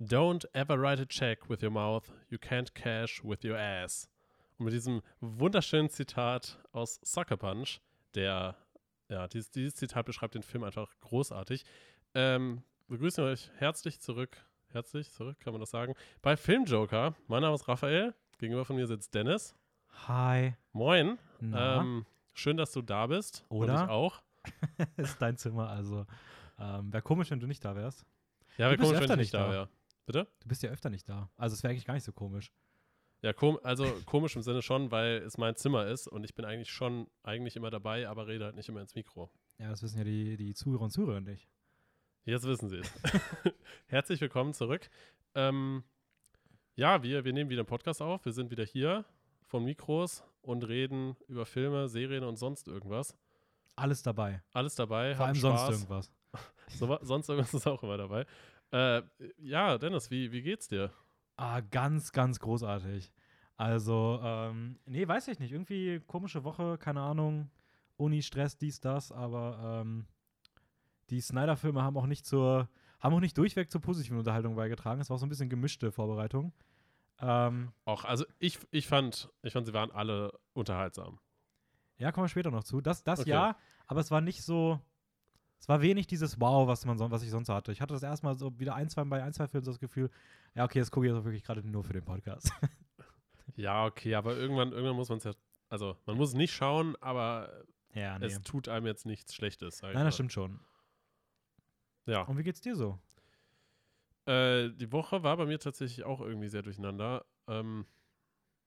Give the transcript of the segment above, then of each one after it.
Don't ever write a check with your mouth. You can't cash with your ass. Und mit diesem wunderschönen Zitat aus Sucker Punch, der, ja, dieses, dieses Zitat beschreibt den Film einfach großartig, ähm, begrüßen wir euch herzlich zurück, herzlich zurück, kann man das sagen, bei Filmjoker. Mein Name ist Raphael, gegenüber von mir sitzt Dennis. Hi. Moin. Ähm, schön, dass du da bist. Oder? Und ich auch. ist dein Zimmer, also ähm, wäre komisch, wenn du nicht da wärst. Ja, bist kommen öfter schon nicht da, da. ja. Bitte? Du bist ja öfter nicht da. Also es wäre eigentlich gar nicht so komisch. Ja, kom also komisch im Sinne schon, weil es mein Zimmer ist und ich bin eigentlich schon eigentlich immer dabei, aber rede halt nicht immer ins Mikro. Ja, das wissen ja die, die Zuhörer und Zuhörer nicht. Jetzt wissen Sie es. Herzlich willkommen zurück. Ähm, ja, wir, wir nehmen wieder einen Podcast auf. Wir sind wieder hier von Mikros und reden über Filme, Serien und sonst irgendwas. Alles dabei. Alles dabei. Vor allem sonst Spaß. irgendwas. So, sonst irgendwas ist auch immer dabei. Äh, ja, Dennis, wie, wie geht's dir? Ah, ganz, ganz großartig. Also, ähm, nee, weiß ich nicht. Irgendwie komische Woche, keine Ahnung. Uni, Stress, dies, das, aber ähm, die Snyder-Filme haben auch nicht zur, haben auch nicht durchweg zur positiven Unterhaltung beigetragen. Es war auch so ein bisschen gemischte Vorbereitung. Ähm, Auch, also ich, ich fand, ich fand, sie waren alle unterhaltsam. Ja, kommen wir später noch zu. Das, das Okay. ja, aber es war nicht so. Es war wenig dieses Wow, was, man son was ich sonst so hatte. Ich hatte das erstmal so wieder ein, zwei, bei ein, zwei Filmen so das Gefühl, ja, okay, das gucke ich jetzt wirklich gerade nur für den Podcast. Ja, okay, aber irgendwann, irgendwann muss man es ja, also man muss es nicht schauen, aber ja, nee. es tut einem jetzt nichts Schlechtes. Nein, mal. das stimmt schon. Ja. Und wie geht's dir so? Äh, die Woche war bei mir tatsächlich auch irgendwie sehr durcheinander. Ähm,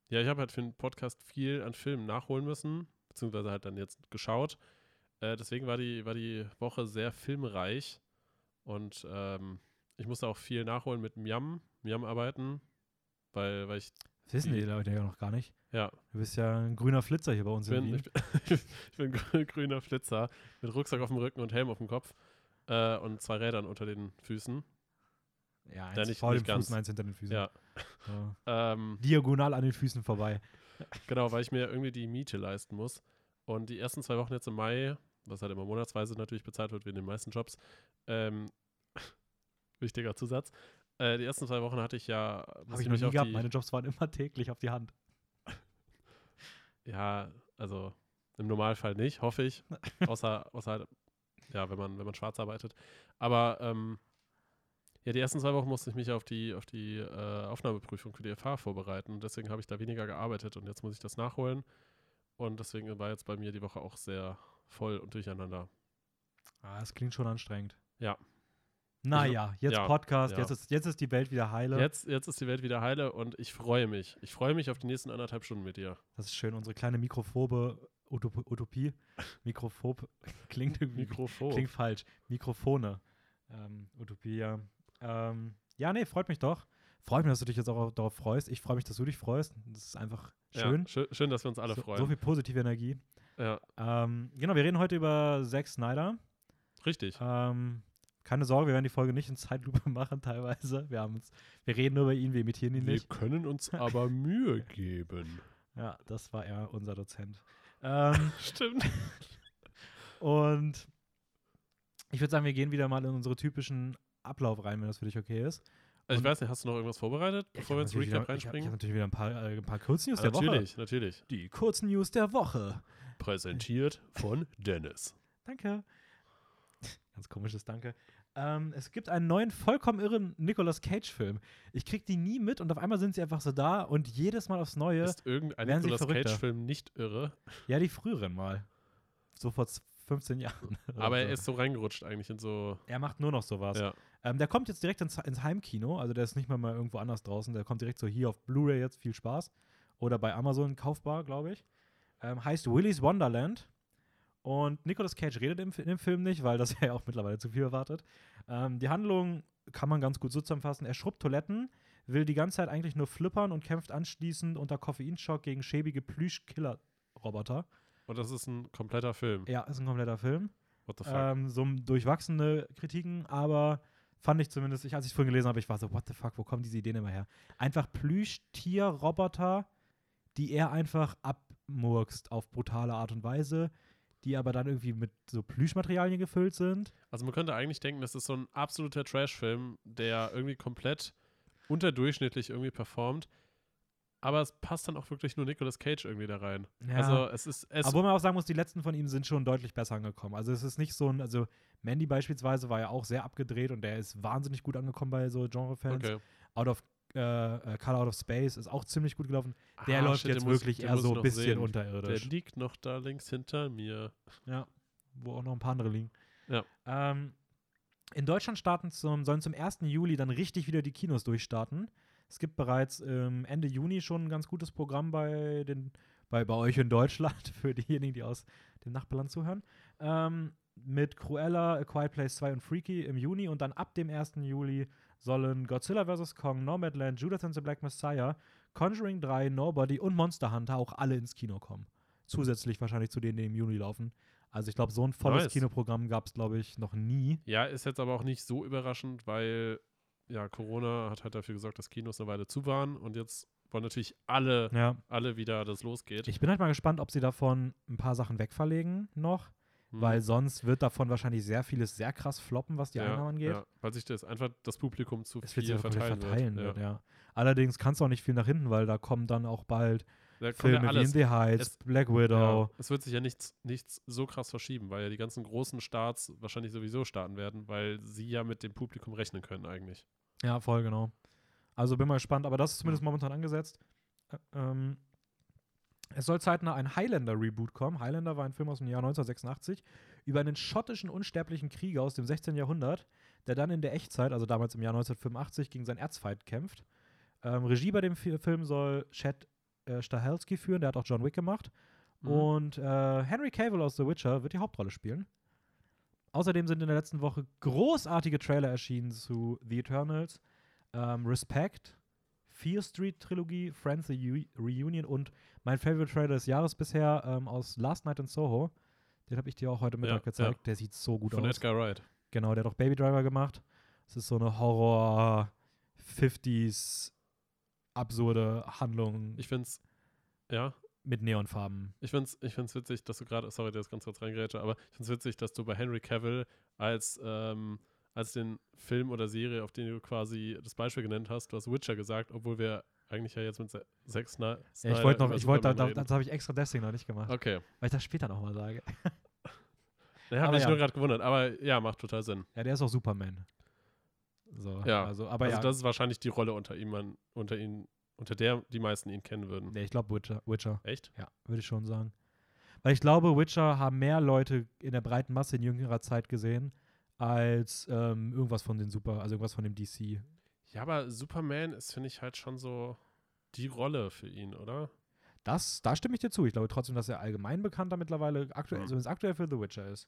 ja, ich habe halt für den Podcast viel an Filmen nachholen müssen, beziehungsweise halt dann jetzt geschaut. Äh, deswegen war die, war die Woche sehr filmreich und ähm, ich musste auch viel nachholen mit Miam, Miam arbeiten, weil, weil ich, Das wissen Die- die Leute ja noch gar nicht. ja, Du bist ja ein grüner Flitzer hier bei uns ich in bin, Wien. ich bin, ich bin grü- grüner Flitzer mit Rucksack auf dem Rücken und Helm auf dem Kopf äh, und zwei Rädern unter den Füßen. ja, eins Ja, nicht- vor nicht den ganz. Füßen, eins hinter den Füßen. Ja. So. Ähm, Diagonal an den Füßen vorbei. Genau, weil ich mir irgendwie die Miete leisten muss. Und die ersten zwei Wochen jetzt im Mai, was halt immer monatsweise natürlich bezahlt wird, wie in den meisten Jobs, ähm, wichtiger Zusatz, äh, die ersten zwei Wochen hatte ich ja, Habe ich noch nie gehabt. Meine Jobs waren immer täglich auf die Hand. ja, also im Normalfall nicht, hoffe ich, außer, außer halt, ja, wenn man, wenn man schwarz arbeitet. Aber ähm, ja, die ersten zwei Wochen musste ich mich auf die, auf die äh, Aufnahmeprüfung für die FH vorbereiten. Deswegen habe ich da weniger gearbeitet und jetzt muss ich das nachholen. Und deswegen war jetzt bei mir die Woche auch sehr voll und durcheinander. Ah, das klingt schon anstrengend. Ja. Naja, jetzt ja, Podcast, ja. Jetzt, ist, jetzt ist die Welt wieder heile. Jetzt, jetzt ist die Welt wieder heile und ich freue mich. Ich freue mich auf die nächsten anderthalb Stunden mit dir. Das ist schön, unsere kleine mikrophobe Utop Utopie. Mikrophob klingt irgendwie Mikrofon. klingt falsch. Mikrofone. Ähm, Utopie, ja. Ähm, ja, nee, freut mich doch. Freut mich, dass du dich jetzt auch darauf freust. Ich freue mich, dass du dich freust. Das ist einfach schön. Ja, schön, schön, dass wir uns alle so, freuen. so viel positive Energie. Ja, Ähm, genau, wir reden heute über Zack Snyder. richtig. Ähm, keine Sorge, wir werden die Folge nicht in Zeitlupe machen, teilweise. Wir, haben uns, wir reden nur über ihn, wir imitieren ihn Wir nicht. können uns aber Mühe geben. Ja, das war er, unser Dozent. Ähm, Stimmt. Und ich würde sagen, wir gehen wieder mal in unsere typischen Ablauf rein, wenn das für dich okay ist. Also ich weiß nicht, hast du noch irgendwas vorbereitet, bevor wir ins Recap wieder, ich hab, ich hab reinspringen? natürlich wieder ein paar, äh, ein paar Kurznews der Woche. natürlich, natürlich. Die kurzen News der Woche. Präsentiert von Dennis. Danke. Ganz komisches Danke. Ähm, es gibt einen neuen, vollkommen irren Nicolas Cage-Film. Ich krieg die nie mit und auf einmal sind sie einfach so da und jedes Mal aufs Neue. Ist irgendein Nicolas. Cage-Film nicht irre? Ja, die früheren mal. So vor z- 15 Jahren. Aber er ist so reingerutscht eigentlich in so. Er macht nur noch sowas. Ja. Ähm, der kommt jetzt direkt ins, ins Heimkino, also der ist nicht mal, mal irgendwo anders draußen. Der kommt direkt so hier auf Blu-ray jetzt, viel Spaß. Oder bei Amazon kaufbar, glaube ich. Ähm, heißt Willy's Wonderland. Und Nicolas Cage redet im, in dem Film nicht, weil das ja auch mittlerweile zu viel erwartet. Ähm, die Handlung kann man ganz gut so zusammenfassen. Er schrubbt Toiletten, will die ganze Zeit eigentlich nur flippern und kämpft anschließend unter Koffeinschock gegen schäbige Plüsch-Killer-Roboter. Und das ist ein kompletter Film. Ja, ist ein kompletter Film. What the fuck? Ähm, so durchwachsene Kritiken, aber fand ich zumindest, ich, als ich es vorhin gelesen habe, ich war so, what the fuck, wo kommen diese Ideen immer her? Einfach Plüschtier-Roboter, die er einfach abmurkst auf brutale Art und Weise, die aber dann irgendwie mit so Plüschmaterialien gefüllt sind. Also man könnte eigentlich denken, das ist so ein absoluter Trash-Film, der irgendwie komplett unterdurchschnittlich irgendwie performt. Aber es passt dann auch wirklich nur Nicolas Cage irgendwie da rein. Ja. Also es ist es Obwohl man auch sagen muss, die letzten von ihm sind schon deutlich besser angekommen. Also es ist nicht so ein, also Mandy beispielsweise war ja auch sehr abgedreht und der ist wahnsinnig gut angekommen bei so Genre-Fans. okay. Out of äh, äh, Color Out of Space ist auch ziemlich gut gelaufen. Der Ah, läuft shit, jetzt wirklich eher so ein bisschen sehen. Der unterirdisch. liegt noch da links hinter mir. Ja, wo auch noch ein paar andere liegen. Ja. Ähm, in Deutschland starten zum, sollen zum 1. Juli dann richtig wieder die Kinos durchstarten. Es gibt bereits ähm, Ende Juni schon ein ganz gutes Programm bei, den, bei, bei euch in Deutschland, für diejenigen, die aus dem Nachbarland zuhören. Ähm, mit Cruella, A Quiet Place 2 und Freaky im Juni und dann ab dem 1. Juli sollen Godzilla vs. Kong, Nomadland, Judas and the Black Messiah, Conjuring 3, Nobody und Monster Hunter auch alle ins Kino kommen. Zusätzlich wahrscheinlich zu denen, die im Juni laufen. Also ich glaube, so ein volles Nice. Kinoprogramm gab es, glaube ich, noch nie. Ja, ist jetzt aber auch nicht so überraschend, weil ja, Corona hat halt dafür gesorgt, dass Kinos eine Weile zu waren und jetzt wollen natürlich alle, Ja. alle wieder, dass losgeht. Ich bin halt mal gespannt, ob sie davon ein paar Sachen wegverlegen noch, Hm. weil sonst wird davon wahrscheinlich sehr vieles sehr krass floppen, was die ja, Einnahmen angeht. Ja, weil sich das einfach das Publikum zu Es wird viel verteilen, verteilen wird. wird, ja. Allerdings kannst du auch nicht viel nach hinten, weil da kommen dann auch bald Da ja Filme wie In alles. the Heights, Es- Black Ja, Widow. es wird sich ja nichts, nichts so krass verschieben, weil ja die ganzen großen Starts wahrscheinlich sowieso starten werden, weil sie ja mit dem Publikum rechnen können eigentlich. Ja, voll, genau. Also bin mal gespannt, aber das ist zumindest momentan angesetzt. Ä- Ähm, es soll zeitnah ein Highlander-Reboot kommen. Highlander war ein Film aus dem Jahr 1986 über einen schottischen unsterblichen Krieger aus dem 16. Jahrhundert, der dann in der Echtzeit, also damals im Jahr 1985, gegen seinen Erzfeind kämpft. Ähm, Regie bei dem Fi- Film soll Chad äh, Stahelski führen, der hat auch John Wick gemacht. Mhm. Und äh, Henry Cavill aus The Witcher wird die Hauptrolle spielen. Außerdem sind in der letzten Woche großartige Trailer erschienen zu The Eternals, ähm, Respect, Fear Street Trilogie, Friends the U Reunion und mein Favorite Trailer des Jahres bisher ähm, aus Last Night in Soho. Den habe ich dir auch heute Mittag Ja, gezeigt. Der sieht so gut Von aus. Edgar Wright. Genau, der hat auch Baby Driver gemacht. Es ist so eine Horror 50s absurde Handlung Ich finde es, ja, mit Neonfarben. ich finde es ich find's witzig, dass du gerade, sorry, dass ich ganz kurz reingrätsche, aber ich finde es witzig, dass du bei Henry Cavill als, ähm, als den Film oder Serie, auf den du quasi das Beispiel genannt hast, du hast Witcher gesagt, obwohl wir eigentlich ja jetzt mit Se Zack Sni- Ja, ich Snyder wollte noch, ich wollte, da, das habe ich extra deswegen noch nicht gemacht, Okay. weil ich das später nochmal sage. Da habe Aber ich ja. nur gerade gewundert, aber ja, macht total Sinn. Ja, der ist auch Superman. So, Ja, also, aber also ja, das ist wahrscheinlich die Rolle unter ihm, man, unter ihn, unter der die meisten ihn kennen würden. nee, ich glaube Witcher, Witcher. Echt? Ja, würde ich schon sagen. Weil ich glaube, Witcher haben mehr Leute in der breiten Masse in jüngerer Zeit gesehen, als ähm, irgendwas von den Super, also irgendwas von dem DC. Ja, aber Superman ist, finde ich, halt schon so die Rolle für ihn, oder? Das, da stimme ich dir zu. Ich glaube trotzdem, dass er allgemein bekannter mittlerweile, aktuell, Mhm. zumindest aktuell für The Witcher ist.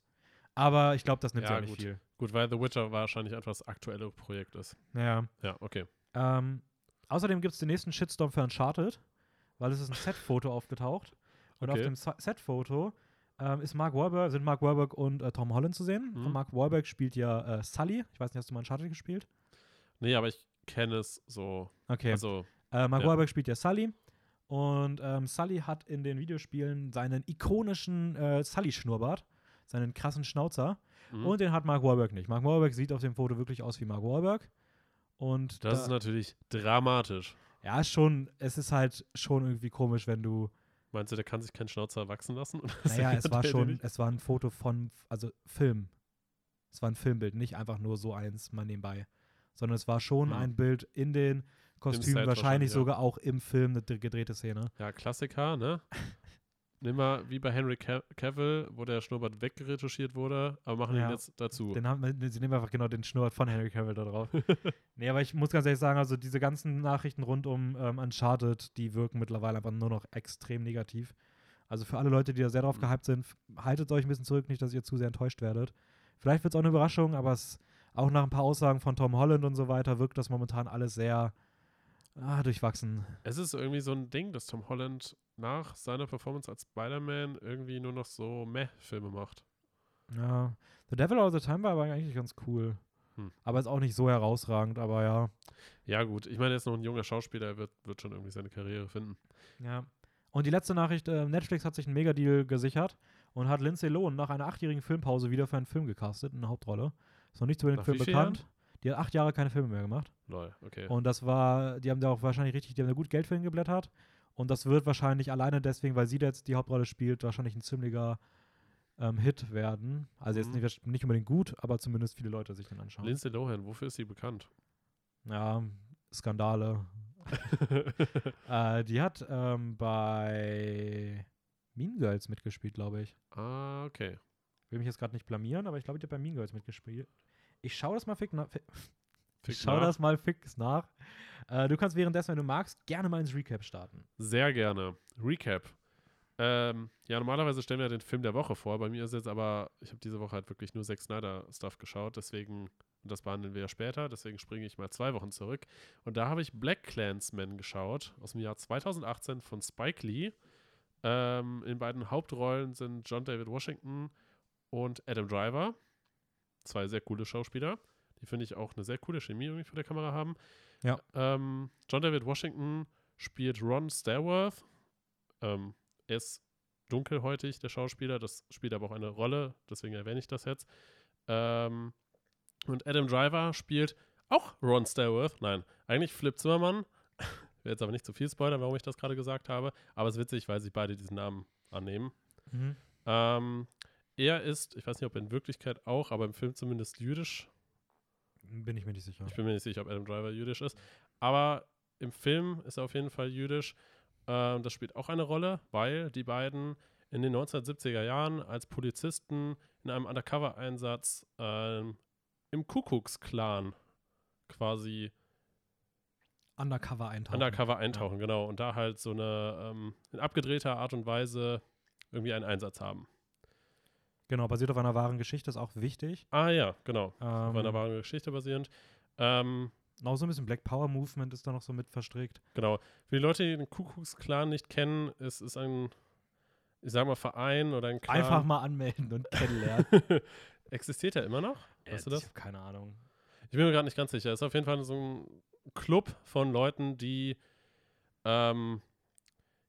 Aber ich glaube, das nimmt Ja, ja, nicht gut. viel. Gut, weil The Witcher wahrscheinlich das aktuelle Projekt ist. Naja. Ja, okay. Ähm, außerdem gibt es den nächsten Shitstorm für Uncharted, weil es ist ein Set-Foto aufgetaucht. Und auf Okay. dem Sa- Set-Foto ähm, ist Mark Wahlberg, sind Mark Wahlberg und äh, Tom Holland zu sehen. Mhm. Und Mark Wahlberg spielt ja äh, Sully. Ich weiß nicht, hast du mal Uncharted gespielt? Nee, aber ich kenne es so. Okay. Also, Äh, Mark Ja. Wahlberg spielt ja Sully. Und ähm, Sully hat in den Videospielen seinen ikonischen äh, Sully-Schnurrbart, seinen krassen Schnauzer. mhm. Und den hat Mark Wahlberg nicht. Mark Wahlberg sieht auf dem Foto wirklich aus wie Mark Wahlberg. Und das da, ist natürlich dramatisch. ja, schon, es ist halt schon irgendwie komisch, wenn du, Meinst du, der kann sich keinen Schnauzer wachsen lassen? Naja, es war schon, es war ein Foto von, also Film. Es war ein Filmbild, nicht einfach nur so eins mal nebenbei. Sondern es war schon Hm. ein Bild in den Kostümen, wahrscheinlich wahrscheinlich, ja. sogar auch im Film eine dr- gedrehte Szene. Ja, Klassiker, ne? Nimm mal wie bei Henry Cav- Cavill, wo der Schnurrbart wegretuschiert wurde, aber machen Ja. ihn jetzt dazu. Den haben, sie nehmen einfach genau den Schnurrbart von Henry Cavill da drauf. nee, aber ich muss ganz ehrlich sagen, also diese ganzen Nachrichten rund um ähm, Uncharted, die wirken mittlerweile einfach nur noch extrem negativ. Also für alle Leute, die da sehr drauf Mhm. gehypt sind, haltet euch ein bisschen zurück, nicht, dass ihr zu sehr enttäuscht werdet. Vielleicht wird es auch eine Überraschung, aber es auch nach ein paar Aussagen von Tom Holland und so weiter wirkt das momentan alles sehr ah, durchwachsen. Es ist irgendwie so ein Ding, dass Tom Holland nach seiner Performance als Spider-Man irgendwie nur noch so Meh-Filme macht. Ja. The Devil All the Time war aber eigentlich ganz cool. Hm. Aber ist auch nicht so herausragend, aber ja. Ja, gut. Ich meine, er ist noch ein junger Schauspieler, er wird, wird schon irgendwie seine Karriere finden. Ja. Und die letzte Nachricht: äh, Netflix hat sich einen Megadeal gesichert und hat Lindsay Lohan nach einer achtjährigen Filmpause wieder für einen Film gecastet, in eine Hauptrolle. Ist noch nicht über den Nach Film bekannt. Die hat acht Jahre keine Filme mehr gemacht. Lol, okay. Und das war, die haben da auch wahrscheinlich richtig, die haben da gut Geld für ihn geblättert. Und das wird wahrscheinlich alleine deswegen, weil sie da jetzt die Hauptrolle spielt, wahrscheinlich ein ziemlicher ähm, Hit werden. Also jetzt Mhm. nicht, nicht unbedingt gut, aber zumindest viele Leute sich den anschauen. Lindsay Lohan, wofür ist sie bekannt? Ja, Skandale. Äh, die hat ähm, bei Mean Girls mitgespielt, glaube ich. ah, okay. Will mich jetzt gerade nicht blamieren, aber ich glaube, die hat bei Mean Girls mitgespielt. Ich schaue das mal fix nach. Fick schaue nach. das mal fix nach. Äh, du kannst währenddessen, wenn du magst, gerne mal ins Recap starten. Sehr gerne. Recap. Ähm, ja, normalerweise stellen wir ja den Film der Woche vor. Bei mir ist jetzt aber, ich habe diese Woche halt wirklich nur Zack Snyder Stuff geschaut, deswegen, und das behandeln wir ja später, deswegen springe ich mal zwei Wochen zurück. Und da habe ich Black Clansman geschaut, aus dem Jahr 2018 von Spike Lee. Ähm, in beiden Hauptrollen sind John David Washington und Adam Driver. Zwei sehr coole Schauspieler. Die finde ich auch eine sehr coole Chemie irgendwie vor der Kamera haben. Ja. Ähm, John David Washington spielt Ron Starworth. Ähm, er ist dunkelhäutig, der Schauspieler. Das spielt aber auch eine Rolle, deswegen erwähne ich das jetzt. Ähm, und Adam Driver spielt auch Ron Starworth. Nein, eigentlich Flip Zimmermann. Ich will jetzt aber nicht zu viel spoilern, warum ich das gerade gesagt habe. Aber es ist witzig, weil sie beide diesen Namen annehmen. Ähm, er ist, ich weiß nicht, ob in Wirklichkeit auch, aber im Film zumindest jüdisch. Bin ich mir nicht sicher. Ich bin mir nicht sicher, ob Adam Driver jüdisch ist. Aber im Film ist er auf jeden Fall jüdisch. Ähm, das spielt auch eine Rolle, weil die beiden in den 1970er Jahren als Polizisten in einem Undercover-Einsatz ähm, im Kuckucksklan quasi Undercover eintauchen. undercover eintauchen, genau. Und da halt so eine ähm, in abgedrehter Art und Weise irgendwie einen Einsatz haben. Genau, basiert auf einer wahren Geschichte, ist auch wichtig. Ah ja, genau. Ähm, Auf einer wahren Geschichte basierend. Ähm, Auch so ein bisschen Black Power Movement ist da noch so mit verstrickt. Genau. Für die Leute, die den Kuckucksklan nicht kennen, es ist ein, ich sag mal, Verein oder ein Clan. Einfach mal anmelden und kennenlernen. Existiert er immer noch? Weißt du Äh, das? Ich habe keine Ahnung. Ich bin mir gerade nicht ganz sicher. Es ist auf jeden Fall so ein Club von Leuten, die ähm,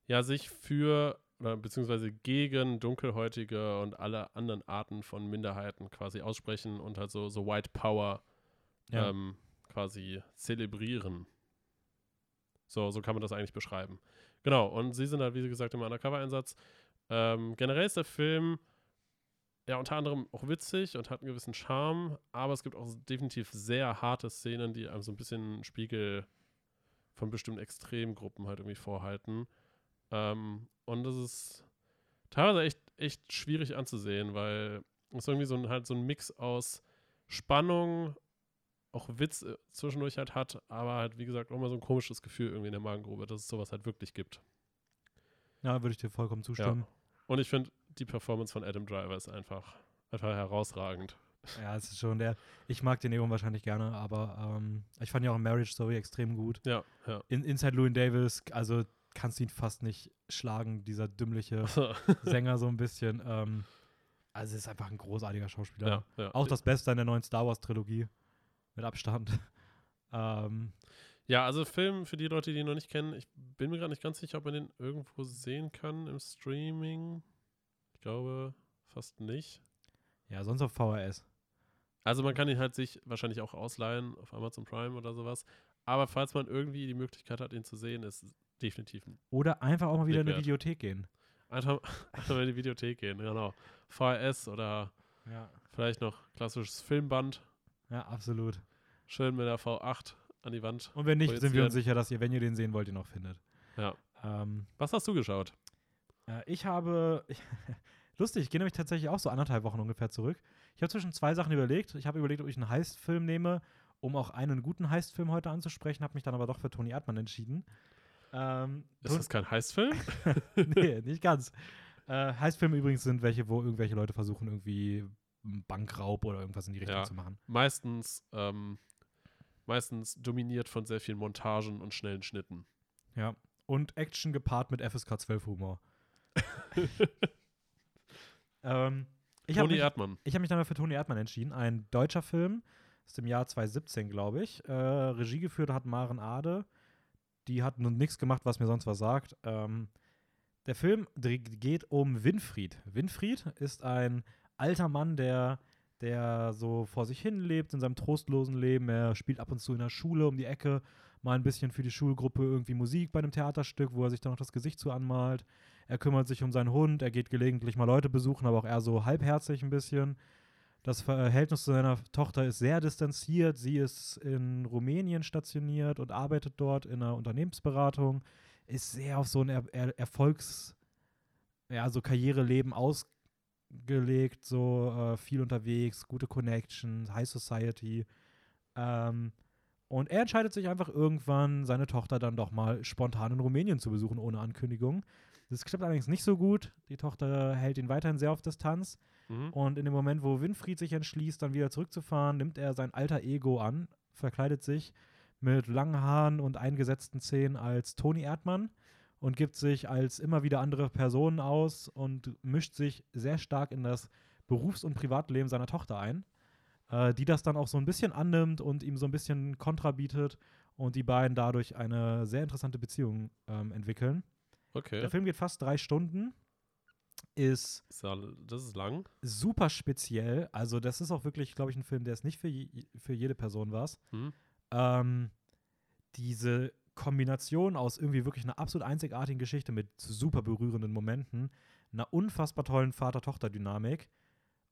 ja sich für oder beziehungsweise gegen Dunkelhäutige und alle anderen Arten von Minderheiten quasi aussprechen und halt so, so White Power Ja. ähm, quasi zelebrieren. So, so kann man das eigentlich beschreiben. Genau, und sie sind halt, wie gesagt, im Undercover-Einsatz. Ähm, generell ist der Film ja unter anderem auch witzig und hat einen gewissen Charme, aber es gibt auch definitiv sehr harte Szenen, die einem so ein bisschen Spiegel von bestimmten Extremgruppen halt irgendwie vorhalten. Ähm, und das ist teilweise echt, echt schwierig anzusehen, weil es irgendwie so ein, halt so ein Mix aus Spannung, auch Witz äh, zwischendurch halt hat, aber halt, wie gesagt, auch mal so ein komisches Gefühl irgendwie in der Magengrube, dass es sowas halt wirklich gibt. Ja, würde ich dir vollkommen zustimmen. Und ich finde, die Performance von Adam Driver ist einfach, einfach herausragend. Ja. es ist schon der. Ich mag den Egon wahrscheinlich gerne, aber ähm, ich fand ja auch Marriage Story extrem gut. Ja, ja. In, Inside Llewyn Davis, also kannst du ihn fast nicht schlagen, dieser dümmliche Sänger so ein bisschen. Ähm, also es ist einfach ein großartiger Schauspieler. ja, ja. Auch das Beste in der neuen Star Wars Trilogie. Mit Abstand. ähm, Ja, also Film, für die Leute, die ihn noch nicht kennen, ich bin mir gerade nicht ganz sicher, ob man den irgendwo sehen kann im Streaming. Ich glaube fast nicht. ja, sonst auf VHS. Also man kann ihn halt sich wahrscheinlich auch ausleihen auf Amazon Prime oder sowas. Aber falls man irgendwie die Möglichkeit hat, ihn zu sehen, ist definitiv Oder einfach auch mal wieder in eine Wert. Videothek gehen. einfach, einfach mal in die Videothek gehen, genau. VHS oder Ja. vielleicht noch klassisches Filmband. Ja, absolut. Schön mit der V8 an die Wand. Und wenn nicht, sind wir uns sicher, dass ihr, wenn ihr den sehen wollt, ihn auch findet. Ja. Ähm, Was hast du geschaut? Äh, ich habe, lustig, ich gehe nämlich tatsächlich auch so anderthalb Wochen ungefähr zurück. Ich habe zwischen zwei Sachen überlegt. Ich habe überlegt, ob ich einen Heist-Film nehme, um auch einen guten Heist-Film heute anzusprechen, habe mich dann aber doch für Toni Erdmann entschieden. Ähm, Ist das kein Heistfilm? nee, nicht ganz. Äh, Heist-Filme übrigens sind welche, wo irgendwelche Leute versuchen, irgendwie Bankraub oder irgendwas in die Richtung Ja. zu machen. meistens, ähm, meistens dominiert von sehr vielen Montagen und schnellen Schnitten. Ja. Und Action gepaart mit FSK 12 Humor. ähm, ich habe Toni mich, Erdmann. ich hab mich dann mal für Toni Erdmann entschieden. Ein deutscher Film aus dem Jahr 2017, glaube ich. Äh, Regie geführt hat Maren Ade. Die hat nun nichts gemacht, was mir sonst was sagt. Ähm, der Film geht um Winfried. Winfried ist ein alter Mann, der der so vor sich hin lebt, in seinem trostlosen Leben. Er spielt ab und zu in der Schule um die Ecke, mal ein bisschen für die Schulgruppe irgendwie Musik bei einem Theaterstück, wo er sich dann noch das Gesicht zu anmalt. Er kümmert sich um seinen Hund, er geht gelegentlich mal Leute besuchen, aber auch eher so halbherzig ein bisschen. Das Verhältnis zu seiner Tochter ist sehr distanziert. Sie ist in Rumänien stationiert und arbeitet dort in einer Unternehmensberatung. Ist sehr auf so ein er er Erfolgs-, ja, so Karriereleben ausgelegt, so äh, viel unterwegs, gute Connections, High Society. Ähm, und er entscheidet sich einfach irgendwann, seine Tochter dann doch mal spontan in Rumänien zu besuchen, ohne Ankündigung. Das klappt allerdings nicht so gut. Die Tochter hält ihn weiterhin sehr auf Distanz. Mhm. Und in dem Moment, wo Winfried sich entschließt, dann wieder zurückzufahren, nimmt er sein alter Ego an, verkleidet sich mit langen Haaren und eingesetzten Zähnen als Toni Erdmann und gibt sich als immer wieder andere Personen aus und mischt sich sehr stark in das Berufs- und Privatleben seiner Tochter ein, äh, die das dann auch so ein bisschen annimmt und ihm so ein bisschen Kontra bietet und die beiden dadurch eine sehr interessante Beziehung ähm, entwickeln. Okay. Der Film geht fast drei Stunden, ist Das ist lang. super speziell. Also, das ist auch wirklich, glaube ich, ein Film, der ist nicht für, je, für jede Person was. Mhm. Ähm, diese Kombination aus irgendwie wirklich einer absolut einzigartigen Geschichte mit super berührenden Momenten, einer unfassbar tollen Vater-Tochter-Dynamik,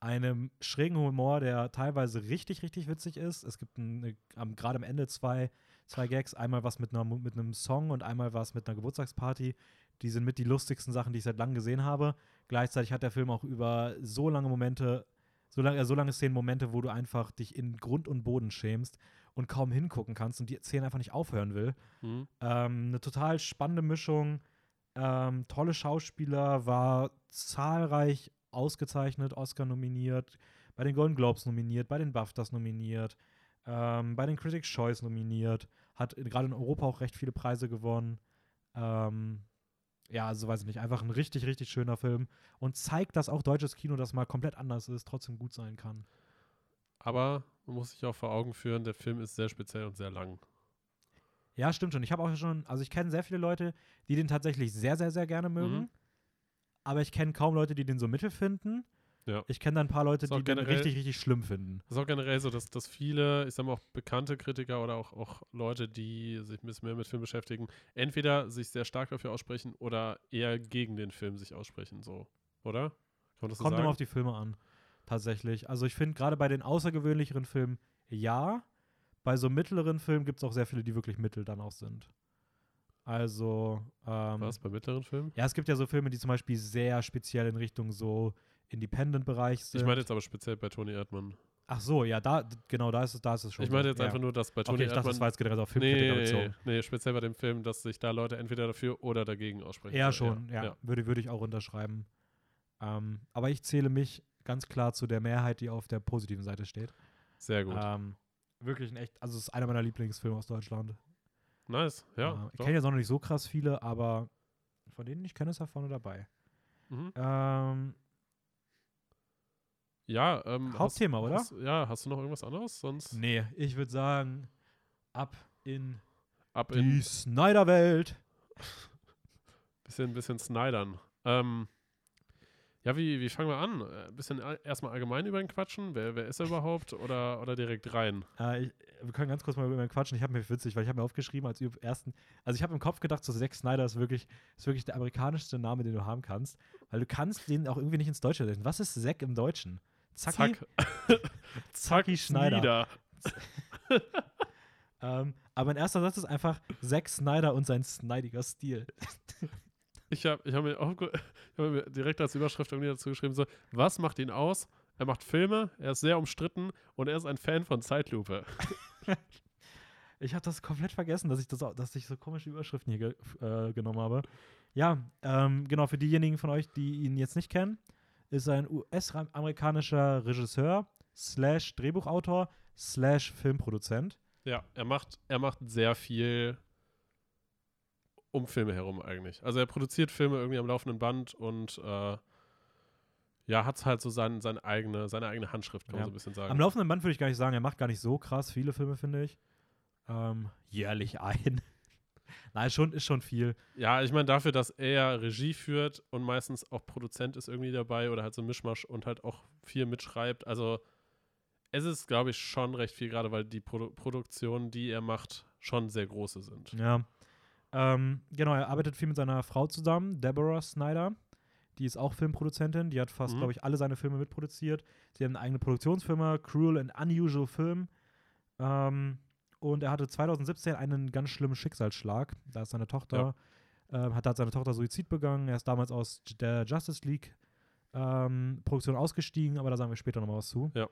einem schrägen Humor, der teilweise richtig, richtig witzig ist. Es gibt am- gerade am Ende zwei, zwei Gags, einmal was mit, einer, mit einem Song und einmal was mit einer Geburtstagsparty. Die sind mit die lustigsten Sachen, die ich seit langem gesehen habe. Gleichzeitig hat der Film auch über so lange Momente, so lange, äh, so lange Szenen Momente, wo du einfach dich in Grund und Boden schämst und kaum hingucken kannst und die Szene einfach nicht aufhören will. Mhm. Ähm, eine total spannende Mischung. Ähm, tolle Schauspieler, war zahlreich ausgezeichnet, Oscar nominiert, bei den Golden Globes nominiert, bei den BAFTAs nominiert, ähm, bei den Critics' Choice nominiert, hat gerade in Europa auch recht viele Preise gewonnen. Ähm, ja, also weiß ich nicht, einfach ein richtig, richtig schöner Film und zeigt, dass auch deutsches Kino, das mal komplett anders ist, trotzdem gut sein kann. Aber man muss sich auch vor Augen führen, der Film ist sehr speziell und sehr lang. Ja, stimmt schon. Ich habe auch schon, also ich kenne sehr viele Leute, die den tatsächlich sehr, sehr, sehr gerne mögen. Mhm. Aber ich kenne kaum Leute, die den so mittel finden. Ja. Ich kenne dann ein paar Leute, die den richtig, richtig schlimm finden. Das ist auch generell so, dass, dass viele, ich sag mal auch bekannte Kritiker oder auch, auch Leute, die sich ein bisschen mehr mit Film beschäftigen, entweder sich sehr stark dafür aussprechen oder eher gegen den Film sich aussprechen, so. Oder? Kann das so Kommt immer auf die Filme an. Tatsächlich. Also ich finde gerade bei den außergewöhnlicheren Filmen ja. Bei so mittleren Filmen gibt es auch sehr viele, die wirklich mittel dann auch sind. Also, ähm, Was, bei mittleren Filmen? ja, es gibt ja so Filme, die zum Beispiel sehr speziell in Richtung so Independent-Bereich sind. Ich meine jetzt aber speziell bei Toni Erdmann. Ach so, ja, da, genau, da ist es, da ist es schon. Ich meine jetzt ja. einfach nur, dass bei Toni Okay, ich dachte, Erdmann. das war jetzt generell auf nee, Filmkritiker nee, nee, speziell bei dem Film, dass sich da Leute entweder dafür oder dagegen aussprechen. Ja, schon, ja. Würde, würde ich auch unterschreiben. Ähm, aber ich zähle mich ganz klar zu der Mehrheit, die auf der positiven Seite steht. Sehr gut. Ähm, wirklich ein echt, also es ist einer meiner Lieblingsfilme aus Deutschland. nice, ja. Äh, ich kenne jetzt auch noch nicht so krass viele, aber von denen ich kenne, ist er vorne dabei. Mhm. Ähm, Ja, ähm, Hauptthema, hast, oder? Hast, ja, hast du noch irgendwas anderes? Sonst nee, ich würde sagen, ab in ab die in Snyder-Welt. bisschen, bisschen Snydern. Ähm, ja, wie, wie fangen wir an? Äh, Ein bisschen all- erstmal allgemein über ihn quatschen. Wer, wer ist er überhaupt? Oder, oder direkt rein? Äh, ich, wir können ganz kurz mal über ihn quatschen. Ich habe mir witzig, weil ich habe mir aufgeschrieben als ersten. Also ich habe im Kopf gedacht, so Zack Snyder ist wirklich, ist wirklich der amerikanischste Name, den du haben kannst, weil du kannst den auch irgendwie nicht ins Deutsche setzen. Was ist Zack im Deutschen? Zacki, Zack. Zacki Schneider. Ähm, aber mein erster Satz ist einfach Zack Snyder und sein snidiger Stil. Ich habe ich hab mir, ich hab mir direkt als Überschrift irgendwie dazu geschrieben, so, was macht ihn aus? Er macht Filme, er ist sehr umstritten und er ist ein Fan von Zeitlupe. Ich habe das komplett vergessen, dass ich, das, auch- dass ich so komische Überschriften hier ge äh, genommen habe. Ja, ähm, genau, für diejenigen von euch, die ihn jetzt nicht kennen, ist ein US-amerikanischer Regisseur, slash Drehbuchautor, slash Filmproduzent. Ja, er macht, er macht sehr viel um Filme herum eigentlich. Also er produziert Filme irgendwie am laufenden Band und äh, ja, hat halt so sein, sein eigene, seine eigene Handschrift, kann Ja. man so ein bisschen sagen. Am laufenden Band würde ich gar nicht sagen, er macht gar nicht so krass viele Filme, finde ich. Ähm, jährlich ein. Nein, schon, ist schon viel. ja, ich meine dafür, dass er Regie führt und meistens auch Produzent ist irgendwie dabei oder halt so Mischmasch und halt auch viel mitschreibt. Also es ist, glaube ich, schon recht viel, gerade weil die Produ Produktionen, die er macht, schon sehr große sind. Ja. Ähm, genau, er arbeitet viel mit seiner Frau zusammen, Deborah Snyder. Die ist auch Filmproduzentin. Die hat fast, Mhm. glaube ich, alle seine Filme mitproduziert. Sie haben eine eigene Produktionsfirma, Cruel and Unusual Film. Ähm, und er hatte 2017 einen ganz schlimmen Schicksalsschlag. Da ist seine Tochter, ähm, hat, hat seine Tochter Suizid begangen. Er ist damals aus der Justice League ähm, Produktion ausgestiegen, aber da sagen wir später nochmal was zu. Ja.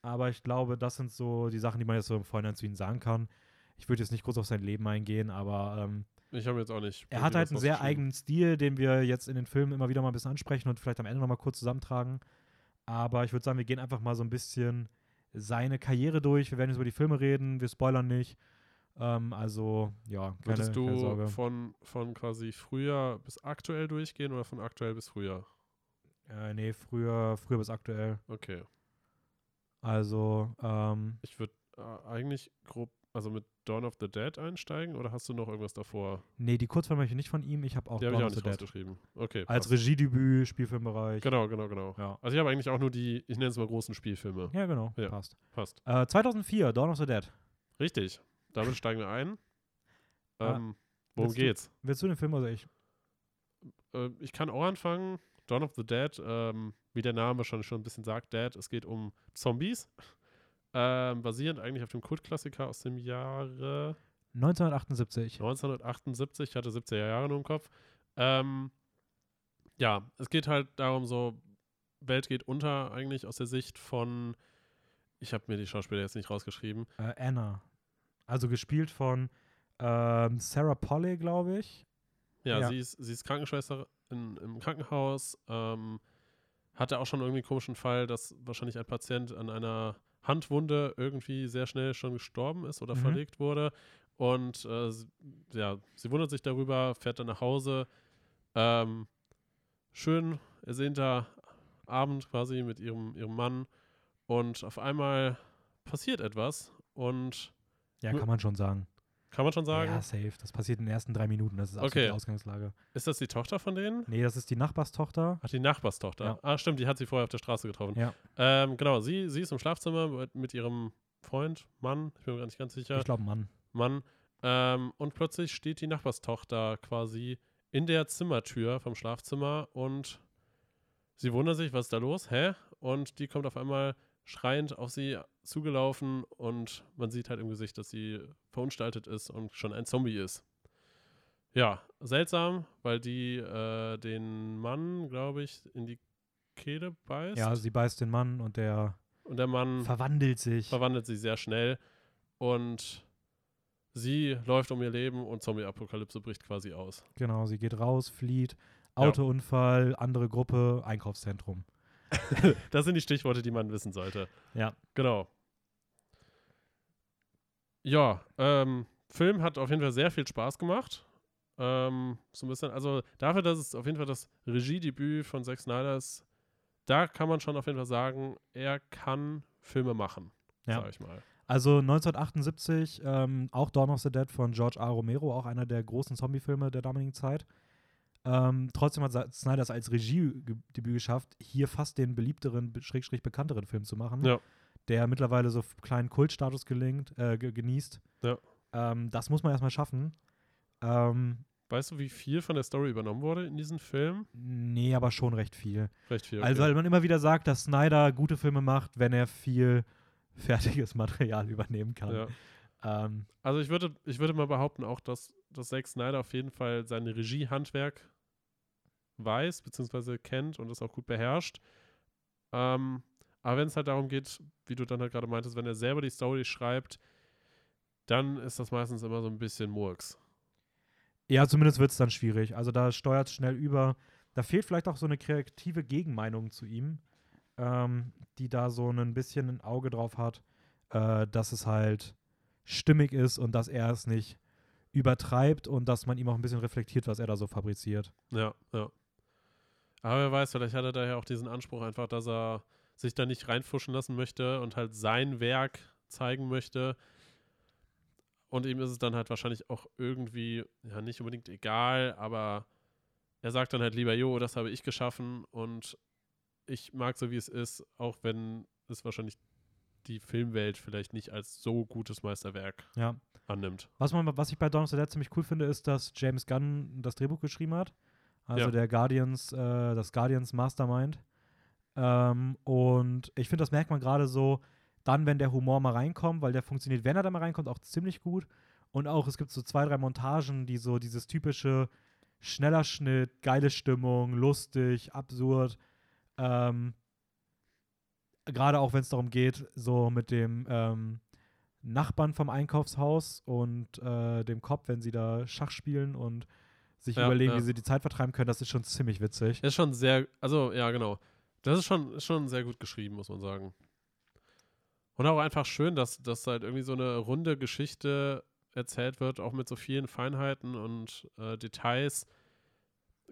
Aber ich glaube, das sind so die Sachen, die man jetzt so im Vorhinein zu ihm sagen kann. Ich würde jetzt nicht groß auf sein Leben eingehen, aber ähm, Ich habe jetzt auch nicht. er hat halt einen sehr eigenen Stil, den wir jetzt in den Filmen immer wieder mal ein bisschen ansprechen und vielleicht am Ende nochmal kurz zusammentragen. Aber ich würde sagen, wir gehen einfach mal so ein bisschen seine Karriere durch. Wir werden jetzt über die Filme reden, wir spoilern nicht. Ähm, also, ja, keine, Würdest keine du Sorge. von, von quasi früher bis aktuell durchgehen oder von aktuell bis früher? Äh, nee, früher, früher bis aktuell. Okay. Also, ähm, Ich würde äh, eigentlich grob, also mit Dawn of the Dead einsteigen oder hast du noch irgendwas davor? nee, die Kurzfilme habe ich nicht von ihm. Ich habe auch Die habe ich Dawn auch of the nicht Dead. Okay. Als. Regiedebüt, Spielfilmbereich. Genau, genau, genau. Ja. Also ich habe eigentlich auch nur die, ich nenne es mal großen Spielfilme. Ja, genau. Ja. Passt. Passt. Äh, 2004, Dawn of the Dead. Richtig. Damit steigen wir ein. Ah, Ähm, worum willst du- geht's? Willst du den Film oder ich? Äh, ich kann auch anfangen. Dawn of the Dead, ähm, wie der Name schon, schon ein bisschen sagt, Dead, es geht um Zombies. Ähm, basierend eigentlich auf dem Kultklassiker aus dem Jahre 1978. 1978, ich hatte 70er Jahre nur im Kopf. Ähm, ja, es geht halt darum, so, Welt geht unter eigentlich aus der Sicht von, ich habe mir die Schauspieler jetzt nicht rausgeschrieben. Äh, Anna. Also gespielt von ähm, Sarah Polley, glaube ich. Ja, Ja. Sie, ist, sie ist Krankenschwester in, im Krankenhaus, ähm, hatte auch schon irgendwie einen komischen Fall, dass wahrscheinlich ein Patient an einer Handwunde irgendwie sehr schnell schon gestorben ist oder Mhm. verlegt wurde. Und äh, sie, ja, sie wundert sich darüber, fährt dann nach Hause. Ähm, schön ersehnter Abend quasi mit ihrem, ihrem Mann. Und auf einmal passiert etwas. Und Ja, kann man schon sagen. Kann man schon sagen, Ja, safe. Das passiert in den ersten drei Minuten. Das ist absolut Okay. die Ausgangslage. ist das die Tochter von denen? Nee, das ist die Nachbarstochter. Ach, die Nachbarstochter. Ja. Ah, stimmt, die hat sie vorher auf der Straße getroffen. Ja. Ähm, genau, sie, sie ist im Schlafzimmer mit, ihrem Freund, Mann, ich bin mir gar nicht ganz sicher, Ich glaube, Mann. Mann. Ähm, und plötzlich steht die Nachbarstochter quasi in der Zimmertür vom Schlafzimmer und sie wundert sich, was ist da los? Hä? Und die kommt auf einmal schreiend auf sie zugelaufen und man sieht halt im Gesicht, dass sie verunstaltet ist und schon ein Zombie ist. Ja, seltsam, weil die äh, den Mann, glaube ich, in die Kehle beißt. Ja, sie beißt den Mann und der und der Mann verwandelt sich. verwandelt sich sehr schnell und sie läuft um ihr Leben und Zombie-Apokalypse bricht quasi aus. genau, sie geht raus, flieht. Ja. Autounfall, andere Gruppe, Einkaufszentrum. Das sind die Stichworte, die man wissen sollte. Ja. Genau. Ja, ähm, Film hat auf jeden Fall sehr viel Spaß gemacht. Ähm, so ein bisschen, also dafür, dass es auf jeden Fall das Regiedebüt von Zack Snyder ist, da kann man schon auf jeden Fall sagen, er kann Filme machen, Ja. sag ich mal. Also 1978, ähm, auch Dawn of the Dead von George A. Romero, auch einer der großen Zombie-Filme der damaligen Zeit. Ähm, trotzdem hat Snyder es als Regiedebüt geschafft, hier fast den beliebteren, be- schrägstrich bekannteren Film zu machen, Ja. der mittlerweile so kleinen Kultstatus gelingt, äh, ge genießt. Ja. Ähm, das muss man erstmal schaffen. Ähm, Weißt du, wie viel von der Story übernommen wurde in diesem Film? nee, aber schon recht viel. Recht viel. Also, okay. weil man immer wieder sagt, dass Snyder gute Filme macht, wenn er viel fertiges Material übernehmen kann. ja. Ähm, Also ich würde, ich würde mal behaupten auch, dass, dass Zack Snyder auf jeden Fall sein Regiehandwerk weiß, beziehungsweise kennt und es auch gut beherrscht. Ähm, aber wenn es halt darum geht, wie du dann halt gerade meintest, wenn er selber die Story schreibt, dann ist das meistens immer so ein bisschen Murks. Ja, zumindest wird es dann schwierig. Also da steuert es schnell über. Da fehlt vielleicht auch so eine kreative Gegenmeinung zu ihm, ähm, die da so ein bisschen ein Auge drauf hat, äh, dass es halt stimmig ist und dass er es nicht übertreibt und dass man ihm auch ein bisschen reflektiert, was er da so fabriziert. Ja, ja. Aber wer weiß, vielleicht hat er daher auch diesen Anspruch einfach, dass er sich da nicht reinfuschen lassen möchte und halt sein Werk zeigen möchte. Und ihm ist es dann halt wahrscheinlich auch irgendwie, ja, nicht unbedingt egal, aber er sagt dann halt lieber, jo, das habe ich geschaffen und ich mag so, wie es ist, auch wenn es wahrscheinlich die Filmwelt vielleicht nicht als so gutes Meisterwerk Ja. annimmt. Was, man, was ich bei Dawn of the Dead ziemlich cool finde, ist, dass James Gunn das Drehbuch geschrieben hat. Also Ja. der Guardians, äh, das Guardians Mastermind. Ähm, und ich finde, das merkt man gerade so dann, wenn der Humor mal reinkommt, weil der funktioniert, wenn er da mal reinkommt, auch ziemlich gut. Und auch, es gibt so zwei, drei Montagen, die so dieses typische schneller Schnitt, geile Stimmung, lustig, absurd. Ähm, Gerade auch, wenn es darum geht, so mit dem ähm, Nachbarn vom Einkaufshaus und äh, dem Cop, wenn sie da Schach spielen und sich Ja, überlegen, ja. wie sie die Zeit vertreiben können, das ist schon ziemlich witzig. Das ist schon sehr, also ja, genau. Das ist schon, schon sehr gut geschrieben, muss man sagen. Und auch einfach schön, dass, dass halt irgendwie so eine runde Geschichte erzählt wird, auch mit so vielen Feinheiten und äh, Details.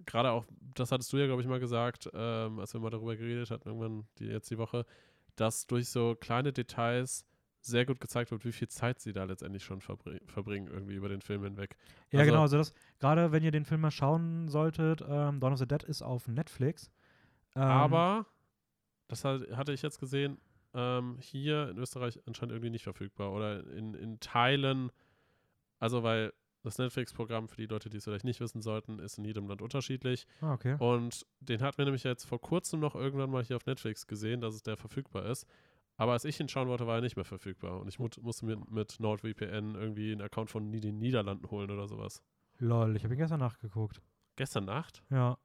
Gerade auch, das hattest du ja, glaube ich, mal gesagt, ähm, als wir mal darüber geredet hatten, irgendwann die, jetzt die Woche, dass durch so kleine Details sehr gut gezeigt wird, wie viel Zeit sie da letztendlich schon verbring verbringen, irgendwie über den Film hinweg. Ja, Also- genau. Also das, gerade wenn ihr den Film mal schauen solltet, ähm, Dawn of the Dead ist auf Netflix. Ähm, Aber, das hat, hatte ich jetzt gesehen, ähm, hier in Österreich anscheinend irgendwie nicht verfügbar. Oder in, in Teilen, also weil das Netflix-Programm, für die Leute, die es vielleicht nicht wissen sollten, ist in jedem Land unterschiedlich. Ah, okay. Und den hatten wir nämlich jetzt vor kurzem noch irgendwann mal hier auf Netflix gesehen, dass es der verfügbar ist. Aber als ich ihn schauen wollte, war er nicht mehr verfügbar. Und ich mu musste mir mit NordVPN irgendwie einen Account von den Niederlanden holen oder sowas. Lol, ich habe ihn gestern nachgeguckt. Gestern Nacht? Ja.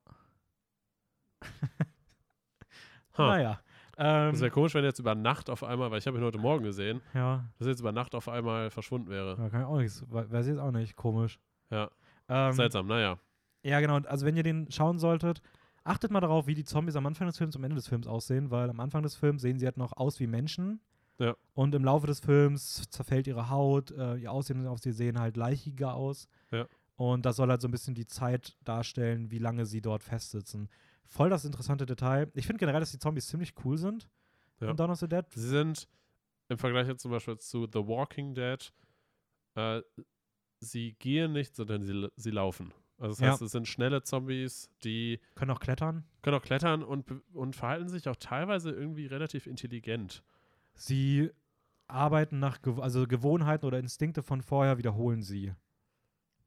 Naja. Ähm, Das wäre komisch, wenn jetzt über Nacht auf einmal, weil ich habe ihn heute Morgen gesehen, ja, dass jetzt über Nacht auf einmal verschwunden wäre. ja, kann ich auch nichts. we- Weiß ich jetzt auch nicht. Komisch. Ja, Ähm, seltsam, naja. Ja, genau. Also, wenn ihr den schauen solltet, achtet mal darauf, wie die Zombies am Anfang des Films und am Ende des Films aussehen, weil am Anfang des Films sehen sie halt noch aus wie Menschen. Ja. Und im Laufe des Films zerfällt ihre Haut, äh, ihr Aussehen auf sie sehen halt leichiger aus. Ja. Und das soll halt so ein bisschen die Zeit darstellen, wie lange sie dort festsitzen. Voll das interessante Detail. Ich finde generell, dass die Zombies ziemlich cool sind Ja. in Dawn of the Dead. Sie sind im Vergleich jetzt zum Beispiel zu The Walking Dead, äh, sie gehen nicht, sondern sie, sie laufen. Also das Ja. heißt, es sind schnelle Zombies, die Können auch klettern. können auch klettern und, und verhalten sich auch teilweise irgendwie relativ intelligent. Sie arbeiten nach, Gew also Gewohnheiten oder Instinkte von vorher wiederholen sie.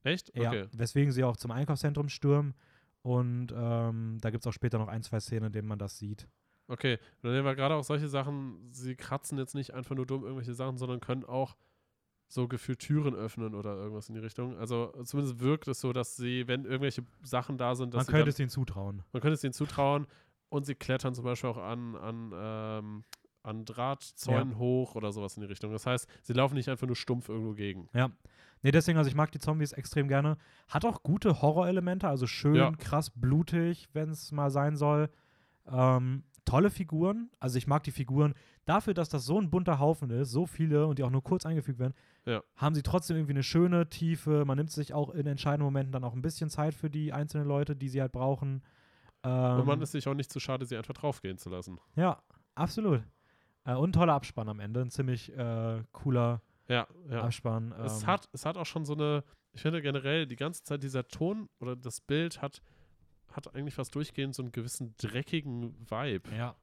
Echt? Ja, Okay. weswegen sie auch zum Einkaufszentrum stürmen. Und ähm, da gibt es auch später noch ein, zwei Szenen, in denen man das sieht. Okay. Dann nehmen wir gerade auch solche Sachen, sie kratzen jetzt nicht einfach nur dumm irgendwelche Sachen, sondern können auch so gefühlt Türen öffnen oder irgendwas in die Richtung. Also zumindest wirkt es so, dass sie, wenn irgendwelche Sachen da sind, dass man könnte dann, es ihnen zutrauen. man könnte es ihnen zutrauen und sie klettern zum Beispiel auch an, an, ähm, an Drahtzäunen hoch oder sowas in die Richtung. Das heißt, sie laufen nicht einfach nur stumpf irgendwo gegen. Ja. Nee, deswegen, also ich mag die Zombies extrem gerne. Hat auch gute Horrorelemente, also schön, Ja. krass blutig, wenn es mal sein soll. Ähm, tolle Figuren. Also ich mag die Figuren. Dafür, dass das so ein bunter Haufen ist, so viele und die auch nur kurz eingefügt werden, Ja. haben sie trotzdem irgendwie eine schöne Tiefe. Man nimmt sich auch in entscheidenden Momenten dann auch ein bisschen Zeit für die einzelnen Leute, die sie halt brauchen. Ähm, und man ist sich auch nicht zu schade, sie einfach draufgehen zu lassen. ja, absolut. Äh, und toller Abspann am Ende. Ein ziemlich äh, cooler Ja, ja. Abspann. Es, ähm, hat, es hat auch schon so eine, ich finde generell, die ganze Zeit dieser Ton oder das Bild hat, hat eigentlich fast durchgehend so einen gewissen dreckigen Vibe. Ja.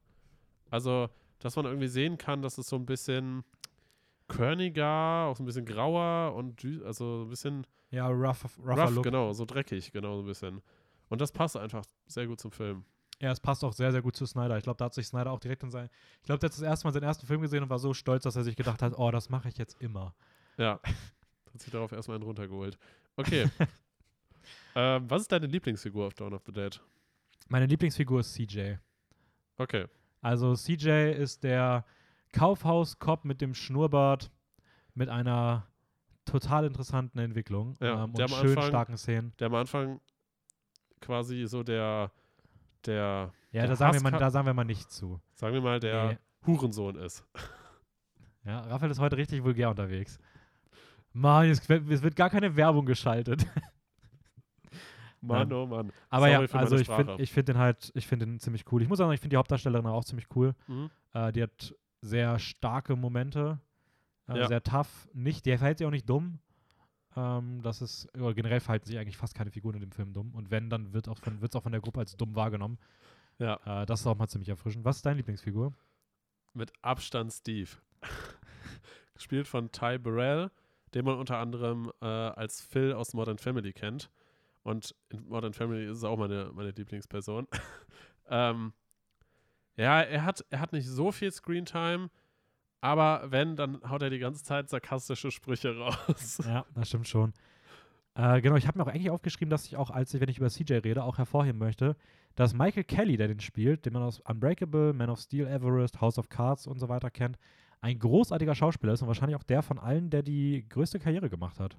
Also, dass man irgendwie sehen kann, dass es so ein bisschen körniger, auch so ein bisschen grauer und also ein bisschen Ja, rough, rougher rough, Look. genau, so dreckig, genau so ein bisschen. Und das passt einfach sehr gut zum Film. Ja, es passt auch sehr, sehr gut zu Snyder. Ich glaube, da hat sich Snyder auch direkt in sein. Ich glaube, der hat das erste Mal seinen ersten Film gesehen und war so stolz, dass er sich gedacht hat, oh, das mache ich jetzt immer. Ja, hat sich darauf erstmal einen runtergeholt. Okay. ähm, was ist deine Lieblingsfigur auf Dawn of the Dead? Meine Lieblingsfigur ist CJ. Okay. Also CJ ist der Kaufhaus-Cop mit dem Schnurrbart mit einer total interessanten Entwicklung Ja, ähm, und schön Anfang- starken Szenen. Der am Anfang quasi so der, der, Ja, der da sagen, mal, da sagen wir mal nichts zu. sagen wir mal, der Nee. Hurensohn ist. Ja, Raphael ist heute richtig vulgär unterwegs. Mann, es, es wird gar keine Werbung geschaltet. Mann, Nein. oh Mann. Aber Sorry ja, also ich finde ich find den halt, ich finde den ziemlich cool. Ich muss sagen, ich finde die Hauptdarstellerin auch ziemlich cool. Mhm. Äh, die hat sehr starke Momente, äh, Ja. sehr tough. Nicht, der verhält sich auch nicht dumm. Ähm, das ist, oder generell verhalten sich eigentlich fast keine Figuren in dem Film dumm. Und wenn, dann wird es auch, von- wird's auch von der Gruppe als dumm wahrgenommen. Ja. Äh, das ist auch mal ziemlich erfrischend. Was ist deine Lieblingsfigur? Mit Abstand Steve. Gespielt von Ty Burrell, den man unter anderem äh, als Phil aus Modern Family kennt. Und in Modern Family ist es auch meine, meine Lieblingsperson. ähm, ja, er hat, er hat nicht so viel Screentime, aber wenn, dann haut er die ganze Zeit sarkastische Sprüche raus. Ja, das stimmt schon. Äh, genau, ich habe mir auch eigentlich aufgeschrieben, dass ich auch, als ich, wenn ich über CJ rede, auch hervorheben möchte, dass Michael Kelly, der den spielt, den man aus Unbreakable, Man of Steel, Everest, House of Cards und so weiter kennt, ein großartiger Schauspieler ist und wahrscheinlich auch der von allen, der die größte Karriere gemacht hat.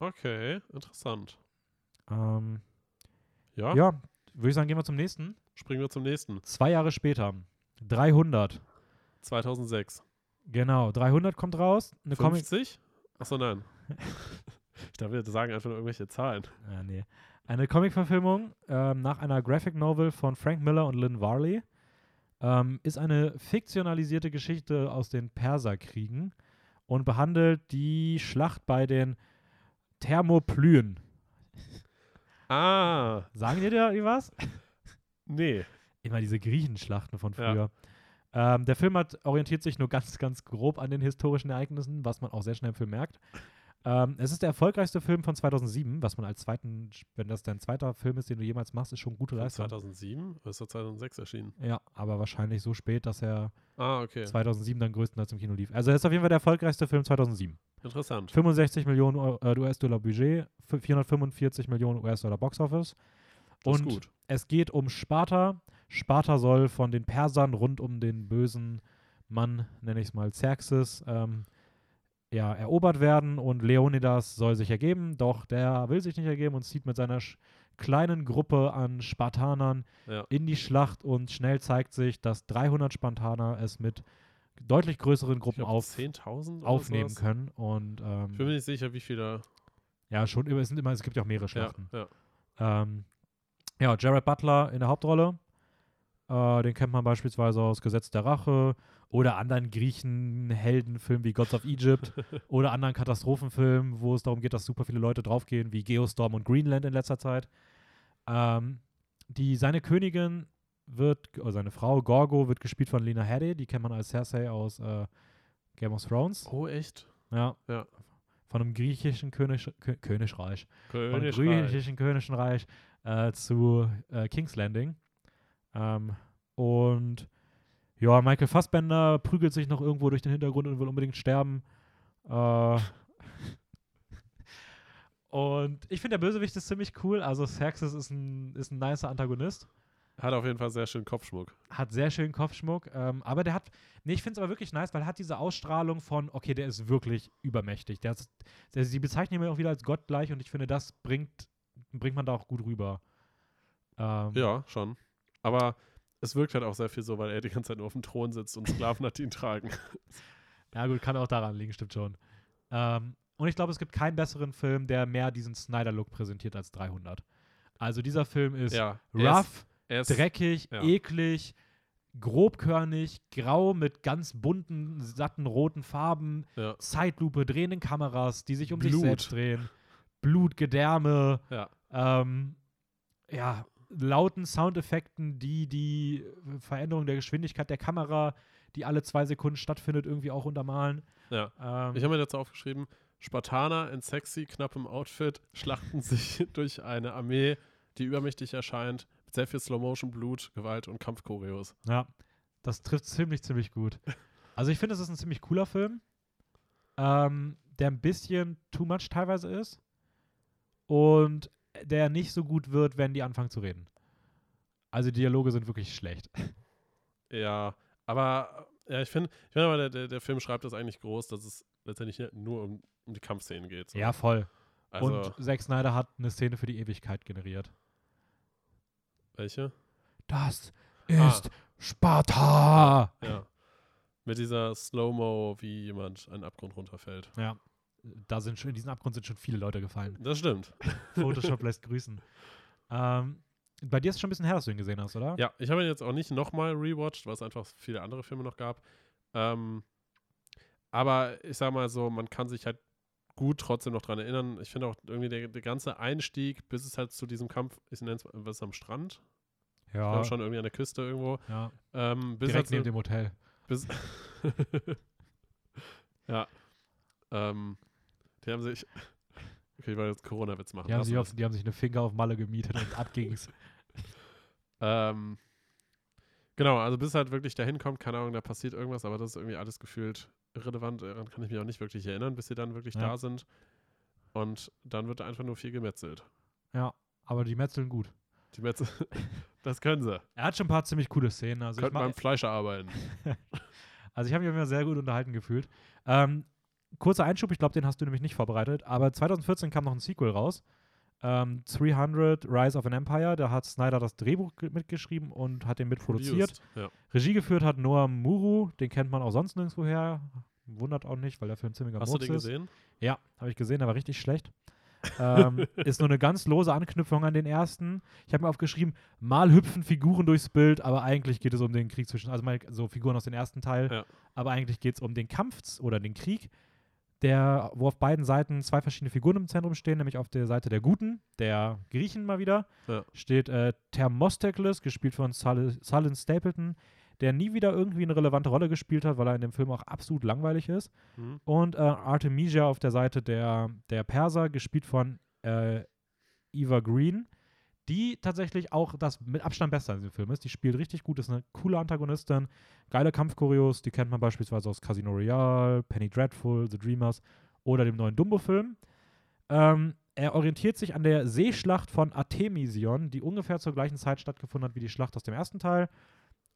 Okay, interessant. Ähm, Ja, ja, würde ich sagen, gehen wir zum nächsten. springen wir zum nächsten. Zwei Jahre später. 300. 2006. Genau, 300 kommt raus. Eine Comic. 50? Achso, nein. ich dachte, wir sagen einfach nur irgendwelche Zahlen. Ja, nee. Eine Comic-Verfilmung ähm, nach einer Graphic Novel von Frank Miller und Lynn Varley. Ähm, ist eine fiktionalisierte Geschichte aus den Perserkriegen und behandelt die Schlacht bei den Thermoplyen. Ah, Sagen dir da irgendwas? nee. Immer diese Griechenschlachten von Ja. früher. Ähm, der Film hat, orientiert sich nur ganz, ganz grob an den historischen Ereignissen, was man auch sehr schnell im Film merkt. Ähm, es ist der erfolgreichste Film von 2007, was man als zweiten, wenn das dein zweiter Film ist, den du jemals machst, ist schon gute Leistung. 2007? Oder ist er 2006 erschienen? Ja, aber wahrscheinlich so spät, dass er Ah, okay. 2007 dann größtenteils im Kino lief. Also er ist auf jeden Fall der erfolgreichste Film 2007. Interessant. 65 Millionen Eu- äh, US-Dollar Budget, f- 445 Millionen US-Dollar Boxoffice. Und gut. es geht um Sparta. Sparta soll von den Persern rund um den bösen Mann, nenne ich es mal Xerxes, ähm, ja, erobert werden und Leonidas soll sich ergeben, doch der will sich nicht ergeben und zieht mit seiner kleinen Gruppe an Spartanern Ja. in die Schlacht und schnell zeigt sich, dass 300 Spartaner es mit deutlich größeren Gruppen auf, 10.000 oder aufnehmen sowas. können und Ich bin ähm, mir nicht sicher, wie viele. ja, schon, immer- es, sind immer, es gibt ja auch mehrere Ja, Schlachten. ja. Ähm, ja, Jared Butler in der Hauptrolle. Äh, den kennt man beispielsweise aus Gesetz der Rache oder anderen Griechen-Heldenfilmen wie Gods of Egypt oder anderen Katastrophenfilmen, wo es darum geht, dass super viele Leute draufgehen, wie Geostorm und Greenland in letzter Zeit. Ähm, die, seine Königin wird, oder seine Frau Gorgo wird gespielt von Lena Headey, die kennt man als Cersei aus äh, Game of Thrones. Oh, echt? Ja. Ja. Von einem griechischen König, Kö Königreich von Königreich. griechischen Königlichen Reich äh, zu äh, King's Landing. Ähm, und ja, Michael Fassbender prügelt sich noch irgendwo durch den Hintergrund und will unbedingt sterben. Äh, und ich finde, der Bösewicht ist ziemlich cool. Also Xerxes ist ein, ist ein nicer Antagonist. Hat auf jeden Fall sehr schön Kopfschmuck. Hat sehr schönen Kopfschmuck. Ähm, aber der hat, nee, ich finde es aber wirklich nice, weil er hat diese Ausstrahlung von, okay, der ist wirklich übermächtig. Der ist, der, sie bezeichnen ihn auch wieder als gottgleich und ich finde, das bringt, bringt man da auch gut rüber. Ähm, Ja, schon. Aber es wirkt halt auch sehr viel so, weil er die ganze Zeit nur auf dem Thron sitzt und Sklaven hat, ihn tragen. Ja, gut, kann auch daran liegen, stimmt schon. Ähm, und ich glaube, es gibt keinen besseren Film, der mehr diesen Snyder-Look präsentiert als 300. Also dieser Film ist Ja. rough, ist- Er ist, dreckig, ja. eklig, grobkörnig, grau mit ganz bunten, satten, roten Farben, Ja. Zeitlupe, drehenden Kameras, die sich um sich Blut. selbst drehen, Blut, Gedärme, Ja. ähm, ja, lauten Soundeffekten, die die Veränderung der Geschwindigkeit der Kamera, die alle zwei Sekunden stattfindet, irgendwie auch untermalen. Ja. Ähm, Ich habe mir dazu aufgeschrieben, Spartaner in sexy, knappem Outfit schlachten sich durch eine Armee, die übermächtig erscheint, sehr viel Slow-Motion, Blut, Gewalt und Kampfchoreos. Ja, das trifft ziemlich, ziemlich gut. Also ich finde, es ist ein ziemlich cooler Film, ähm, der ein bisschen too much teilweise ist und der nicht so gut wird, wenn die anfangen zu reden. Also die Dialoge sind wirklich schlecht. Ja, aber ja, ich finde, ich find aber, der, der, Film schreibt das eigentlich groß, dass es letztendlich nur um, um die Kampfszenen geht. so. Ja, voll. also, und Zack Snyder hat eine Szene für die Ewigkeit generiert. Welche? Das Ah. ist Sparta! Ja. Mit dieser Slow-Mo, wie jemand einen Abgrund runterfällt. Ja. Da sind schon, in diesen Abgrund sind schon viele Leute gefallen. Das stimmt. Photoshop lässt grüßen. Ähm, bei dir ist es schon ein bisschen her, dass du ihn gesehen hast, oder? Ja, ich habe ihn jetzt auch nicht nochmal rewatcht, weil es einfach viele andere Filme noch gab. Ähm, aber ich sag mal so, man kann sich halt gut trotzdem noch dran erinnern. Ich finde auch irgendwie der, der ganze Einstieg, bis es halt zu diesem Kampf, ich nenne es was am Strand, Ja. glaube schon irgendwie an der Küste irgendwo. ja. Ähm, bis Direkt halt neben so, dem Hotel. bis Ja. Ähm, die haben sich. Okay, ich wollte jetzt Corona-Witz machen. Die haben, sich auf, die haben sich eine Finger auf Malle gemietet und ab ging's. Ähm, genau, also bis halt wirklich dahin kommt, keine Ahnung, da passiert irgendwas, aber das ist irgendwie alles gefühlt irrelevant. Daran kann ich mich auch nicht wirklich erinnern, bis sie dann wirklich Ja. da sind. Und dann wird einfach nur viel gemetzelt. Ja, aber die metzeln gut. Die Metzel, das können sie. Er hat schon ein paar ziemlich coole Szenen. Also Könnten beim Fleischer arbeiten. also ich habe mich immer sehr gut unterhalten gefühlt. Ähm, kurzer Einschub, ich glaube, den hast du nämlich nicht vorbereitet. Aber 2014 kam noch ein Sequel raus. Ähm, 300 Rise of an Empire. Da hat Snyder das Drehbuch ge- mitgeschrieben und hat den mitproduziert. Ja. Regie geführt hat Noah Muru. Den kennt man auch sonst nirgendwo her. Wundert auch nicht, weil der Film ziemlicher Hast du Murks den ist. gesehen? Ja, habe ich gesehen, der war richtig schlecht. ähm, ist nur eine ganz lose Anknüpfung an den ersten. Ich habe mir aufgeschrieben, mal hüpfen Figuren durchs Bild, aber eigentlich geht es um den Krieg zwischen, also mal so Figuren aus dem ersten Teil, Ja. aber eigentlich geht es um den Kampf oder den Krieg, der, wo auf beiden Seiten zwei verschiedene Figuren im Zentrum stehen, nämlich auf der Seite der Guten, der Griechen mal wieder, Ja. steht äh, Thermostekles, gespielt von Sullen Stapleton, der nie wieder irgendwie eine relevante Rolle gespielt hat, weil er in dem Film auch absolut langweilig ist. Mhm. Und äh, Artemisia auf der Seite der, der Perser, gespielt von äh, Eva Green, die tatsächlich auch das mit Abstand Beste an diesem Film ist. Die spielt richtig gut, ist eine coole Antagonistin, geile Kampfchoreos, die kennt man beispielsweise aus Casino Royale, Penny Dreadful, The Dreamers oder dem neuen Dumbo-Film. Ähm, er orientiert sich an der Seeschlacht von Artemision, die ungefähr zur gleichen Zeit stattgefunden hat wie die Schlacht aus dem ersten Teil.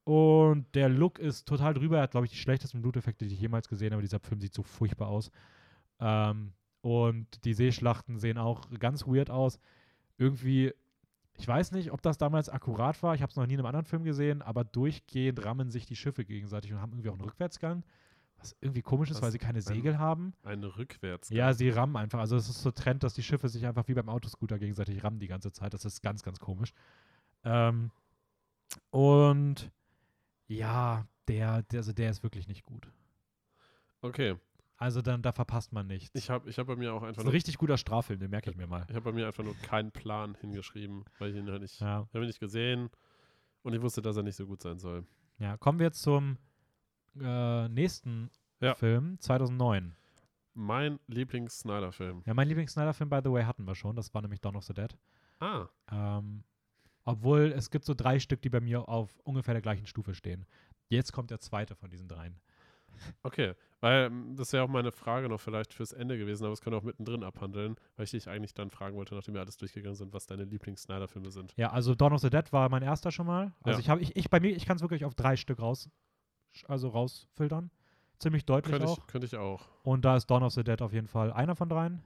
Und der Look ist total drüber. Er hat, glaube ich, die schlechtesten Bluteffekte, die ich jemals gesehen habe. Dieser Film sieht so furchtbar aus. Ähm, und die Seeschlachten sehen auch ganz weird aus. Irgendwie, ich weiß nicht, ob das damals akkurat war. Ich habe es noch nie in einem anderen Film gesehen, aber durchgehend rammen sich die Schiffe gegenseitig und haben irgendwie auch einen Rückwärtsgang. Was irgendwie komisch ist, Was? weil sie keine Ein- Segel haben. Eine rückwärts. Ja, sie rammen einfach. Also es ist so Trend, dass die Schiffe sich einfach wie beim Autoscooter gegenseitig rammen die ganze Zeit. Das ist ganz, ganz komisch. Ähm, und ja, der, der, also der ist wirklich nicht gut. Okay. Also dann, da verpasst man nichts. Ich habe ich hab bei mir auch das einfach ist ein richtig guter Straffilm, den merke ich mir mal. ich habe bei mir einfach nur keinen Plan hingeschrieben, weil ich ihn halt nicht, Ja. habe ihn nicht gesehen und ich wusste, dass er nicht so gut sein soll. ja, kommen wir zum äh, nächsten Ja. Film, 2009. Mein Lieblings-Snyder-Film. Ja, mein Lieblings-Snyder-Film, by the way, hatten wir schon. Das war nämlich Dawn of the Dead. Ah, Ähm, obwohl es gibt so drei Stück, die bei mir auf ungefähr der gleichen Stufe stehen. Jetzt kommt der zweite von diesen dreien. Okay. Weil ähm, das wäre auch meine Frage noch vielleicht fürs Ende gewesen, aber es können wir auch mittendrin abhandeln, weil ich dich eigentlich dann fragen wollte, nachdem wir alles durchgegangen sind, was deine Lieblings-Snyder-Filme sind. Ja, also Dawn of the Dead war mein erster schon mal. Also Ja. ich habe, ich, ich bei mir, ich kann es wirklich auf drei Stück raus, also rausfiltern. Ziemlich deutlich Könnte auch. ich, könnte ich auch. Und da ist Dawn of the Dead auf jeden Fall einer von dreien.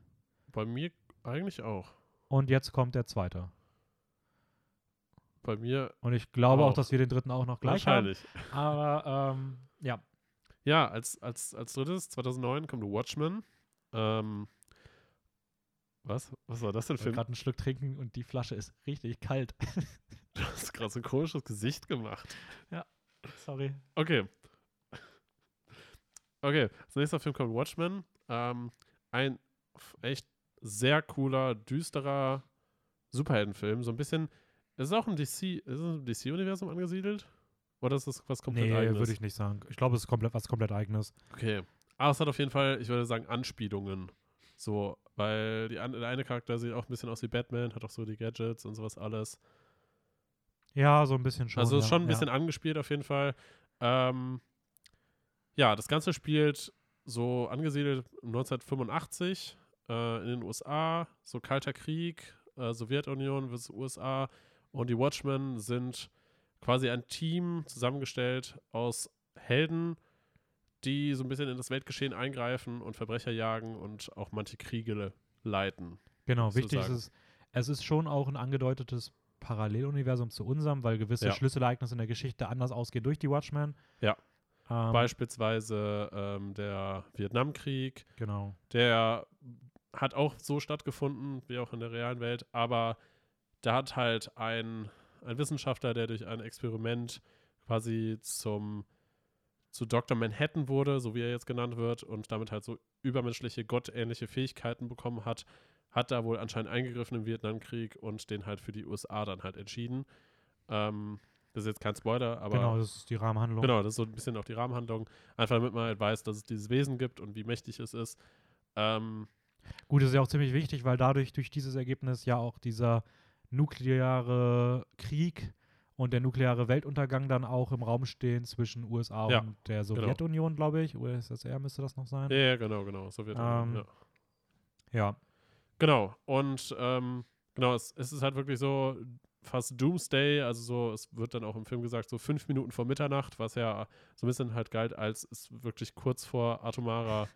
Bei mir eigentlich auch. Und jetzt kommt der zweite. Bei mir Und ich glaube auch, Auch. dass wir den dritten auch noch gleich haben. wahrscheinlich. Aber ähm, ja, Ja, als, als, als drittes, 2009, kommt Watchmen. Ähm, was? Was war das denn für ein... gerade einen Schluck trinken und die Flasche ist richtig kalt. Du hast gerade so ein komisches Gesicht gemacht. Sorry. Okay. Okay, als nächster Film kommt Watchmen. Ähm, ein echt sehr cooler, düsterer Superheldenfilm. So ein bisschen, es ist auch im DC, ist es im DC-Universum angesiedelt? Oder ist das was komplett Nee, eigenes? würde ich nicht sagen. Ich glaube, es ist komplett was komplett eigenes. Okay. Aber es hat auf jeden Fall, ich würde sagen, Anspielungen. So, weil die der eine Charakter sieht auch ein bisschen aus wie Batman, hat auch so die Gadgets und sowas alles. Ja, so ein bisschen schon. also ist ja, schon ein ja. bisschen angespielt auf jeden Fall. Ähm, ja, das Ganze spielt so angesiedelt 1985 äh, in den USA, so kalter Krieg, äh, Sowjetunion versus USA und die Watchmen sind quasi ein Team zusammengestellt aus Helden, die so ein bisschen in das Weltgeschehen eingreifen und Verbrecher jagen und auch manche Kriege le- leiten. Genau, wichtig ist sagen? es, es ist schon auch ein angedeutetes Paralleluniversum zu unserem, weil gewisse Ja. Schlüsselereignisse in der Geschichte anders ausgehen durch die Watchmen. Ja. Ähm, Beispielsweise ähm, der Vietnamkrieg, genau. der hat auch so stattgefunden, wie auch in der realen Welt, aber da hat halt ein, ein Wissenschaftler, der durch ein Experiment quasi zum zu Dr. Manhattan wurde, so wie er jetzt genannt wird, und damit halt so übermenschliche, gottähnliche Fähigkeiten bekommen hat, hat da wohl anscheinend eingegriffen im Vietnamkrieg und den halt für die USA dann halt entschieden. Ähm, Das ist jetzt kein Spoiler, aber. genau, das ist die Rahmenhandlung. Genau, das ist so ein bisschen auch die Rahmenhandlung. Einfach damit man halt weiß, dass es dieses Wesen gibt und wie mächtig es ist. Ähm, Gut, das ist ja auch ziemlich wichtig, weil dadurch, durch dieses Ergebnis ja auch dieser nukleare Krieg und der nukleare Weltuntergang dann auch im Raum stehen zwischen USA Ja, und der Sowjetunion, glaube ich. USSR müsste das noch sein. ja, ja, genau, genau. Sowjetunion. Ähm, ja. Ja. Genau. Und ähm, genau, es, es ist halt wirklich so fast Doomsday, also so, es wird dann auch im Film gesagt, so fünf Minuten vor Mitternacht, was ja so ein bisschen halt galt, als es wirklich kurz vor atomarer Ja,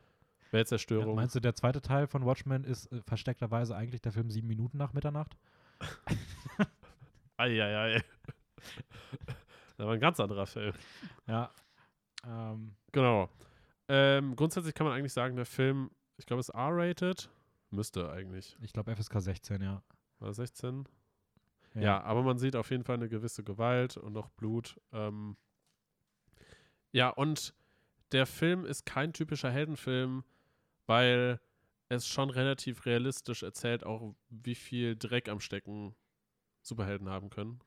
Weltzerstörung. meinst du, der zweite Teil von Watchmen ist äh, versteckterweise eigentlich der Film sieben Minuten nach Mitternacht? Eieiei. das war ein ganz anderer Film. Ja. Ähm, Genau. Ähm, grundsätzlich kann man eigentlich sagen, der Film, ich glaube, ist R-rated. Müsste eigentlich. ich glaube FSK 16, ja. War 16? Ja. aber man sieht auf jeden Fall eine gewisse Gewalt und auch Blut. Ähm, ja, und der Film ist kein typischer Heldenfilm, weil es schon relativ realistisch erzählt, auch wie viel Dreck am Stecken Superhelden haben können.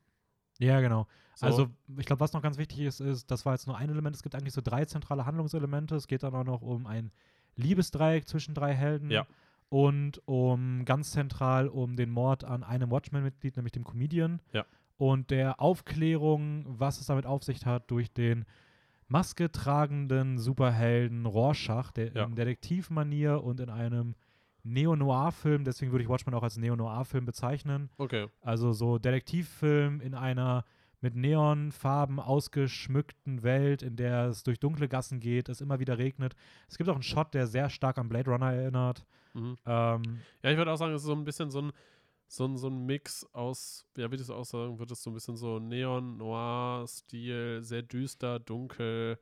Ja, genau. So. Also, ich glaube, was noch ganz wichtig ist, ist, das war jetzt nur ein Element. Es gibt eigentlich so drei zentrale Handlungselemente. Es geht dann auch noch um ein Liebesdreieck zwischen drei Helden. Ja. Und um ganz zentral um den Mord an einem Watchmen-Mitglied, nämlich dem Comedian. Ja. Und der Aufklärung, was es damit auf sich hat, durch den Maske tragenden Superhelden Rorschach, der Ja. in Detektivmanier und in einem Neo-Noir-Film, deswegen würde ich Watchmen auch als Neo-Noir-Film bezeichnen, Okay. also so Detektivfilm in einer mit Neonfarben ausgeschmückten Welt, in der es durch dunkle Gassen geht, es immer wieder regnet. Es gibt auch einen Shot, der sehr stark an Blade Runner erinnert. Mhm. Ähm, Ja, ich würde auch sagen, es ist so ein bisschen so ein, so ein, so ein Mix aus, ja, wie das auch sagen, wird es so ein bisschen so Neon-Noir-Stil, sehr düster, dunkel.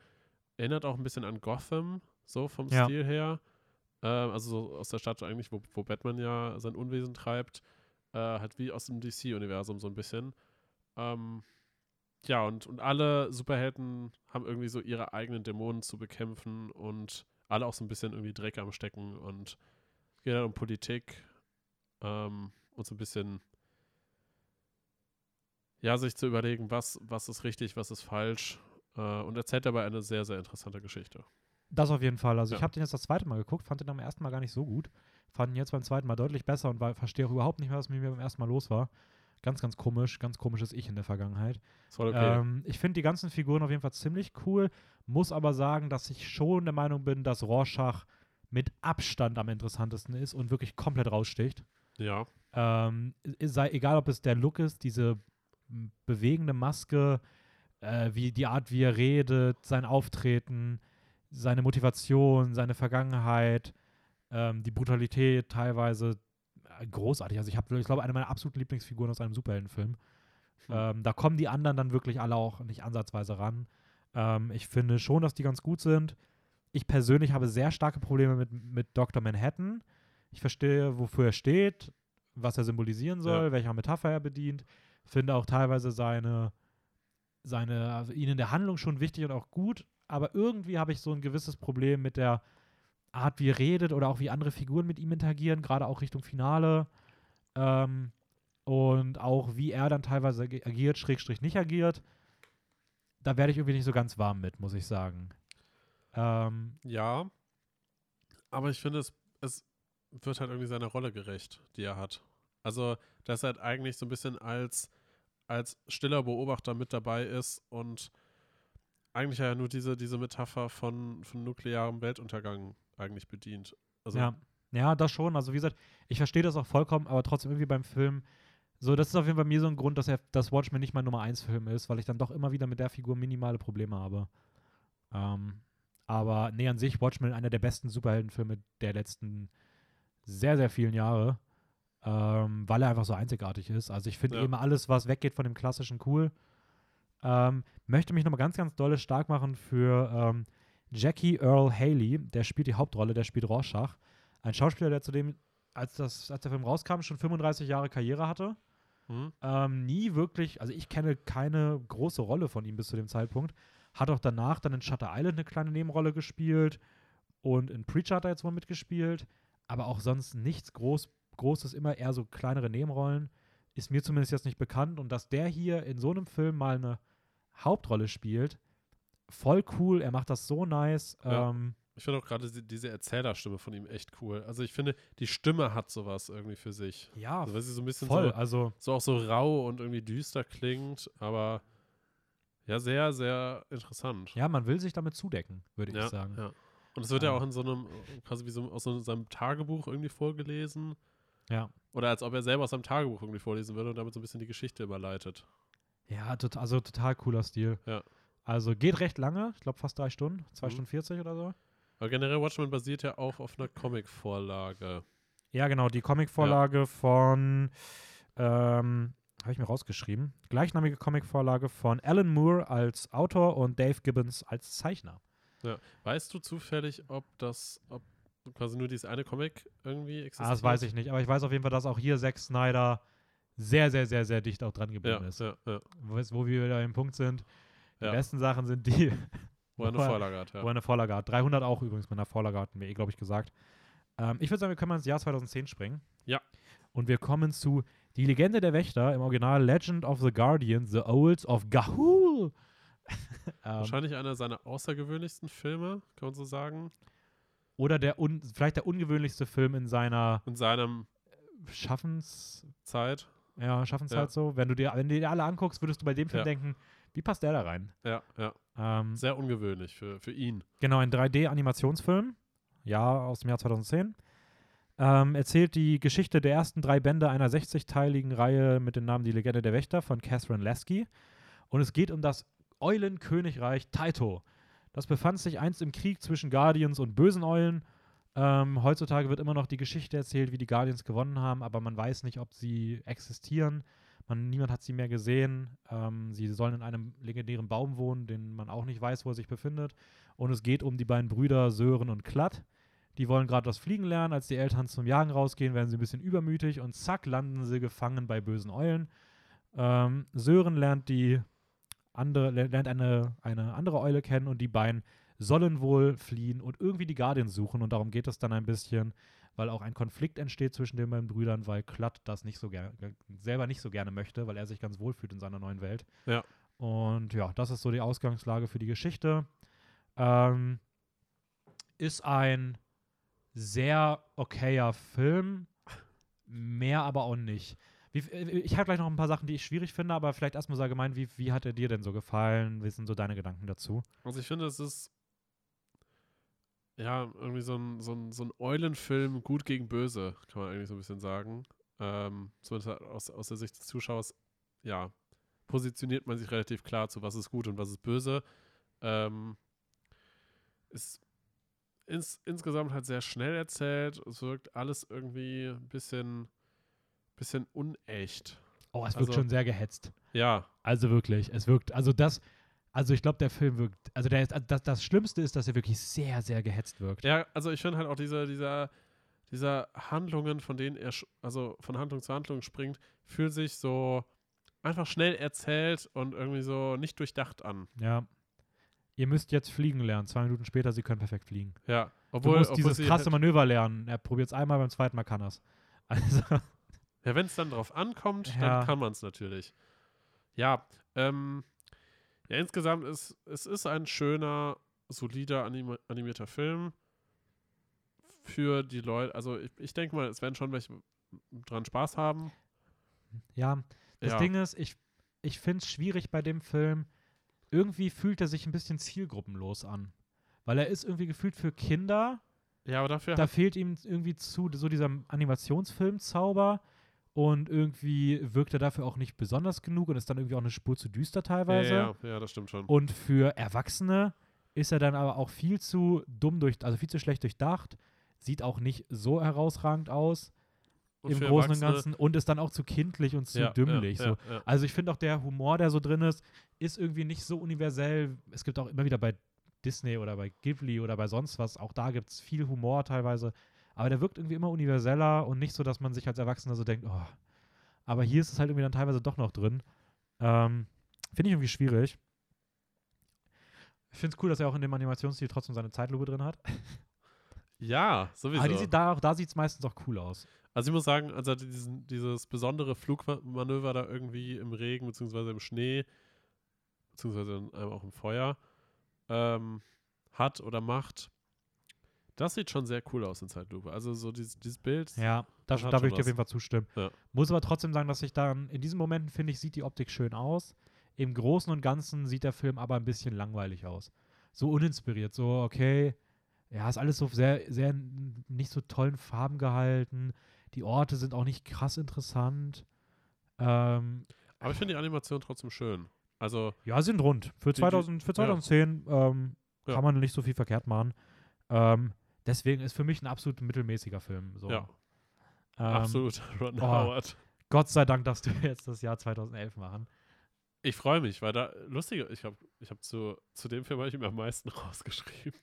Erinnert auch ein bisschen an Gotham, so vom Ja. Stil her. Ähm, also so aus der Stadt eigentlich, wo, wo Batman ja sein Unwesen treibt. Äh, halt wie aus dem DC-Universum so ein bisschen. Ähm, ja, und, und alle Superhelden haben irgendwie so ihre eigenen Dämonen zu bekämpfen und alle auch so ein bisschen irgendwie Dreck am Stecken und es geht halt um Politik ähm, und so ein bisschen ja, sich zu überlegen, was, was ist richtig, was ist falsch äh, und erzählt dabei eine sehr, sehr interessante Geschichte. das auf jeden Fall. Also Ja. ich habe den jetzt das zweite Mal geguckt, fand den am ersten Mal gar nicht so gut. Fand ihn jetzt beim zweiten Mal deutlich besser und war, verstehe auch überhaupt nicht mehr, was mit mir beim ersten Mal los war. Ganz, ganz komisch, ganz komisches Ich in der Vergangenheit. Voll okay. Ähm, ich finde die ganzen Figuren auf jeden Fall ziemlich cool, muss aber sagen, dass ich schon der Meinung bin, dass Rorschach mit Abstand am interessantesten ist und wirklich komplett raussticht. ja, Ähm, sei, egal, ob es der Look ist, diese bewegende Maske, äh, wie die Art, wie er redet, sein Auftreten, seine Motivation, seine Vergangenheit, ähm, die Brutalität teilweise äh, großartig. Also ich habe, ich glaube, eine meiner absoluten Lieblingsfiguren aus einem Superheldenfilm. Hm. Ähm, da kommen die anderen dann wirklich alle auch nicht ansatzweise ran. Ähm, ich finde schon, dass die ganz gut sind. Ich persönlich habe sehr starke Probleme mit, mit Dr. Manhattan. Ich verstehe, wofür er steht, was er symbolisieren soll, Ja. welcher Metapher er bedient. Finde auch teilweise seine, seine, also ihn in der Handlung schon wichtig und auch gut, aber irgendwie habe ich so ein gewisses Problem mit der Art, wie er redet oder auch wie andere Figuren mit ihm interagieren, gerade auch Richtung Finale. Ähm, und auch wie er dann teilweise ag- agiert, Schrägstrich nicht agiert. Da werde ich irgendwie nicht so ganz warm mit, muss ich sagen. Ähm, ja. Aber ich finde, es, es wird halt irgendwie seiner Rolle gerecht, die er hat. Also, dass er halt eigentlich so ein bisschen als, als stiller Beobachter mit dabei ist und eigentlich ja nur diese, diese Metapher von, von nuklearem Weltuntergang eigentlich bedient. Also, ja. ja, das schon. Also wie gesagt, ich verstehe das auch vollkommen, aber trotzdem irgendwie beim Film, so, das ist auf jeden Fall mir so ein Grund, dass er das Watchmen nicht mein Nummer 1 Film ist, weil ich dann doch immer wieder mit der Figur minimale Probleme habe. Ähm, aber nee, an sich Watchmen einer der besten Superheldenfilme der letzten sehr, sehr vielen Jahre, ähm, weil er einfach so einzigartig ist. Also ich finde Ja. eben alles, was weggeht von dem klassischen cool. Ähm, möchte mich nochmal ganz, ganz dolle stark machen für ähm, Jackie Earl Haley, der spielt die Hauptrolle, der spielt Rorschach. Ein Schauspieler, der zudem, als, das, als der Film rauskam, schon 35 Jahre Karriere hatte. hm? Ähm, nie wirklich, also ich kenne keine große Rolle von ihm bis zu dem Zeitpunkt. Hat auch danach dann in Shutter Island eine kleine Nebenrolle gespielt und in Preacher hat er jetzt mal mitgespielt, aber auch sonst nichts groß, Großes, immer eher so kleinere Nebenrollen. Ist mir zumindest jetzt nicht bekannt und dass der hier in so einem Film mal eine Hauptrolle spielt. Voll cool, er macht das so nice. Ja. Ähm, Ich finde auch gerade diese, Erzählerstimme von ihm echt cool. Also ich finde, die Stimme hat sowas irgendwie für sich. ja, Also weil sie so ein bisschen voll. so, Also, so auch so rau und irgendwie düster klingt, aber ja, sehr, sehr interessant. ja, man will sich damit zudecken, würde ja, ich sagen. ja. Und es wird ja Ähm. auch in so einem, quasi wie so aus so seinem Tagebuch irgendwie vorgelesen. Ja. Oder als ob er selber aus seinem Tagebuch irgendwie vorlesen würde und damit so ein bisschen die Geschichte überleitet. Ja, tot, also total cooler Stil. Ja. Also geht recht lange, ich glaube fast drei Stunden, zwei Mhm. Stunden 40 oder so. Aber generell Watchmen basiert ja auch auf einer Comic-Vorlage. Ja, genau, die Comicvorlage von, ähm, habe ich mir rausgeschrieben, gleichnamige Comicvorlage von Alan Moore als Autor und Dave Gibbons als Zeichner. Weißt du zufällig, ob das, ob quasi nur dieses eine Comic irgendwie existiert? Ah, das weiß ich nicht, aber ich weiß auf jeden Fall, dass auch hier Zack Snyder sehr, sehr, sehr, sehr dicht auch dran Ja, geblieben ist. ja, ja. Wo, wo wir wieder im Punkt sind, die Ja. besten Sachen sind die, Wo er eine Vorlage hat, ja. wo er eine Vorlage hat. 300 auch übrigens mit einer Vorlage hatten wir eh, glaube ich, gesagt. Ähm, ich würde sagen, wir können mal ins Jahr 2010 springen. Ja. Und wir kommen zu Die Legende der Wächter, im Original Legend of the Guardian, The Owls of Gahul. ähm, Wahrscheinlich einer seiner außergewöhnlichsten Filme, kann man so sagen. Oder der un vielleicht der ungewöhnlichste Film in seiner In seinem Schaffens Zeit. ja, Schaffenszeit Ja. so. Wenn du dir, wenn du dir alle anguckst, würdest du bei dem Film Ja. denken, wie passt der da rein? Ja, ja. Ähm, Sehr ungewöhnlich für, für ihn. Genau, ein 3D-Animationsfilm, ja, aus dem Jahr 2010. Ähm, erzählt die Geschichte der ersten drei Bände einer 60-teiligen Reihe mit dem Namen Die Legende der Wächter von Catherine Lasky. Und es geht um das Eulenkönigreich Taito. Das befand sich einst im Krieg zwischen Guardians und bösen Eulen. Ähm, heutzutage wird immer noch die Geschichte erzählt, wie die Guardians gewonnen haben, aber man weiß nicht, ob sie existieren. Man, niemand hat sie mehr gesehen. Ähm, sie sollen in einem legendären Baum wohnen, den man auch nicht weiß, wo er sich befindet. Und es geht um die beiden Brüder Sören und Klatt. Die wollen gerade das Fliegen lernen. Als die Eltern zum Jagen rausgehen, werden sie ein bisschen übermütig und zack, landen sie gefangen bei bösen Eulen. Ähm, Sören lernt die andere, ler- lernt eine, eine andere Eule kennen und die beiden sollen wohl fliehen und irgendwie die Guardians suchen. Und darum geht es dann ein bisschen, weil auch ein Konflikt entsteht zwischen den beiden Brüdern, weil Klatt das nicht so gerne, selber nicht so gerne möchte, weil er sich ganz wohl fühlt in seiner neuen Welt. Ja. Und ja, das ist so die Ausgangslage für die Geschichte. Ähm, ist ein sehr okayer Film, mehr aber auch nicht. Wie, äh, ich habe gleich noch ein paar Sachen, die ich schwierig finde, aber vielleicht erstmal so allgemein, wie, wie hat er dir denn so gefallen? Wie sind so deine Gedanken dazu? Also ich finde, es ist ja irgendwie so ein, so ein, so ein Eulenfilm gut gegen böse, kann man eigentlich so ein bisschen sagen. Ähm, zumindest aus, aus der Sicht des Zuschauers, ja, positioniert man sich relativ klar zu, was ist gut und was ist böse. Ähm, ist ins, insgesamt halt sehr schnell erzählt. Es wirkt alles irgendwie ein bisschen, bisschen unecht. Oh, es Also- wirkt schon sehr gehetzt. Ja, Also wirklich, es wirkt, also das, also ich glaube, der Film wirkt, also der ist, also das, das Schlimmste ist, dass er wirklich sehr, sehr gehetzt wirkt. Ja, also ich finde halt auch diese, dieser, dieser Handlungen, von denen er, also von Handlung zu Handlung springt, fühlt sich so einfach schnell erzählt und irgendwie so nicht durchdacht an. Ja. Ihr müsst jetzt fliegen lernen. Zwei Minuten später, sie können perfekt fliegen. Ja, Du obwohl, musst obwohl dieses krasse halt, Manöver lernen. Er probiert es einmal, beim zweiten Mal kann er es. Also, ja, wenn es dann drauf ankommt, Ja. dann kann man es natürlich. Ja, ähm, ja, insgesamt ist es ist ein schöner, solider anima animierter Film für die Leute. Also ich, ich denke mal, es werden schon welche dran Spaß haben. ja, das ja. Ding ist, ich, ich finde es schwierig bei dem Film. Irgendwie fühlt er sich ein bisschen zielgruppenlos an. Weil er ist irgendwie gefühlt für Kinder. ja, aber dafür Da fehlt ihm irgendwie zu so dieser Animationsfilm-Zauber. Und irgendwie wirkt er dafür auch nicht besonders genug und ist dann irgendwie auch eine Spur zu düster teilweise. Ja, ja, ja, das stimmt schon. Und für Erwachsene ist er dann aber auch viel zu dumm durch, also viel zu schlecht durchdacht. Sieht auch nicht so herausragend aus Und im Großen und Ganzen und ist dann auch zu kindlich und zu ja, dümmlich. Ja, so. Also ich finde auch der Humor, der so drin ist, ist irgendwie nicht so universell. Es gibt auch immer wieder bei Disney oder bei Ghibli oder bei sonst was, auch da gibt es viel Humor teilweise. Aber der wirkt irgendwie immer universeller und nicht so, dass man sich als Erwachsener so denkt, oh. Aber hier ist es halt irgendwie dann teilweise doch noch drin. Ähm, finde ich irgendwie schwierig. Ich finde es cool, dass er auch in dem Animationsstil trotzdem seine Zeitlupe drin hat. ja, sowieso. Aber sieht da, auch da sieht es meistens auch cool aus. also ich muss sagen, also diesen, dieses besondere Flugmanöver da irgendwie im Regen bzw. im Schnee beziehungsweise einmal auch im Feuer, ähm, hat oder macht. Das sieht schon sehr cool aus in Zeitlupe. Also so dieses, dieses Bild. Ja, da, würde ich dir auf jeden Fall zustimmen. Ja. Muss aber trotzdem sagen, dass ich dann in diesen Momenten finde ich, sieht die Optik schön aus. Im Großen und Ganzen sieht der Film aber ein bisschen langweilig aus. So uninspiriert, so okay, ja, ist alles so sehr, sehr nicht so tollen Farben gehalten. Die Orte sind auch nicht krass interessant. Ähm, Aber ich finde die Animation trotzdem schön. Also, ja, sind rund. Für, Die- die- 2000, für 2010 ähm, Ja. kann man nicht so viel verkehrt machen. Ähm, deswegen ist für mich ein absolut mittelmäßiger Film. So. ja, Ähm, absolut. Ron oh. Howard. Gott sei Dank darfst du jetzt das Jahr 2011 machen. Ich freue mich, weil da, lustige, ich habe ich hab zu, zu dem Film habe ich mir am meisten rausgeschrieben.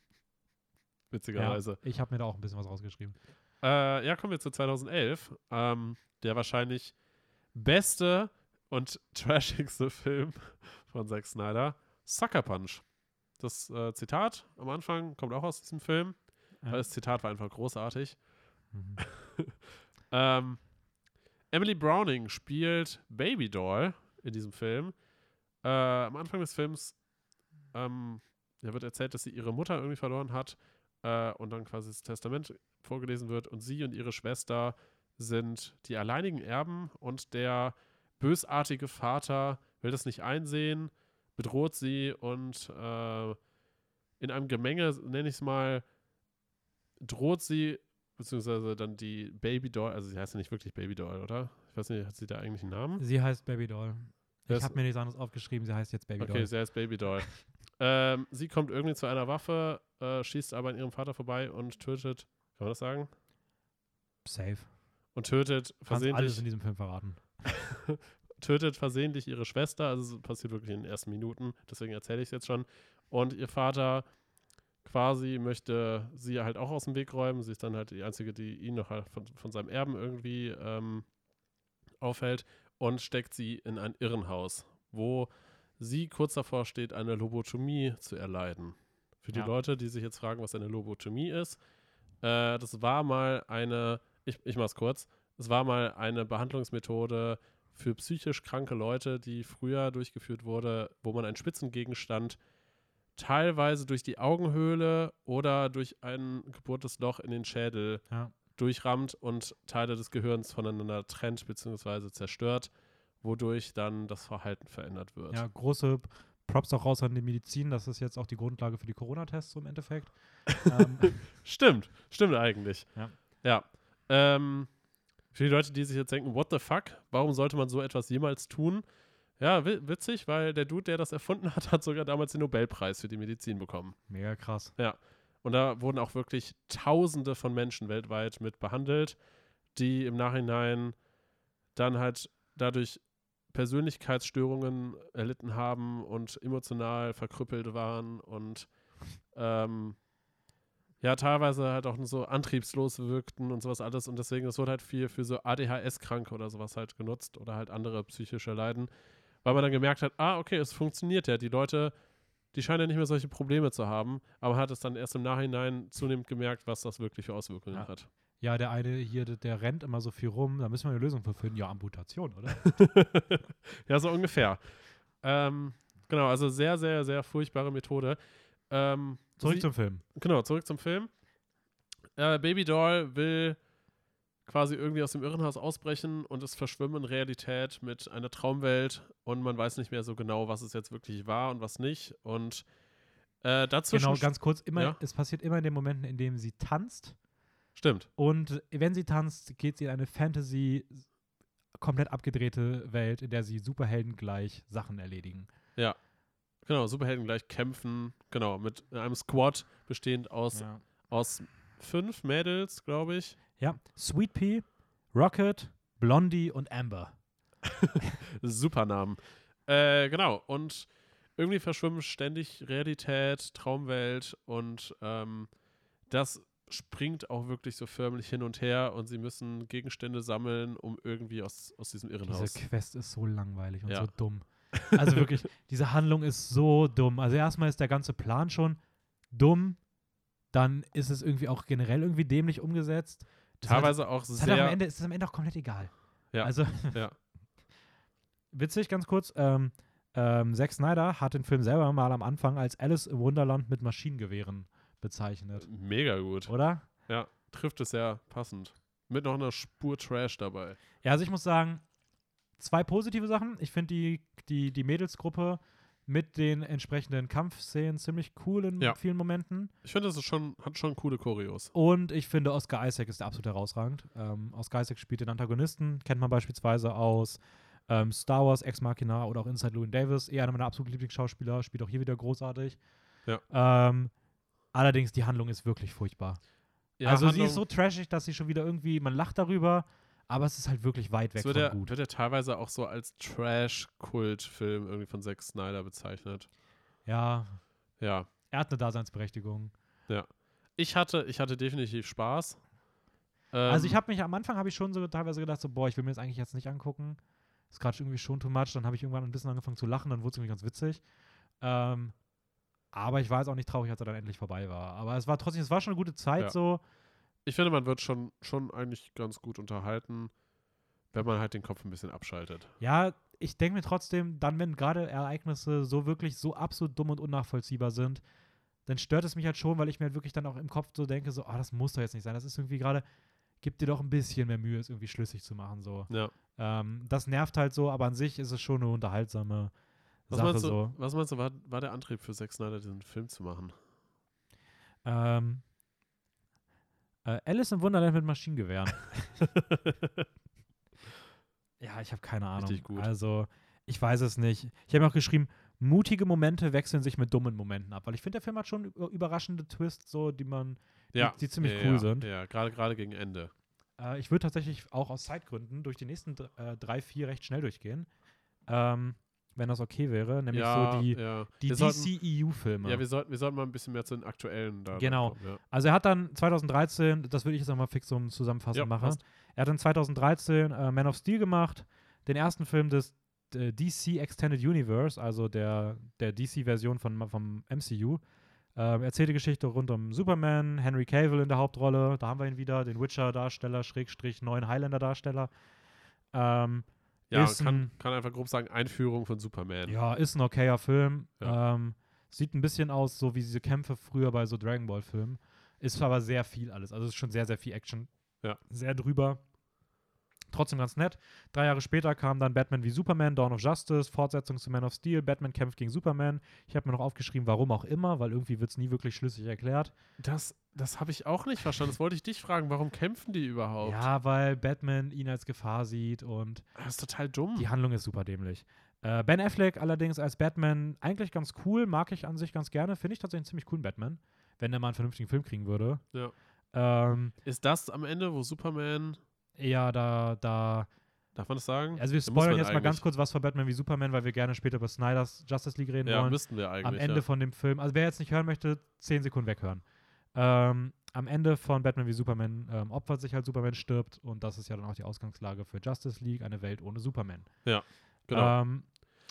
Witzigerweise. Ich habe mir da auch ein bisschen was rausgeschrieben. Äh, ja, kommen wir zu 2011. Ähm, der wahrscheinlich beste und trashigste Film von Zack Snyder, Sucker Punch. Das äh, Zitat am Anfang kommt auch aus diesem Film. Ja. Das Zitat war einfach großartig. Mhm. Ähm, Emily Browning spielt Baby Doll in diesem Film. Äh, am Anfang des Films ähm, ja, wird erzählt, dass sie ihre Mutter irgendwie verloren hat äh, und dann quasi das Testament vorgelesen wird und sie und ihre Schwester sind die alleinigen Erben und der bösartige Vater will das nicht einsehen, bedroht sie und äh, in einem Gemenge, nenne ich es mal, droht sie, beziehungsweise dann die Baby Doll, also sie heißt ja nicht wirklich Baby Doll, oder? Ich weiß nicht, hat sie da eigentlich einen Namen? Sie heißt Baby Doll. Das- Ich habe mir nichts anderes aufgeschrieben. Sie heißt jetzt Baby Okay, Doll. sie heißt Baby Doll. ähm, sie kommt irgendwie zu einer Waffe, äh, schießt aber an ihrem Vater vorbei und tötet, kann man das sagen? Safe. Und tötet Kannst alles versehentlich, in diesem Film verraten. tötet versehentlich ihre Schwester. Also es passiert wirklich in den ersten Minuten, deswegen erzähle ich es jetzt schon. Und ihr Vater quasi möchte sie halt auch aus dem Weg räumen. Sie ist dann halt die Einzige, die ihn noch halt von, von seinem Erben irgendwie ähm, aufhält und steckt sie in ein Irrenhaus, wo sie kurz davor steht, eine Lobotomie zu erleiden. Für die Ja. Leute, die sich jetzt fragen, was eine Lobotomie ist, äh, das war mal eine, ich, ich mach's kurz, es war mal eine Behandlungsmethode für psychisch kranke Leute, die früher durchgeführt wurde, wo man einen Spitzengegenstand teilweise durch die Augenhöhle oder durch ein gebohrtes Loch in den Schädel Ja. durchrammt und Teile des Gehirns voneinander trennt bzw. zerstört, wodurch dann das Verhalten verändert wird. Ja, große Props auch raus an die Medizin. Das ist jetzt auch die Grundlage für die Corona-Tests so im Endeffekt. ähm, Stimmt, stimmt eigentlich. Ja. Ja. Ähm, für die Leute, die sich jetzt denken, what the fuck, warum sollte man so etwas jemals tun? Ja, wi- witzig, weil der Dude, der das erfunden hat, hat sogar damals den Nobelpreis für die Medizin bekommen. mega krass. Und da wurden auch wirklich Tausende von Menschen weltweit mit behandelt, die im Nachhinein dann halt dadurch Persönlichkeitsstörungen erlitten haben und emotional verkrüppelt waren und ähm, ja, teilweise halt auch so antriebslos wirkten und sowas alles. Und deswegen, es wurde halt viel für so ADHS-Kranke oder sowas halt genutzt oder halt andere psychische Leiden, weil man dann gemerkt hat, ah, okay, es funktioniert ja. Die Leute, die scheinen ja nicht mehr solche Probleme zu haben, aber hat es dann erst im Nachhinein zunehmend gemerkt, was das wirklich für Auswirkungen Ja. hat. Ja, der eine hier, der, rennt immer so viel rum. Da müssen wir eine Lösung für finden. Ja, Amputation, oder? ja, so ungefähr. Ähm, genau, also sehr, sehr, sehr furchtbare Methode. Ähm, Zurück sie- zum Film. Genau, zurück zum Film. Äh, Baby Doll will quasi irgendwie aus dem Irrenhaus ausbrechen und es verschwimmen in Realität mit einer Traumwelt und man weiß nicht mehr so genau, was es jetzt wirklich war und was nicht. Und äh, dazwischen. Genau, ganz kurz. Immer, Ja. Es passiert immer in den Momenten, in denen sie tanzt. Stimmt. Und wenn sie tanzt, geht sie in eine Fantasy, komplett abgedrehte Welt, in der sie Superhelden gleich Sachen erledigen. Genau, Superhelden gleich kämpfen. Genau, mit einem Squad bestehend aus, Ja. aus fünf Mädels, glaube ich. Ja. Sweet Pea, Rocket, Blondie und Amber. Super Namen. Äh, genau, und irgendwie verschwimmen ständig Realität, Traumwelt und ähm, das springt auch wirklich so förmlich hin und her und sie müssen Gegenstände sammeln, um irgendwie aus, aus diesem Irrenhaus. Diese Quest ist so langweilig und Ja. so dumm. Also wirklich, diese Handlung ist so dumm. Also erstmal ist der ganze Plan schon dumm. Dann ist es irgendwie auch generell irgendwie dämlich umgesetzt. Hat- Teilweise auch Es hat am sehr. Ende, es ist am Ende auch komplett egal. Ja. Also Ja. witzig, ganz kurz. Ähm, ähm, Zack Snyder hat den Film selber mal am Anfang als Alice im Wunderland mit Maschinengewehren bezeichnet. Mega gut. Oder? Ja, trifft es sehr passend. Mit noch einer Spur Trash dabei. Ja, also ich muss sagen, zwei positive Sachen. Ich finde die, die, die Mädelsgruppe mit den entsprechenden Kampfszenen ziemlich cool in Ja. vielen Momenten. Ich finde, das ist schon, hat schon coole Choreos. Und ich finde, Oscar Isaac ist absolut herausragend. Ähm, Oscar Isaac spielt den Antagonisten, kennt man beispielsweise aus ähm, Star Wars, Ex Machina oder auch Inside Llewyn Davis. Eher einer meiner absoluten Lieblingsschauspieler, spielt auch hier wieder großartig. Ja. Ähm, allerdings, die Handlung ist wirklich furchtbar. Ja, also sie Handlung- ist so trashig, dass sie schon wieder irgendwie, man lacht darüber, aber es ist halt wirklich weit weg Es wird von ja, gut. wird ja teilweise auch so als Trash-Kult-Film irgendwie von Zack Snyder bezeichnet. Ja, Ja. er hat eine Daseinsberechtigung. Ich hatte, ich hatte definitiv Spaß. also ich Ähm, habe mich am Anfang habe ich schon so teilweise gedacht, so boah, ich will mir das eigentlich jetzt nicht angucken. Ist gerade irgendwie schon too much. Dann habe ich irgendwann ein bisschen angefangen zu lachen, dann wurde es irgendwie ganz witzig. Ähm, aber ich war jetzt auch nicht traurig, als er dann endlich vorbei war. Aber es war trotzdem, es war schon eine gute Zeit Ja. so. Ich finde, man wird schon, schon eigentlich ganz gut unterhalten, wenn man halt den Kopf ein bisschen abschaltet. Ja, ich denke mir trotzdem, dann, wenn gerade Ereignisse so wirklich so absolut dumm und unnachvollziehbar sind, dann stört es mich halt schon, weil ich mir halt wirklich dann auch im Kopf so denke, so, ah, das muss doch jetzt nicht sein. Das ist irgendwie gerade, gib dir doch ein bisschen mehr Mühe, es irgendwie schlüssig zu machen. So. Ja. Ähm, das nervt halt so, aber an sich ist es schon eine unterhaltsame Was Sache meinst du, so. was meinst du war, war der Antrieb für Zack Snyder, diesen Film zu machen? Ähm, äh, Alice im Wunderland mit Maschinengewehren. ja, ich habe keine Ahnung. Richtig gut. Also, ich weiß es nicht. Ich habe auch geschrieben, mutige Momente wechseln sich mit dummen Momenten ab, weil ich finde, der Film hat schon über- überraschende Twists, so, die man, ja. die ziemlich ja, cool ja, sind. Ja, gerade gerade gegen Ende. Äh, ich würde tatsächlich auch aus Zeitgründen durch die nächsten äh, drei, vier recht schnell durchgehen. Ähm, wenn das okay wäre, nämlich ja, so die, ja. die DCEU-Filme. Ja, wir sollten, wir sollten mal ein bisschen mehr zu den aktuellen da Genau. kommen, ja. Also er hat dann 2013, das würde ich jetzt nochmal fix zum Zusammenfassen Ja, machen. passt. Er hat dann 2013 äh, Man of Steel gemacht, den ersten Film des äh, DC Extended Universe, also der, der DC-Version von, vom MCU. Ähm, erzählte Geschichte rund um Superman, Henry Cavill in der Hauptrolle, da haben wir ihn wieder, den Witcher-Darsteller, Schrägstrich, neuen Highlander-Darsteller. Ähm, Ja, Ist kann, ein- kann einfach grob sagen, Einführung von Superman. ja, ist ein okayer Film. Ja. Ähm, sieht ein bisschen aus, so wie diese Kämpfe früher bei so Dragon Ball-Filmen. Ist aber sehr viel alles. Also ist schon sehr, sehr viel Action. Ja. Sehr drüber. Trotzdem ganz nett. Drei Jahre später kam dann Batman wie Superman, Dawn of Justice, Fortsetzung zu Man of Steel, Batman kämpft gegen Superman. Ich habe mir noch aufgeschrieben, warum auch immer, weil irgendwie wird es nie wirklich schlüssig erklärt. Das, das habe ich auch nicht verstanden. Das wollte ich dich fragen. Warum kämpfen die überhaupt? Ja, weil Batman ihn als Gefahr sieht und Das ist total dumm. Die Handlung ist super dämlich. Äh, ben Affleck allerdings als Batman eigentlich ganz cool, mag ich an sich ganz gerne. Finde ich tatsächlich einen ziemlich coolen Batman, wenn er mal einen vernünftigen Film kriegen würde. Ja. Ähm, Ist das am Ende, wo Superman, eher da, da. darf man das sagen? Also wir spoilern jetzt mal ganz kurz was von Batman wie Superman, weil wir gerne später über Snyders Justice League reden Ja, wollen. müssten wir eigentlich. Am Ende ja. von dem Film, also wer jetzt nicht hören möchte, 10 Sekunden weghören. Ähm, am Ende von Batman wie Superman ähm, opfert sich halt Superman, stirbt und das ist ja dann auch die Ausgangslage für Justice League, eine Welt ohne Superman. Genau. Ähm,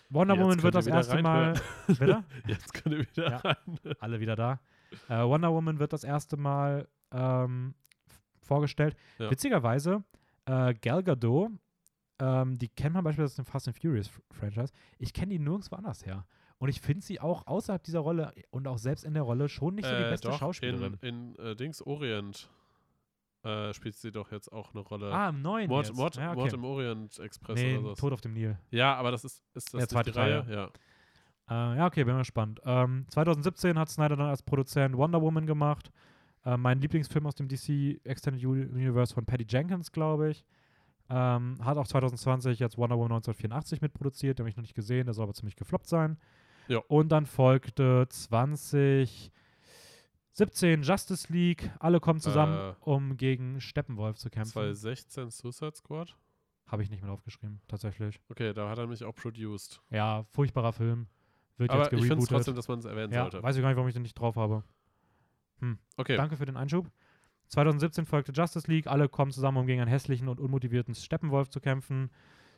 Wonder Jetzt Woman wird das wieder erste Mal. Bitte? Jetzt können wir wieder Ja. rein. alle wieder da. Äh, Wonder Woman wird das erste Mal ähm, vorgestellt. Ja. Witzigerweise, äh, Gal Gadot, ähm, die kennt man beispielsweise aus dem Fast and Furious Franchise. Ich kenne die nirgendwo anders her. Und ich finde sie auch außerhalb dieser Rolle und auch selbst in der Rolle schon nicht so die Äh, beste doch, Schauspielerin. In, in äh, Dings Orient äh, spielt sie doch jetzt auch eine Rolle. ah, im neuen Mord, jetzt. Mord, ja, okay. Mord im Orient Express nee, oder so. Tod auf dem Nil. Ja, aber das ist, ist das Ja, zweite die Reihe? Teil, Ja. Äh, ja, okay, bin mal gespannt. Ähm, 2017 hat Snyder dann als Produzent Wonder Woman gemacht. Äh, mein Lieblingsfilm aus dem DC Extended Uni- Universe von Patty Jenkins, glaube ich. Ähm, hat auch 2020 jetzt Wonder Woman 1984 mitproduziert. Den habe ich noch nicht gesehen, der soll aber ziemlich gefloppt sein. Ja. Und dann folgte 2017 Justice League. Alle kommen zusammen, Äh, um gegen Steppenwolf zu kämpfen. 2016 Suicide Squad? Habe ich nicht mehr aufgeschrieben, tatsächlich. Okay, da hat er mich auch produced. Ja, furchtbarer Film. Wird Aber jetzt ich finde es gerebootet. trotzdem, dass man es erwähnen ja, sollte. weiß ich gar nicht, warum ich den nicht drauf habe. Okay, Danke für den Einschub. 2017 folgte Justice League. Alle kommen zusammen, um gegen einen hässlichen und unmotivierten Steppenwolf zu kämpfen.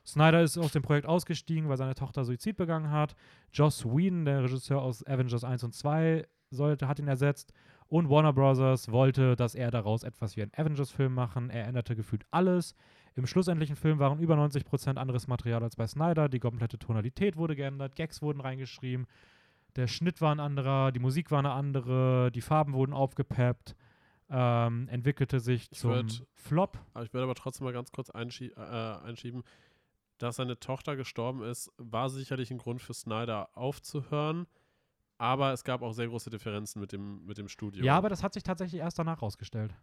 Snyder ist aus dem Projekt ausgestiegen, weil seine Tochter Suizid begangen hat. Joss Whedon, der Regisseur aus Avengers 1 und 2, sollte, hat ihn ersetzt. Und Warner Bros. wollte, dass er daraus etwas wie einen Avengers-Film machen. Er änderte gefühlt alles. Im schlussendlichen Film waren über 90% anderes Material als bei Snyder. Die komplette Tonalität wurde geändert, Gags wurden reingeschrieben, der Schnitt war ein anderer, die Musik war eine andere, die Farben wurden aufgepeppt, ähm, entwickelte sich Ich zum würd- Flop. Aber ich würde aber trotzdem mal ganz kurz einschie äh, einschieben, dass seine Tochter gestorben ist, war sicherlich ein Grund für Snyder aufzuhören. Aber es gab auch sehr große Differenzen mit dem, mit dem Studio. Ja, aber das hat sich tatsächlich erst danach rausgestellt.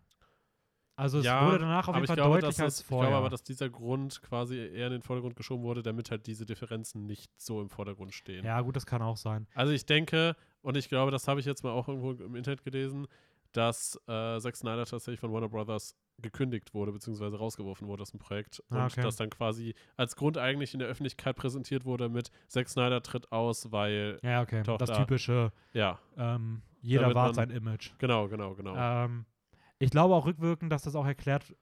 Also es Ja, wurde danach auf jeden Fall glaube, deutlicher als es, ich vorher. glaube aber, dass dieser Grund quasi eher in den Vordergrund geschoben wurde, damit halt diese Differenzen nicht so im Vordergrund stehen. ja, gut, das kann auch sein. Also ich denke, und ich glaube, das habe ich jetzt mal auch irgendwo im Internet gelesen, dass äh, Zack Snyder tatsächlich von Warner Brothers gekündigt wurde, beziehungsweise rausgeworfen wurde aus dem Projekt. Und Ah, okay. das dann quasi als Grund eigentlich in der Öffentlichkeit präsentiert wurde mit Zack Snyder tritt aus, weil, Ja, okay. Tochter. Das typische, ja, ähm, jeder wahrt sein Image. genau, genau, genau. Ähm, ich glaube auch rückwirkend, dass das auch erklärt,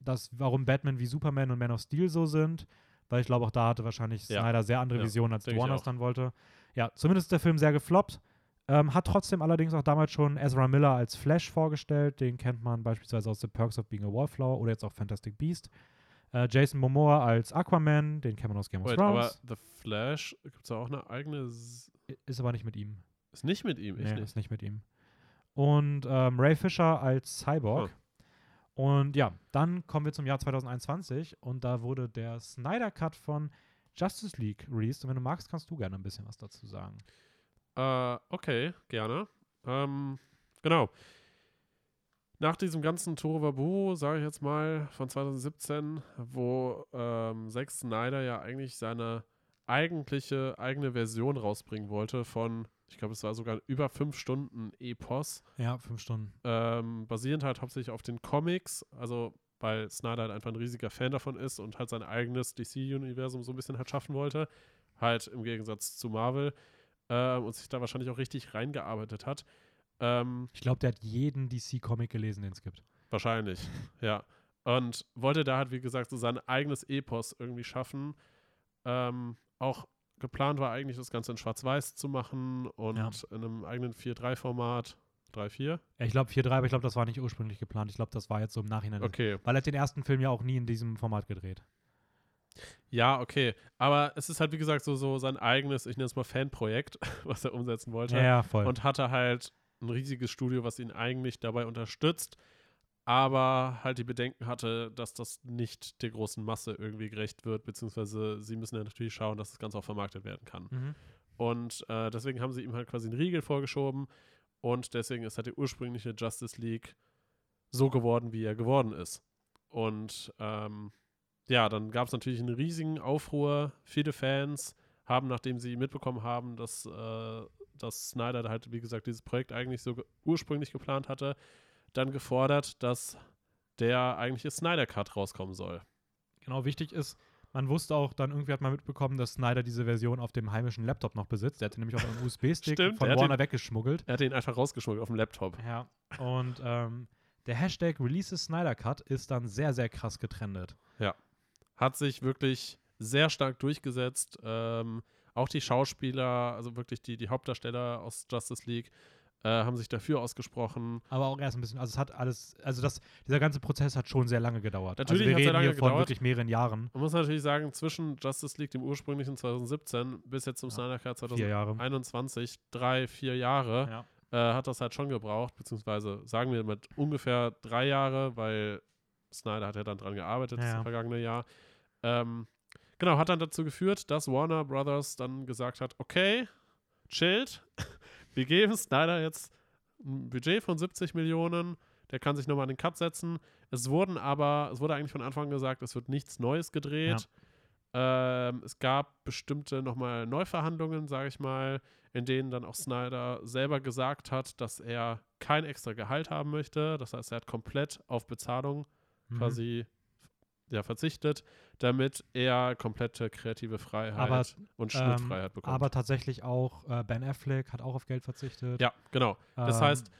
dass, warum Batman wie Superman und Man of Steel so sind, weil ich glaube, auch da hatte wahrscheinlich Ja. Snyder sehr andere Ja, Visionen, als Warner es dann wollte. Ja, zumindest ist der Film sehr gefloppt. Ähm, hat trotzdem allerdings auch damals schon Ezra Miller als Flash vorgestellt. Den kennt man beispielsweise aus The Perks of Being a Wallflower oder jetzt auch Fantastic Beast. Äh, Jason Momoa als Aquaman, den kennt man aus Game of Wait, aber Thrones. The Flash, gibt es da auch eine eigene, S Ist aber nicht mit ihm. ist nicht mit ihm, ich Nee, ist nicht mit ihm. Und ähm, Ray Fisher als Cyborg. Und ja, dann kommen wir zum Jahr 2021 und da wurde der Snyder Cut von Justice League released. Und wenn du magst, kannst du gerne ein bisschen was dazu sagen. Äh, okay, gerne. Ähm, genau. Nach diesem ganzen Tohuwabohu, sage ich jetzt mal, von 2017, wo ähm, Zack Snyder ja eigentlich seine eigentliche eigene Version rausbringen wollte von, ich glaube, es war sogar über fünf Stunden Epos, Ja, fünf Stunden. ähm, basierend halt hauptsächlich auf den Comics, also weil Snyder halt einfach ein riesiger Fan davon ist und halt sein eigenes DC-Universum so ein bisschen halt schaffen wollte, halt im Gegensatz zu Marvel ähm, und sich da wahrscheinlich auch richtig reingearbeitet hat. Ähm, Ich glaube, der hat jeden DC-Comic gelesen, den es gibt. wahrscheinlich, ja. Und wollte da halt, wie gesagt, so sein eigenes Epos irgendwie schaffen. Ähm, auch geplant war eigentlich, das Ganze in Schwarz-Weiß zu machen und Ja. in einem eigenen 4-3-Format. 3-4? Ja, ich glaube 4-3, aber ich glaube, das war nicht ursprünglich geplant. Ich glaube, das war jetzt so im Nachhinein. Okay. Weil er hat den ersten Film ja auch nie in diesem Format gedreht. Ja, okay. Aber es ist halt, wie gesagt, so, so sein eigenes, ich nenne es mal Fanprojekt, was er umsetzen wollte. Ja, ja, voll. Und hatte halt ein riesiges Studio, was ihn eigentlich dabei unterstützt, aber halt die Bedenken hatte, dass das nicht der großen Masse irgendwie gerecht wird, beziehungsweise sie müssen ja natürlich schauen, dass das Ganze auch vermarktet werden kann. mhm. Und äh, deswegen haben sie ihm halt quasi einen Riegel vorgeschoben und deswegen ist halt die ursprüngliche Justice League so geworden, wie er geworden ist. Und ähm, ja, dann gab es natürlich einen riesigen Aufruhr. Viele Fans haben, nachdem sie mitbekommen haben, dass, äh, dass Snyder halt, wie gesagt, dieses Projekt eigentlich so ge ursprünglich geplant hatte, dann gefordert, dass der eigentliche Snyder Cut rauskommen soll. Genau, wichtig ist, man wusste auch, dann irgendwie hat man mitbekommen, dass Snyder diese Version auf dem heimischen Laptop noch besitzt. Der hatte nämlich auch einen USB-Stick von Warner weggeschmuggelt. Er hat ihn einfach rausgeschmuggelt auf dem Laptop. Ja. Und ähm, der Hashtag Releases Snyder Cut ist dann sehr, sehr krass getrendet. hat sich wirklich sehr stark durchgesetzt. Ähm, auch die Schauspieler, also wirklich die, die Hauptdarsteller aus Justice League, äh, haben sich dafür ausgesprochen. Aber auch erst ein bisschen, also es hat alles, also das, dieser ganze Prozess hat schon sehr lange gedauert. Natürlich also wir reden lange hier von gedauert. wirklich mehreren Jahren. Man muss natürlich sagen, zwischen Justice League, dem ursprünglichen 2017, bis jetzt zum Ja, Snyder Cut Vier Jahre. 2021, drei, vier Jahre, Ja. äh, hat das halt schon gebraucht, beziehungsweise sagen wir mit ungefähr drei Jahre, weil Snyder hat ja dann dran gearbeitet Ja, das vergangene Jahr. Ähm, genau, hat dann dazu geführt, dass Warner Brothers dann gesagt hat, okay, chillt, wir geben Snyder jetzt ein Budget von 70 Millionen, der kann sich nochmal an den Cut setzen. Es wurden aber, es wurde eigentlich von Anfang an gesagt, es wird nichts Neues gedreht. Ähm, es gab bestimmte nochmal Neuverhandlungen, sage ich mal, in denen dann auch Snyder selber gesagt hat, dass er kein extra Gehalt haben möchte. Das heißt, er hat komplett auf Bezahlung Mhm. quasi ja, verzichtet, damit er komplette kreative Freiheit Aber, und ähm, Schnittfreiheit bekommt. Aber tatsächlich auch äh, Ben Affleck hat auch auf Geld verzichtet. ja, genau. Das Ähm, heißt,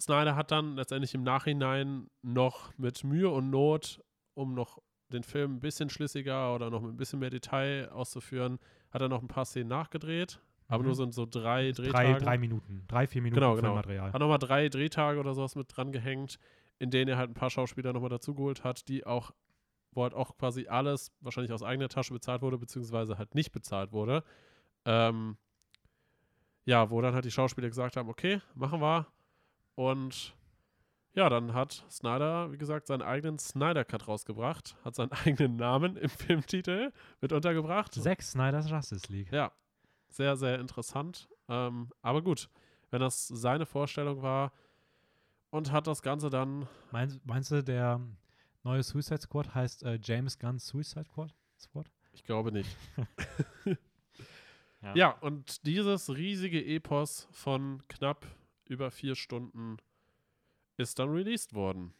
Snyder hat dann letztendlich im Nachhinein noch mit Mühe und Not, um noch den Film ein bisschen schlüssiger oder noch mit ein bisschen mehr Detail auszuführen, hat er noch ein paar Szenen nachgedreht. Aber Mhm. nur sind so drei drei, Drehtage. drei Minuten, drei, vier Minuten Genau, genau. Filmmaterial. Hat nochmal drei Drehtage oder sowas mit dran gehängt, in denen er halt ein paar Schauspieler nochmal dazugeholt hat, die auch wo halt auch quasi alles wahrscheinlich aus eigener Tasche bezahlt wurde, beziehungsweise halt nicht bezahlt wurde. Ähm, ja, wo dann halt die Schauspieler gesagt haben, okay, machen wir. Und ja, dann hat Snyder, wie gesagt, seinen eigenen Snyder-Cut rausgebracht, hat seinen eigenen Namen im Filmtitel mit untergebracht. Zack Snyder's Justice League. Ja, sehr, sehr interessant. Ähm, aber gut, wenn das seine Vorstellung war und hat das Ganze dann. Meinst, meinst du, der neue Suicide Squad heißt äh, James Gunn's Suicide Squad? Squad? Ich glaube nicht. Ja. ja, und dieses riesige Epos von knapp über vier Stunden ist dann released worden.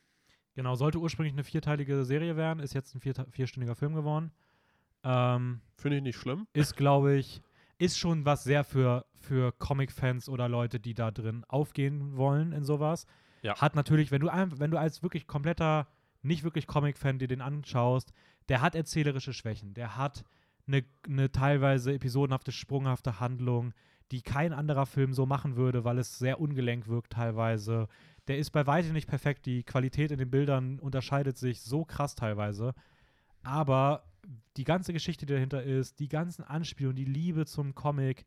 Genau, sollte ursprünglich eine vierteilige Serie werden, ist jetzt ein vier, vierstündiger Film geworden. Ähm, Finde ich nicht schlimm. ist, glaube ich, ist schon was sehr für, für Comic-Fans oder Leute, die da drin aufgehen wollen in sowas. Ja. Hat natürlich, wenn du, wenn du als wirklich kompletter, nicht wirklich Comic-Fan dir den anschaust, der hat erzählerische Schwächen. Der hat eine, eine teilweise episodenhafte, sprunghafte Handlung, die kein anderer Film so machen würde, weil es sehr ungelenk wirkt teilweise. Der ist bei weitem nicht perfekt. Die Qualität in den Bildern unterscheidet sich so krass teilweise. Aber die ganze Geschichte, die dahinter ist, die ganzen Anspielungen, die Liebe zum Comic,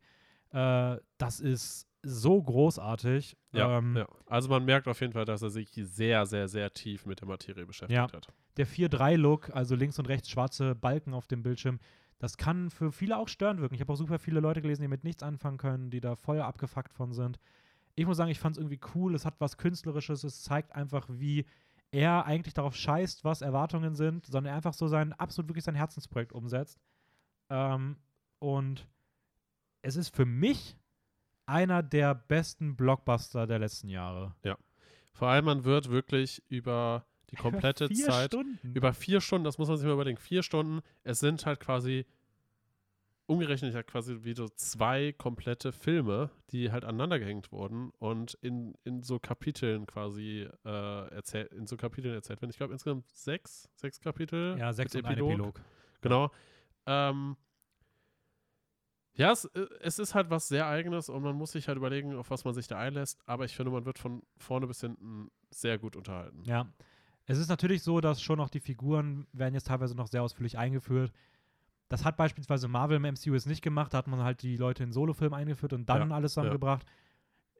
äh, das ist so großartig. Ja, Ähm, ja. Also man merkt auf jeden Fall, dass er sich sehr, sehr, sehr tief mit der Materie beschäftigt Ja. hat. Der 4-3-Look, also links und rechts schwarze Balken auf dem Bildschirm, das kann für viele auch störend wirken. Ich habe auch super viele Leute gelesen, die mit nichts anfangen können, die da voll abgefuckt von sind. Ich muss sagen, ich fand es irgendwie cool. Es hat was Künstlerisches. Es zeigt einfach, wie er eigentlich darauf scheißt, was Erwartungen sind, sondern er einfach so sein, absolut wirklich sein Herzensprojekt umsetzt. Ähm, und es ist für mich einer der besten Blockbuster der letzten Jahre. Vor allem, man wird wirklich über die komplette Vier Zeit, Stunden. über vier Stunden, das muss man sich mal überlegen, vier Stunden, es sind halt quasi, umgerechnet halt quasi wie so zwei komplette Filme, die halt aneinander gehängt wurden und in, in so Kapiteln quasi äh, erzählt, in so Kapiteln erzählt werden. Ich glaube insgesamt sechs, sechs Kapitel. ja, sechs und ein Epilog. Genau. Ähm, ja, es, äh, es ist halt was sehr Eigenes und man muss sich halt überlegen, auf was man sich da einlässt. Aber ich finde, man wird von vorne bis hinten sehr gut unterhalten. Ja. Es ist natürlich so, dass schon auch die Figuren werden jetzt teilweise noch sehr ausführlich eingeführt. Das hat beispielsweise Marvel im MCU jetzt nicht gemacht. Da hat man halt die Leute in Solofilm eingeführt und dann Ja, alles zusammengebracht.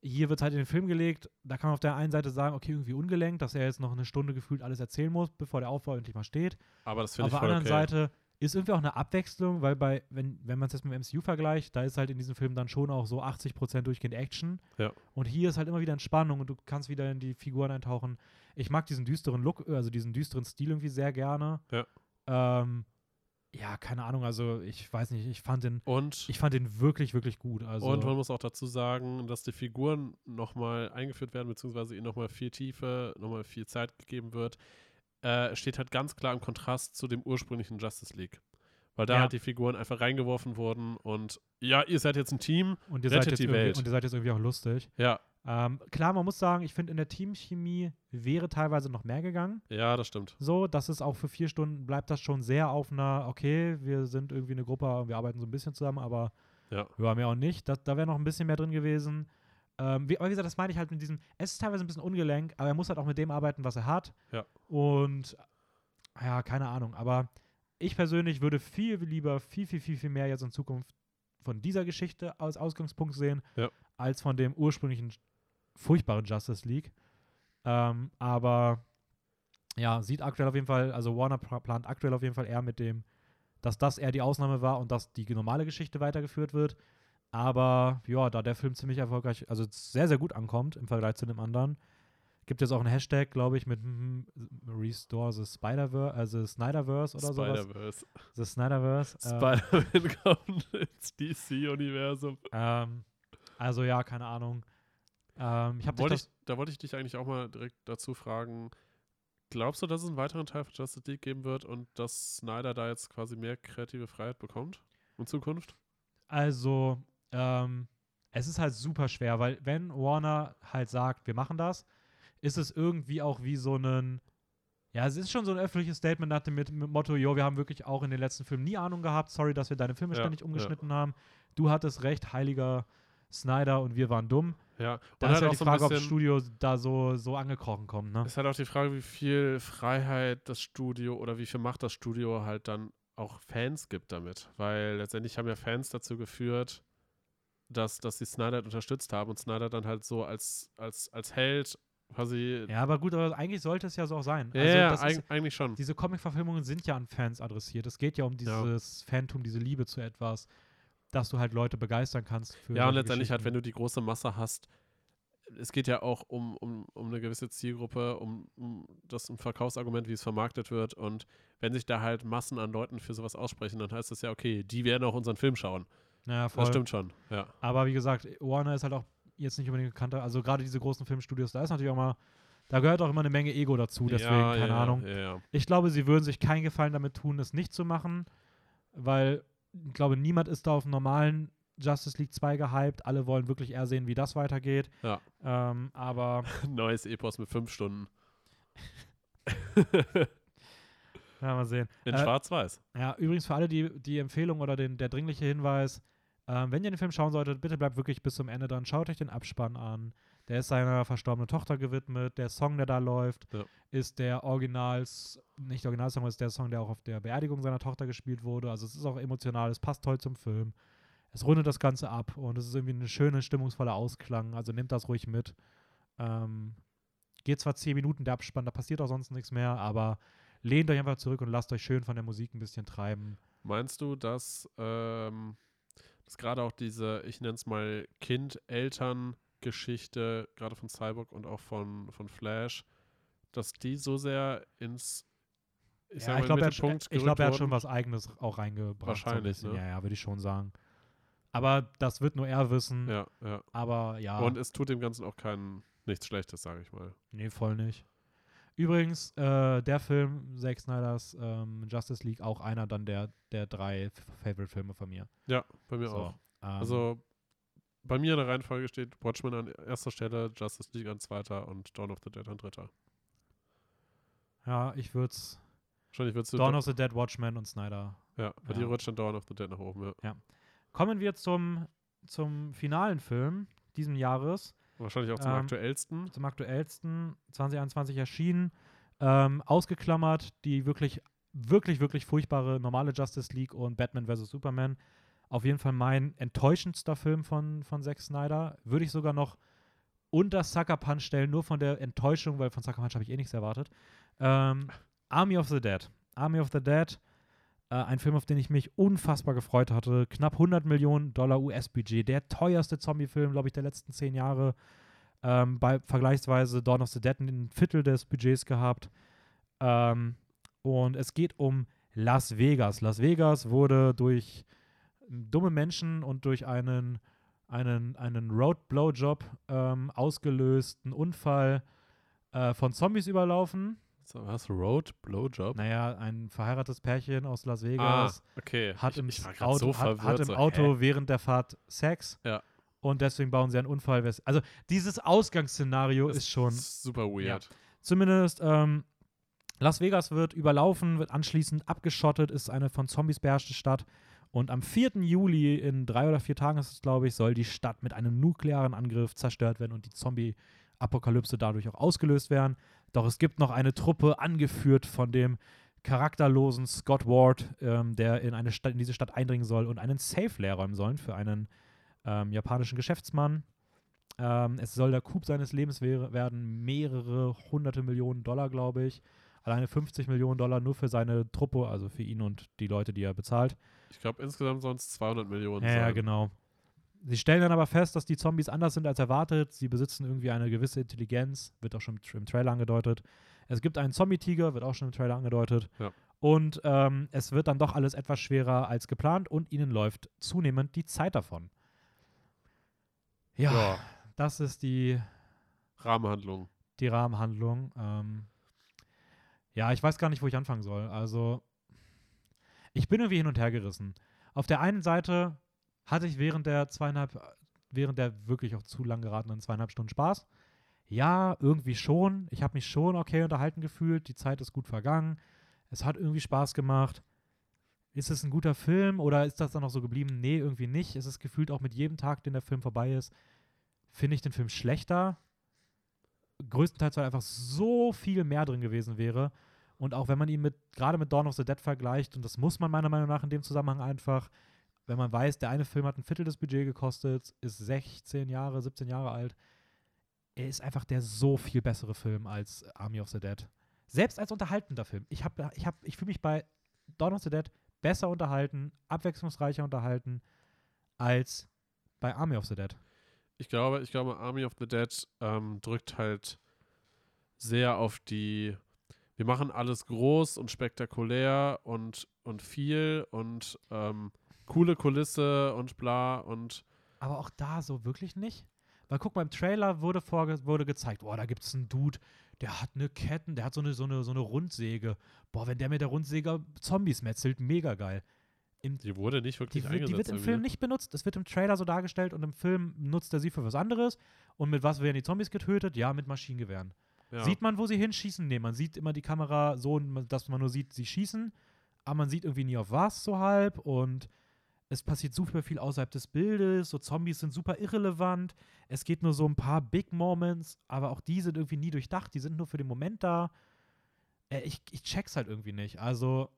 Hier wird es halt in den Film gelegt. Da kann man auf der einen Seite sagen, okay, irgendwie ungelenkt, dass er jetzt noch eine Stunde gefühlt alles erzählen muss, bevor der Aufbau endlich mal steht. Aber das finde Auf ich der voll anderen okay. Seite ist irgendwie auch eine Abwechslung, weil bei, wenn, wenn man es jetzt mit dem MCU vergleicht, da ist halt in diesem Film dann schon auch so 80% durchgehend Action. Ja. Und hier ist halt immer wieder Entspannung und du kannst wieder in die Figuren eintauchen. Ich mag diesen düsteren Look, also diesen düsteren Stil irgendwie sehr gerne. Ja. Ähm, ja, keine Ahnung, also ich weiß nicht, ich fand den, Und, ich fand den wirklich, wirklich gut. Also, und man muss auch dazu sagen, dass die Figuren nochmal eingeführt werden, beziehungsweise ihnen nochmal viel Tiefe, nochmal viel Zeit gegeben wird. Äh, steht halt ganz klar im Kontrast zu dem ursprünglichen Justice League. Weil da Ja. halt die Figuren einfach reingeworfen wurden und ja, ihr seid jetzt ein Team. und ihr, seid jetzt die irgendwie, Welt. und ihr seid jetzt irgendwie auch lustig. Ja, Ähm, klar, man muss sagen, ich finde, in der Teamchemie wäre teilweise noch mehr gegangen. ja, das stimmt. So, das ist auch für vier Stunden, bleibt das schon sehr auf einer, okay, wir sind irgendwie eine Gruppe und wir arbeiten so ein bisschen zusammen, aber Ja. ja, mehr auch nicht. Das, da wäre noch ein bisschen mehr drin gewesen. Ähm, wie, aber wie gesagt, das meine ich halt mit diesem, es ist teilweise ein bisschen ungelenk, aber er muss halt auch mit dem arbeiten, was er hat. Ja. Und ja, keine Ahnung, aber ich persönlich würde viel lieber, viel, viel, viel, viel mehr jetzt in Zukunft von dieser Geschichte als Ausgangspunkt sehen, Ja. als von dem ursprünglichen furchtbaren Justice League. Ähm, aber ja, sieht aktuell auf jeden Fall, also Warner pla- plant aktuell auf jeden Fall eher mit dem, dass das eher die Ausnahme war und dass die normale Geschichte weitergeführt wird. Aber ja, da der Film ziemlich erfolgreich, also sehr, sehr gut ankommt im Vergleich zu dem anderen, gibt es auch einen Hashtag, glaube ich, mit hm, Restore the Spider-Verse, also Snyderverse oder sowas. Spider-Verse. The Snyderverse. ähm, Spider-Man kommt ins DC-Universum. ähm, also ja, keine Ahnung. Ähm, ich Wollte ich, da wollte ich dich eigentlich auch mal direkt dazu fragen. Glaubst du, dass es einen weiteren Teil von Justice League geben wird und dass Snyder da jetzt quasi mehr kreative Freiheit bekommt in Zukunft? Also, ähm, es ist halt super schwer, weil wenn Warner halt sagt, wir machen das, ist es irgendwie auch wie so ein, ja, es ist schon so ein öffentliches Statement nach dem mit, mit Motto, jo, wir haben wirklich auch in den letzten Filmen nie Ahnung gehabt, sorry, dass wir deine Filme Ja, ständig ja. umgeschnitten haben. Du hattest recht, heiliger Snyder und wir waren dumm. Ja, und Da halt ist ja auch die so Frage, ob das bisschen- Studio da so, so angekrochen kommt, ne? Ist halt auch die Frage, wie viel Freiheit das Studio oder wie viel Macht das Studio halt dann auch Fans gibt damit. Weil letztendlich haben ja Fans dazu geführt, dass, dass sie Snyder halt unterstützt haben und Snyder dann halt so als, als, als Held quasi. Ja, aber gut, aber eigentlich sollte es ja so auch sein. Ja, also ja, ist, eig eigentlich schon. diese Comic-Verfilmungen sind ja an Fans adressiert. Es geht ja um Ja. dieses Phantom, diese Liebe zu etwas, dass du halt Leute begeistern kannst für Ja, und letztendlich halt, wenn du die große Masse hast, es geht ja auch um, um, um eine gewisse Zielgruppe, um, um das um Verkaufsargument, wie es vermarktet wird. Und wenn sich da halt Massen an Leuten für sowas aussprechen, dann heißt das ja, okay, die werden auch unseren Film schauen. Ja, voll. Das stimmt schon, ja. Aber wie gesagt, Warner ist halt auch jetzt nicht unbedingt bekannter. Also gerade diese großen Filmstudios, da ist natürlich auch mal, da gehört auch immer eine Menge Ego dazu. Deswegen, ja, keine ja, Ahnung. Ja. Ich glaube, sie würden sich keinen Gefallen damit tun, es nicht zu machen, weil ich glaube, niemand ist da auf dem normalen Justice League 2 gehypt. Alle wollen wirklich eher sehen, wie das weitergeht. Ja. Ähm, aber Neues Epos mit fünf Stunden. ja, mal sehen. In Äh, Schwarz-Weiß. Ja, übrigens für alle die, die Empfehlung oder den, der dringliche Hinweis, ähm, wenn ihr den Film schauen solltet, bitte bleibt wirklich bis zum Ende dran. Schaut euch den Abspann an. Der ist seiner verstorbenen Tochter gewidmet. Der Song, der da läuft, Ja. ist der Originals, nicht Originalsong, ist der Song, der auch auf der Beerdigung seiner Tochter gespielt wurde. Also es ist auch emotional, es passt toll zum Film. Es rundet das Ganze ab und es ist irgendwie eine schöne, stimmungsvolle Ausklang. Also nehmt das ruhig mit. Ähm, geht zwar 10 Minuten der Abspann, da passiert auch sonst nichts mehr, aber lehnt euch einfach zurück und lasst euch schön von der Musik ein bisschen treiben. Meinst du, dass, ähm, dass gerade auch diese, ich nenne es mal Kind-Eltern-Geschichte, gerade von Cyborg und auch von, von Flash, dass die so sehr ins ich ja, ich glaube, er, glaub, er hat schon was Eigenes auch reingebracht. Wahrscheinlich, So ne? Ja, ja, würde ich schon sagen. Aber das wird nur er wissen. Ja, ja. Aber ja, Und es tut dem Ganzen auch kein nichts Schlechtes, sage ich mal. nee, voll nicht. Übrigens, äh, der Film, Zack Snyders ähm, Justice League, auch einer dann der, der drei Favorite-Filme von mir. Ja, bei mir So, auch. ähm, Also bei mir in der Reihenfolge steht Watchmen an erster Stelle, Justice League an zweiter und Dawn of the Dead an dritter. ja, ich würde es Wahrscheinlich würdest du Dawn Da- of the Dead, Watchmen und Snyder. ja, bei ja. dir rutscht dann Dawn of the Dead nach oben, ja. Kommen wir zum, zum finalen Film diesen Jahres. Wahrscheinlich auch zum Ähm, aktuellsten. zum aktuellsten 2021 erschienen. Ähm, ausgeklammert die wirklich, wirklich, wirklich furchtbare normale Justice League und Batman vs. Superman. Auf jeden Fall mein enttäuschendster Film von, von Zack Snyder. Würde ich sogar noch unter Sucker Punch stellen, nur von der Enttäuschung, weil von Sucker Punch habe ich eh nichts erwartet. Ähm, Army of the Dead. Army of the Dead, äh, ein Film, auf den ich mich unfassbar gefreut hatte. Knapp 100 Millionen Dollar US-Budget. Der teuerste Zombie-Film, glaube ich, der letzten zehn Jahre. Ähm, bei vergleichsweise Dawn of the Dead ein Viertel des Budgets gehabt. Ähm, und es geht um Las Vegas. Las Vegas wurde durch dumme Menschen und durch einen, einen, einen Road-Blowjob ähm, ausgelösten Unfall äh, von Zombies überlaufen. So, was? Road? Blowjob? Naja, ein verheiratetes Pärchen aus Las ah, Vegas okay. hat ich, im, ich gerade Auto, so hat, verwirrt. hat im so, Auto hä? während der Fahrt Sex. Ja. Und deswegen bauen sie einen Unfall. Also dieses Ausgangsszenario Das ist schon super weird. zumindest ähm, Las Vegas wird überlaufen, wird anschließend abgeschottet, ist eine von Zombies beherrschte Stadt. Und am 4. Juli, in drei oder vier Tagen ist es, glaube ich, soll die Stadt mit einem nuklearen Angriff zerstört werden und die Zombie-Apokalypse dadurch auch ausgelöst werden. Doch es gibt noch eine Truppe, angeführt von dem charakterlosen Scott Ward, ähm, der in, eine Stadt, in diese Stadt eindringen soll und einen Safe leer räumen sollen für einen ähm, japanischen Geschäftsmann. Ähm, es soll der Coup seines Lebens wäre, werden, mehrere hunderte Millionen Dollar, glaube ich. Alleine 50 Millionen Dollar nur für seine Truppe, also für ihn und die Leute, die er bezahlt. Ich glaube, insgesamt sonst 200 Millionen. Ja, ja, genau. Sie stellen dann aber fest, dass die Zombies anders sind als erwartet. Sie besitzen irgendwie eine gewisse Intelligenz, wird auch schon im, Tra- im Trailer angedeutet. Es gibt einen Zombie-Tiger, wird auch schon im Trailer angedeutet. Ja. Und ähm, es wird dann doch alles etwas schwerer als geplant und ihnen läuft zunehmend die Zeit davon. Ja, Ja. das ist die, Rahmenhandlung. die Rahmenhandlung. Ähm, ja, ich weiß gar nicht, wo ich anfangen soll. Also, ich bin irgendwie hin und her gerissen. Auf der einen Seite hatte ich während der zweieinhalb, während der wirklich auch zu lang geratenen zweieinhalb Stunden Spaß. Ja, irgendwie schon. Ich habe mich schon okay unterhalten gefühlt. Die Zeit ist gut vergangen. Es hat irgendwie Spaß gemacht. Ist es ein guter Film oder ist das dann noch so geblieben? Nee, irgendwie nicht. Es ist gefühlt auch mit jedem Tag, den der Film vorbei ist, finde ich den Film schlechter. Größtenteils, weil einfach so viel mehr drin gewesen wäre. Und auch wenn man ihn mit, gerade mit Dawn of the Dead vergleicht, und das muss man meiner Meinung nach in dem Zusammenhang einfach, wenn man weiß, der eine Film hat ein Viertel des Budgets gekostet, ist 16 Jahre, 17 Jahre alt, er ist einfach der so viel bessere Film als Army of the Dead. Selbst als unterhaltender Film. Ich, ich, ich fühle mich bei Dawn of the Dead besser unterhalten, abwechslungsreicher unterhalten als bei Army of the Dead. Ich glaube, ich glaube, Army of the Dead ähm, drückt halt sehr auf die. Wir machen alles groß und spektakulär und, und viel und ähm, coole Kulisse und bla und. Aber auch da so wirklich nicht. Weil guck mal, im Trailer wurde, vorge wurde gezeigt, boah, da gibt es einen Dude, der hat eine Ketten, der hat so eine, so, eine, so eine Rundsäge. Boah, wenn der mit der Rundsäge Zombies metzelt, mega geil. Im, die wurde nicht wirklich die, eingesetzt. Die wird im Film nicht benutzt. Es wird im Trailer so dargestellt und im Film nutzt er sie für was anderes. Und mit was werden die Zombies getötet? Ja, mit Maschinengewehren. Ja. Sieht man, wo sie hinschießen? Nee, man sieht immer die Kamera so, dass man nur sieht, sie schießen. Aber man sieht irgendwie nie auf was so halb. Und es passiert super viel außerhalb des Bildes, so Zombies sind super irrelevant. Es geht nur so ein paar Big Moments, aber auch die sind irgendwie nie durchdacht, die sind nur für den Moment da. Äh, ich, ich check's halt irgendwie nicht. Also.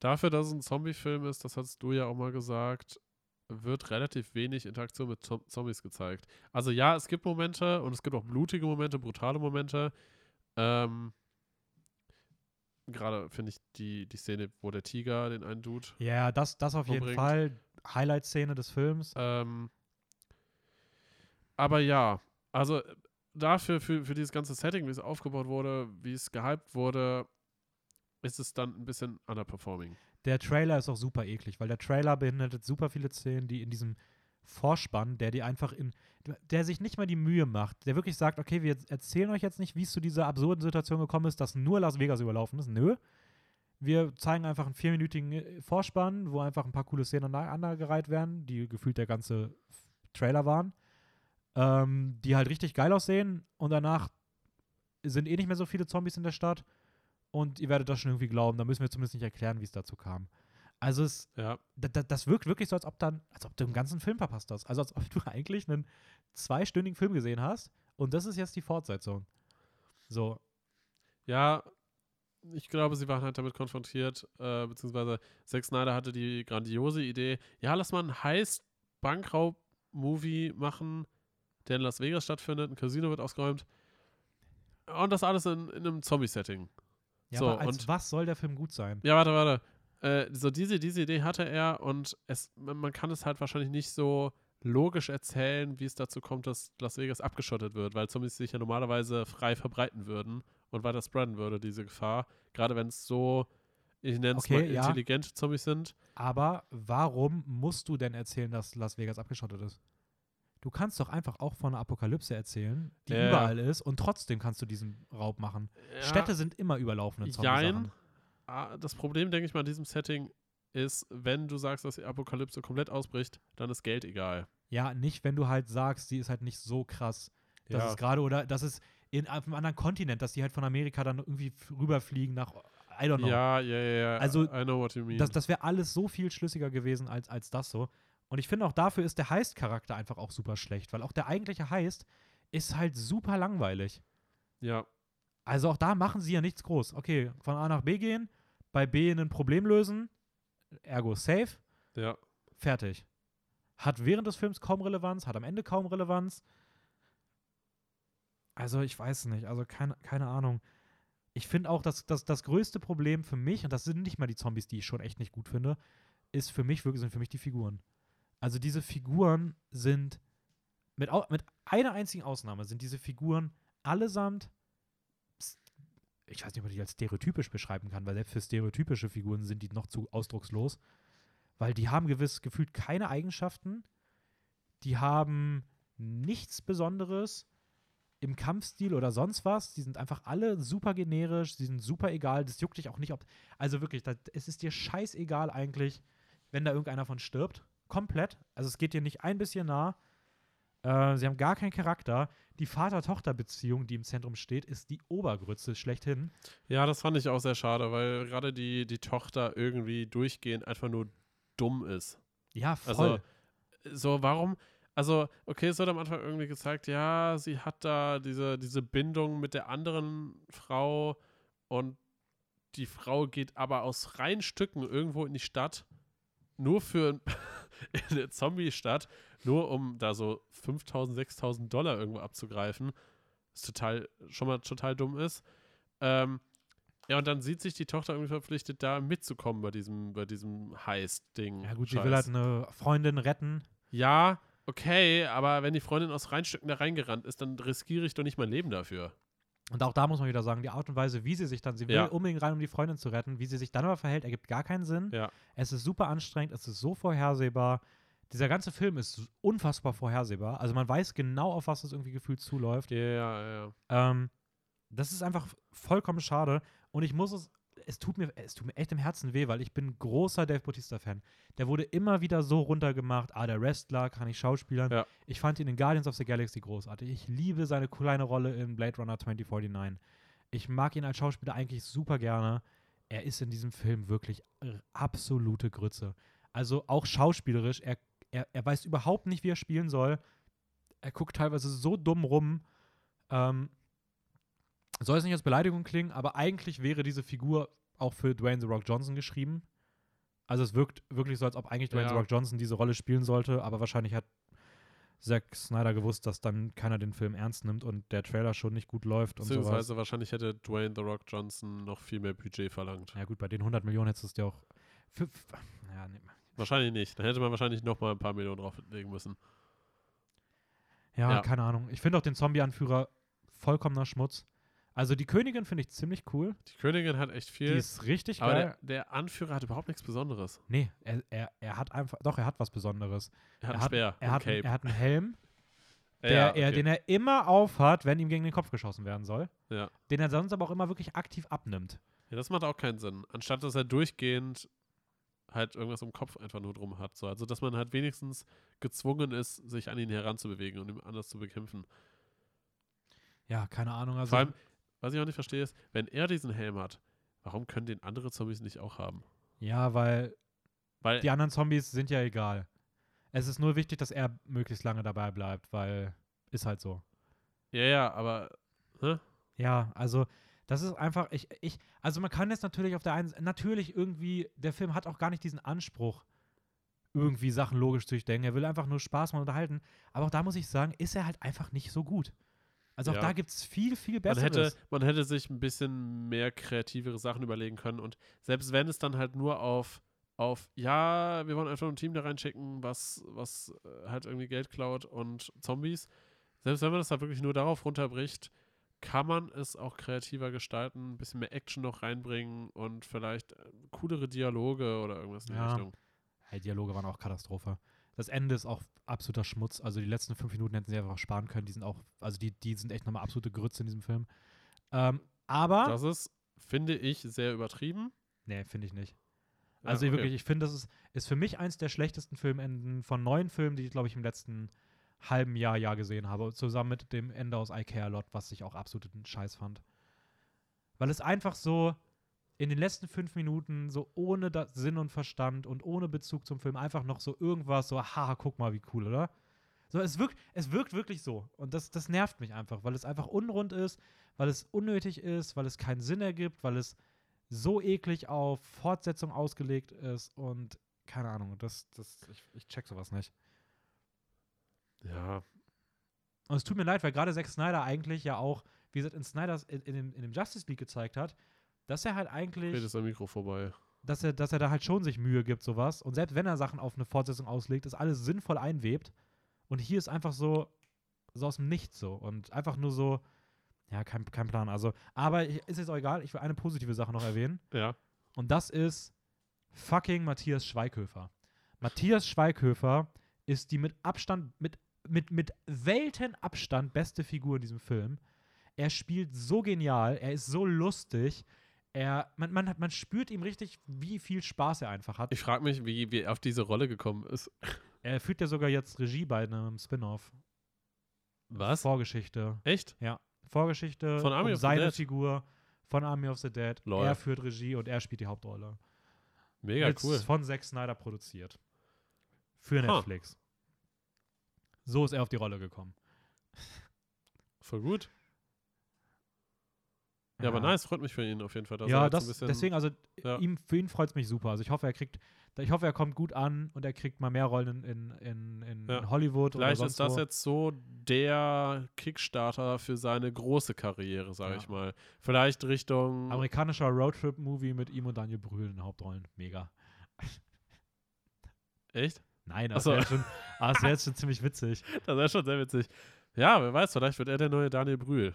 Dafür, dass es ein Zombie-Film ist, das hast du ja auch mal gesagt, wird relativ wenig Interaktion mit Zom Zombies gezeigt. Also ja, es gibt Momente und es gibt auch blutige Momente, brutale Momente. Ähm, Gerade finde ich die, die Szene, wo der Tiger den einen Dude. Ja, das, das auf jeden Fall. Highlight-Szene des Films. Ähm, aber ja, also dafür, für, für dieses ganze Setting, wie es aufgebaut wurde, wie es gehypt wurde, ist es dann ein bisschen underperforming. Der Trailer ist auch super eklig, weil der Trailer beinhaltet super viele Szenen, die in diesem Vorspann, der die einfach in, der sich nicht mal die Mühe macht, der wirklich sagt, okay, wir erzählen euch jetzt nicht, wie es zu dieser absurden Situation gekommen ist, dass nur Las Vegas überlaufen ist. Nö. Wir zeigen einfach einen vierminütigen äh, Vorspann, wo einfach ein paar coole Szenen aneinandergereiht werden, die gefühlt der ganze Trailer waren, ähm, die halt richtig geil aussehen und danach sind eh nicht mehr so viele Zombies in der Stadt und ihr werdet das schon irgendwie glauben. Da müssen wir zumindest nicht erklären, wie es dazu kam. Also es, ja. das wirkt wirklich so, als ob dann, als ob du einen ganzen Film verpasst hast. Also als ob du eigentlich einen zweistündigen Film gesehen hast und das ist jetzt die Fortsetzung. So. Ja, ich glaube, sie waren halt damit konfrontiert, äh, beziehungsweise Zack Snyder hatte die grandiose Idee, ja, lass mal einen Heist-Bankraub-Movie machen, der in Las Vegas stattfindet, ein Casino wird ausgeräumt und das alles in, in einem Zombie-Setting. Ja, so, aber als und, was soll der Film gut sein? Ja, warte, warte. Äh, so diese, diese Idee hatte er und es, man kann es halt wahrscheinlich nicht so logisch erzählen, wie es dazu kommt, dass Las Vegas abgeschottet wird, weil Zombies sich ja normalerweise frei verbreiten würden und weiter spreaden würde, diese Gefahr. Gerade wenn es so, ich nenne es okay, mal, ja. intelligente Zombies sind. Aber warum musst du denn erzählen, dass Las Vegas abgeschottet ist? Du kannst doch einfach auch von einer Apokalypse erzählen, die ja. überall ist und trotzdem kannst du diesen Raub machen. Ja. Städte sind immer überlaufende Zombie-Sachen. Ah, das Problem, denke ich mal, in diesem Setting ist, wenn du sagst, dass die Apokalypse komplett ausbricht, dann ist Geld egal. Ja, nicht, wenn du halt sagst, die ist halt nicht so krass. Das ja. ist gerade, oder das ist in auf einem anderen Kontinent, dass die halt von Amerika dann irgendwie rüberfliegen nach, I don't know. Ja, ja, ja, Also, I know what you mean. Das, das wäre alles so viel schlüssiger gewesen als, als das so. Und ich finde auch dafür ist der Heist-Charakter einfach auch super schlecht, weil auch der eigentliche Heist ist halt super langweilig. Ja. Also auch da machen sie ja nichts groß. Okay, von A nach B gehen, bei B ein Problem lösen, ergo safe. Ja. Fertig. Hat während des Films kaum Relevanz, hat am Ende kaum Relevanz. Also ich weiß nicht, also keine, keine Ahnung. Ich finde auch, dass, dass das größte Problem für mich, und das sind nicht mal die Zombies, die ich schon echt nicht gut finde, ist für mich wirklich, sind für mich die Figuren. Also diese Figuren sind, mit, mit einer einzigen Ausnahme, sind diese Figuren allesamt ich weiß nicht, ob man die als stereotypisch beschreiben kann, weil selbst für stereotypische Figuren sind die noch zu ausdruckslos. Weil die haben gewiss gefühlt keine Eigenschaften. Die haben nichts Besonderes im Kampfstil oder sonst was. Die sind einfach alle super generisch, die sind super egal. Das juckt dich auch nicht, ob. Also wirklich, das, es ist dir scheißegal eigentlich, wenn da irgendeiner von stirbt. Komplett. Also es geht dir nicht ein bisschen nah. Äh, sie haben gar keinen Charakter. Die Vater-Tochter-Beziehung, die im Zentrum steht, ist die Obergrütze schlechthin. Ja, das fand ich auch sehr schade, weil gerade die, die Tochter irgendwie durchgehend einfach nur dumm ist. Ja, voll. Also, so, warum, Also, okay, es wird am Anfang irgendwie gezeigt, ja, sie hat da diese, diese Bindung mit der anderen Frau und die Frau geht aber aus reinen Stücken irgendwo in die Stadt, nur für in eine Zombie-Stadt, nur um da so 5000, 6000 Dollar irgendwo abzugreifen, was total, schon mal total dumm ist. Ähm, ja, und dann sieht sich die Tochter irgendwie verpflichtet, da mitzukommen bei diesem, bei diesem Heist-Ding. Ja gut, sie will halt eine Freundin retten. Ja, okay, aber wenn die Freundin aus Reinstücken da reingerannt ist, dann riskiere ich doch nicht mein Leben dafür. Und auch da muss man wieder sagen, die Art und Weise, wie sie sich dann, sie will Ja. unbedingt rein, um die Freundin zu retten, wie sie sich dann aber verhält, ergibt gar keinen Sinn. Ja. Es ist super anstrengend, es ist so vorhersehbar. Dieser ganze Film ist unfassbar vorhersehbar. Also man weiß genau, auf was es irgendwie gefühlt zuläuft. Ja, ja, ja. Ähm, das ist einfach vollkommen schade. Und ich muss es, es tut mir, es tut mir echt im Herzen weh, weil ich bin ein großer Dave Bautista-Fan. Der wurde immer wieder so runtergemacht. Ah, der Wrestler, kann ich Schauspielern. Ja. Ich fand ihn in Guardians of the Galaxy großartig. Ich liebe seine kleine Rolle in Blade Runner 2049. Ich mag ihn als Schauspieler eigentlich super gerne. Er ist in diesem Film wirklich absolute Grütze. Also auch schauspielerisch, er, er, er weiß überhaupt nicht, wie er spielen soll. Er guckt teilweise so dumm rum. Ähm, soll es nicht als Beleidigung klingen, aber eigentlich wäre diese Figur auch für Dwayne The Rock Johnson geschrieben. Also es wirkt wirklich so, als ob eigentlich Dwayne Ja. The Rock Johnson diese Rolle spielen sollte, aber wahrscheinlich hat Zack Snyder gewusst, dass dann keiner den Film ernst nimmt und der Trailer schon nicht gut läuft und sowas. Beziehungsweise wahrscheinlich hätte Dwayne The Rock Johnson noch viel mehr Budget verlangt. Ja gut, bei den 100 Millionen hättest du es dir auch für, ja, nee. Wahrscheinlich nicht. Dann hätte man wahrscheinlich noch mal ein paar Millionen drauflegen müssen. ja, Ja. keine Ahnung. Ich finde auch den Zombie-Anführer vollkommener Schmutz. Also die Königin finde ich ziemlich cool. Die Königin hat echt Die viel. ist richtig aber geil. der, der Anführer hat überhaupt nichts Besonderes. nee, er, er, er hat einfach, doch, er hat was Besonderes. Er hat er ein Speer, er ein hat, Cape. er hat einen Helm, der, ja, er, okay. den er immer aufhat, wenn ihm gegen den Kopf geschossen werden soll. Ja. Den er sonst aber auch immer wirklich aktiv abnimmt. ja, das macht auch keinen Sinn. Anstatt dass er durchgehend halt irgendwas im Kopf einfach nur drum hat. So. Also, dass man halt wenigstens gezwungen ist, sich an ihn heranzubewegen und ihm anders zu bekämpfen. Ja, keine Ahnung. Also Vor allem, was ich auch nicht verstehe, ist, wenn er diesen Helm hat, warum können den andere Zombies nicht auch haben? ja, weil Weil, die anderen Zombies sind ja egal. Es ist nur wichtig, dass er möglichst lange dabei bleibt, weil ist halt so. ja, ja, aber Ja, also das ist einfach, ich, ich, also man kann jetzt natürlich auf der einen natürlich irgendwie, der Film hat auch gar nicht diesen Anspruch, irgendwie Sachen logisch zu durchdenken. Er will einfach nur Spaß mal unterhalten. Aber auch da muss ich sagen, ist er halt einfach nicht so gut. Also auch Ja. da gibt es viel, viel man Besseres. hätte, man hätte sich ein bisschen mehr kreativere Sachen überlegen können. Und selbst wenn es dann halt nur auf, auf ja, wir wollen einfach ein Team da reinschicken, was, was äh, halt irgendwie Geld klaut und Zombies, selbst wenn man das halt wirklich nur darauf runterbricht, kann man es auch kreativer gestalten, ein bisschen mehr Action noch reinbringen und vielleicht äh, coolere Dialoge oder irgendwas in die Ja. Richtung. Hey, Dialoge waren auch Katastrophe. Das Ende ist auch absoluter Schmutz. Also die letzten fünf Minuten hätten sie einfach sparen können. Die sind auch, also die, die sind echt nochmal absolute Grütze in diesem Film. Ähm, aber, Das ist, finde ich, sehr übertrieben. nee, finde ich nicht. Ja, Also okay. wirklich, ich finde, das ist, ist für mich eins der schlechtesten Filmenden von neuen Filmen, die ich, glaube ich, im letzten halben Jahr, Jahr gesehen habe. Zusammen mit dem Ende aus I Care a Lot, was ich auch absoluten Scheiß fand. Weil es einfach so in den letzten fünf Minuten so ohne Sinn und Verstand und ohne Bezug zum Film einfach noch so irgendwas so, haha, guck mal, wie cool, oder? So, es wirkt, es wirkt wirklich so. Und das, das nervt mich einfach, weil es einfach unrund ist, weil es unnötig ist, weil es keinen Sinn ergibt, weil es so eklig auf Fortsetzung ausgelegt ist und keine Ahnung, das, das, ich, ich check sowas nicht. Ja, Und es tut mir leid, weil gerade Zack Snyder eigentlich ja auch, wie gesagt, in Snyders, in, in, dem, in dem Justice League gezeigt hat, dass er halt eigentlich, redet am Mikro vorbei. dass er, dass er da halt schon sich Mühe gibt, sowas. Und selbst wenn er Sachen auf eine Fortsetzung auslegt, ist alles sinnvoll einwebt. Und hier ist einfach so, so aus dem Nichts so. Und einfach nur so, ja, kein, kein Plan. Also, aber ist jetzt auch egal, ich will eine positive Sache noch erwähnen. Ja. Und das ist fucking Matthias Schweighöfer. Matthias Schweighöfer ist die mit Abstand, mit, mit, mit Weltenabstand beste Figur in diesem Film. Er spielt so genial, er ist so lustig. Er, man, man, hat- man spürt ihm richtig, wie viel Spaß er einfach hat. Ich frage mich, wie, wie er auf diese Rolle gekommen ist. Er führt ja sogar jetzt Regie bei einem Spin-off. Was? Vorgeschichte. Echt? Vorgeschichte Von Army um of the seine Dead? Figur von Army of the Dead. Lol. Er führt Regie und er spielt die Hauptrolle. Mega Jetzt cool. Von Zack Snyder produziert. Für. Netflix. So ist er auf die Rolle gekommen. Voll gut. Ja, aber nice, freut mich für ihn auf jeden Fall. dass ja, das, bisschen, deswegen, also ja. ihm, für ihn freut es mich super. Also ich hoffe, er kriegt, ich hoffe, er kommt gut an und er kriegt mal mehr Rollen in, in, in, Ja. in Hollywood Vielleicht ist das wo. jetzt so der Kickstarter für seine große Karriere, sage Ja. ich mal. Vielleicht Richtung. Amerikanischer Roadtrip-Movie mit ihm und Daniel Brühl in Hauptrollen. Mega. Echt? Nein, das wäre schon- ah, wär jetzt schon ziemlich witzig. Das wäre schon sehr witzig. Ja, wer weiß, vielleicht wird er der neue Daniel Brühl.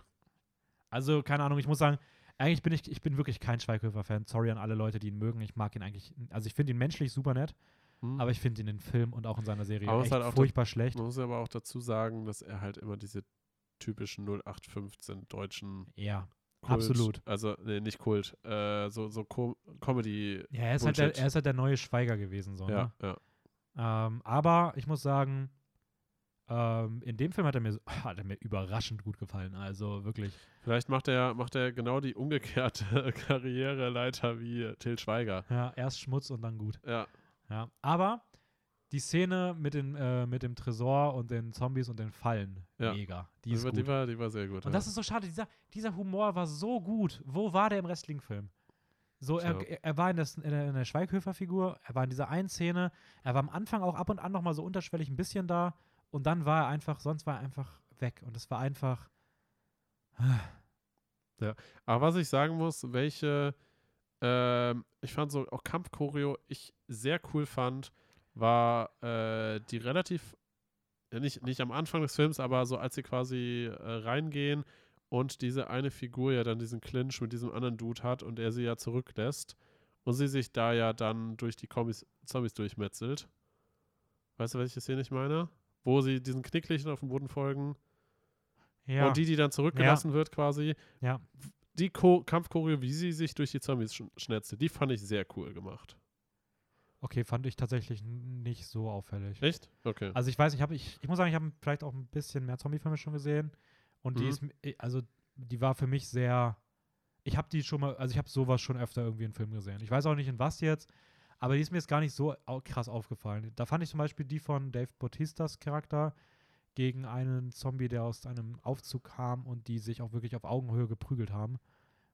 Also, keine Ahnung, ich muss sagen, eigentlich bin ich, ich bin wirklich kein Schweighöfer-Fan. Sorry an alle Leute, die ihn mögen. Ich mag ihn eigentlich, also ich finde ihn menschlich super nett, Hm. aber ich finde ihn in Film und auch in seiner Serie echt halt auch furchtbar schlecht. Man muss aber auch dazu sagen, dass er halt immer diese typischen 0815 deutschen Ja, Kult, Absolut. Also, nee, nicht Kult, äh, so, so Com Comedy. ja er, ist halt der, er ist halt der neue Schweiger gewesen. So, Ja, ne? ja. ähm, aber ich muss sagen, ähm, in dem Film hat er, mir, hat er mir überraschend gut gefallen. Also wirklich. Vielleicht macht er, macht er genau die umgekehrte Karriereleiter wie Till Schweiger. Ja, erst Schmutz und dann gut. Ja, Ja, aber die Szene mit, den, äh, mit dem Tresor und den Zombies und den Fallen, Ja. mega. Die die, ist war, gut. die, war, die war sehr gut. und ja. das ist so schade, dieser, dieser Humor war so gut. Wo war der im Wrestling-Film? So, er, er war in, das, in, der, in der Schweighöfer-Figur, er war in dieser einen Szene, er war am Anfang auch ab und an nochmal so unterschwellig ein bisschen da und dann war er einfach, sonst war er einfach weg und es war einfach. Aber was ich sagen muss, welche, ähm, ich fand so auch Kampfchoreo, ich sehr cool fand, war äh, die relativ, ja, nicht, nicht am Anfang des Films, aber so als sie quasi äh, reingehen und diese eine Figur ja dann diesen Clinch mit diesem anderen Dude hat und er sie ja zurücklässt und sie sich da ja dann durch die Kombis, Zombies durchmetzelt. Weißt du, welche Szene ich meine? Wo sie diesen Knicklichten auf dem Boden folgen Ja, und die, die dann zurückgelassen wird quasi ja. die Ko Kampfchoreo, wie sie sich durch die Zombies sch schnetzte, die fand ich sehr cool gemacht. Okay, fand ich tatsächlich nicht so auffällig. Echt? Okay. Also ich weiß, ich habe, ich, ich muss sagen, ich habe vielleicht auch ein bisschen mehr Zombie-Filme schon gesehen und die Mhm. ist, mi- eh, also die war für mich sehr, ich habe die schon mal, also ich habe sowas schon öfter irgendwie in Filmen gesehen. Ich weiß auch nicht in was jetzt, aber die ist mir jetzt gar nicht so krass aufgefallen. Da fand ich zum Beispiel die von Dave Bautistas Charakter gegen einen Zombie, der aus einem Aufzug kam und die sich auch wirklich auf Augenhöhe geprügelt haben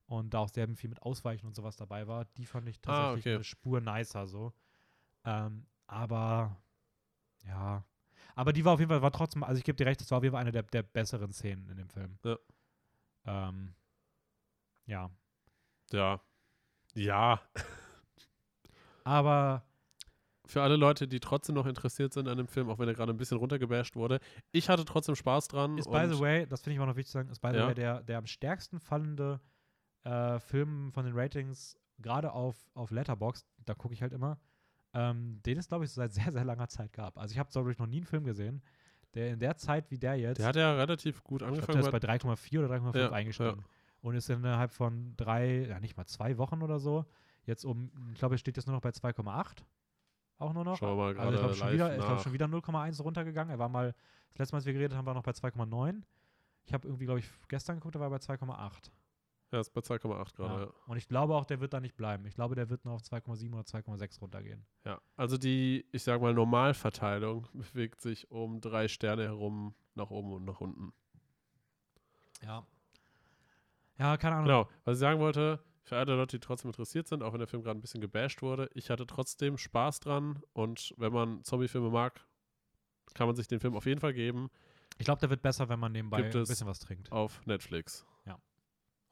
und da auch sehr viel mit Ausweichen und sowas dabei war. Die fand ich Ah, tatsächlich okay. eine Spur nicer so. Ähm, aber ja. Aber die war auf jeden Fall, war trotzdem, also ich gebe dir recht, das war auf jeden Fall eine der, der besseren Szenen in dem Film. Ja. Ähm, ja. ja. Ja. Aber Für alle Leute, die trotzdem noch interessiert sind an dem Film, auch wenn er gerade ein bisschen runtergebasht wurde, ich hatte trotzdem Spaß dran. ist, by the way, das finde ich auch noch wichtig zu sagen, ist, by the Ja. way, der, der am stärksten fallende äh, Film von den Ratings, gerade auf, auf Letterboxd, da gucke ich halt immer, ähm, den es, glaube ich, seit sehr, sehr langer Zeit gab. Also ich habe, glaube ich, noch nie einen Film gesehen, der in der Zeit wie der jetzt Der hat ja relativ gut Ich angefangen. der ist bei 3,4 oder 3,5 Ja, eingestiegen. Und ist innerhalb von drei, ja nicht mal zwei Wochen oder so, jetzt um, ich glaube, es steht jetzt nur noch bei 2,8. Auch nur noch. Schauen wir mal also ich gerade glaube schon, wieder- ich glaub schon wieder 0,1 runtergegangen. Er war mal, das letzte Mal, als wir geredet haben, war noch bei 2,9. Ich habe irgendwie, glaube ich, gestern geguckt, er war bei 2,8. ja, ist bei 2,8 gerade. Ja. Ja. Und ich glaube auch, der wird da nicht bleiben. Ich glaube, der wird nur auf 2,7 oder 2,6 runtergehen. Ja. Also die, ich sag mal, Normalverteilung bewegt sich um drei Sterne herum nach oben und nach unten. Ja. Ja, keine Ahnung. Genau, was ich sagen wollte, für alle Leute, die trotzdem interessiert sind, auch wenn der Film gerade ein bisschen gebasht wurde, ich hatte trotzdem Spaß dran und wenn man Zombie-Filme mag, kann man sich den Film auf jeden Fall geben Ich glaube, der wird besser, wenn man nebenbei ein bisschen was trinkt. auf Netflix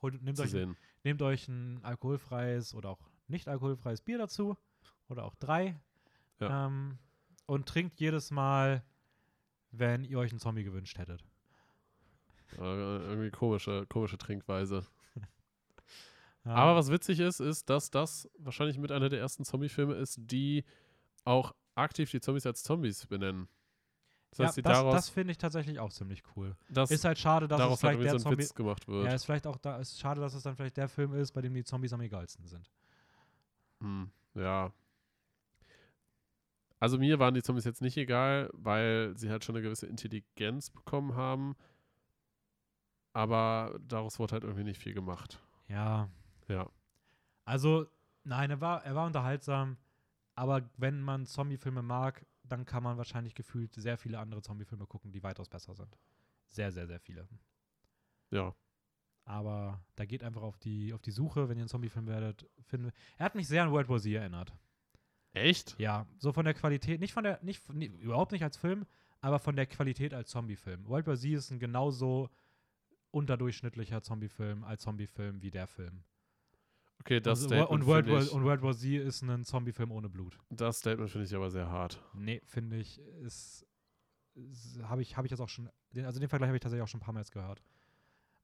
Holt, nehmt, euch, sehen. nehmt euch ein alkoholfreies oder auch nicht alkoholfreies Bier dazu oder auch drei Ja. ähm, und trinkt jedes Mal, wenn ihr euch einen Zombie gewünscht hättet. Äh, irgendwie komische, komische Trinkweise. Ja. Aber was witzig ist, ist, dass das wahrscheinlich mit einer der ersten Zombie-Filme ist, die auch aktiv die Zombies als Zombies benennen. Das ja, heißt, die das, daraus, das finde ich tatsächlich auch ziemlich cool. dass Ist halt schade, dass es halt vielleicht irgendwie der so ein Zombie. Witz gemacht wird. Ja, ist vielleicht auch da, ist schade, dass es dann vielleicht der Film ist, bei dem die Zombies am egalsten sind. Hm, ja. Also mir waren die Zombies jetzt nicht egal, weil sie halt schon eine gewisse Intelligenz bekommen haben. Aber daraus wurde halt irgendwie nicht viel gemacht. Ja. Ja. Also, nein, er war, er war unterhaltsam, aber wenn man Zombie-Filme mag, dann kann man wahrscheinlich gefühlt sehr viele andere Zombie-Filme gucken, die weitaus besser sind. Sehr, sehr, sehr viele. Ja. Aber da geht einfach auf die, auf die Suche, wenn ihr einen Zombie-Film werdet. Finden. Er hat mich sehr an World War Z erinnert. Echt? Ja, so von der Qualität, nicht von der, nicht, nee, überhaupt nicht als Film, aber von der Qualität als Zombie-Film. World War Z ist ein genauso unterdurchschnittlicher Zombie-Film als Zombie-Film wie der Film. Okay, das und, Statement und, World War, ich, und World War Z ist ein Zombie-Film ohne Blut. das Statement finde ich aber sehr hart. Nee, finde ich, ist, ist habe ich, hab ich jetzt auch schon, den, also den Vergleich habe ich tatsächlich auch schon ein paar Mal jetzt gehört.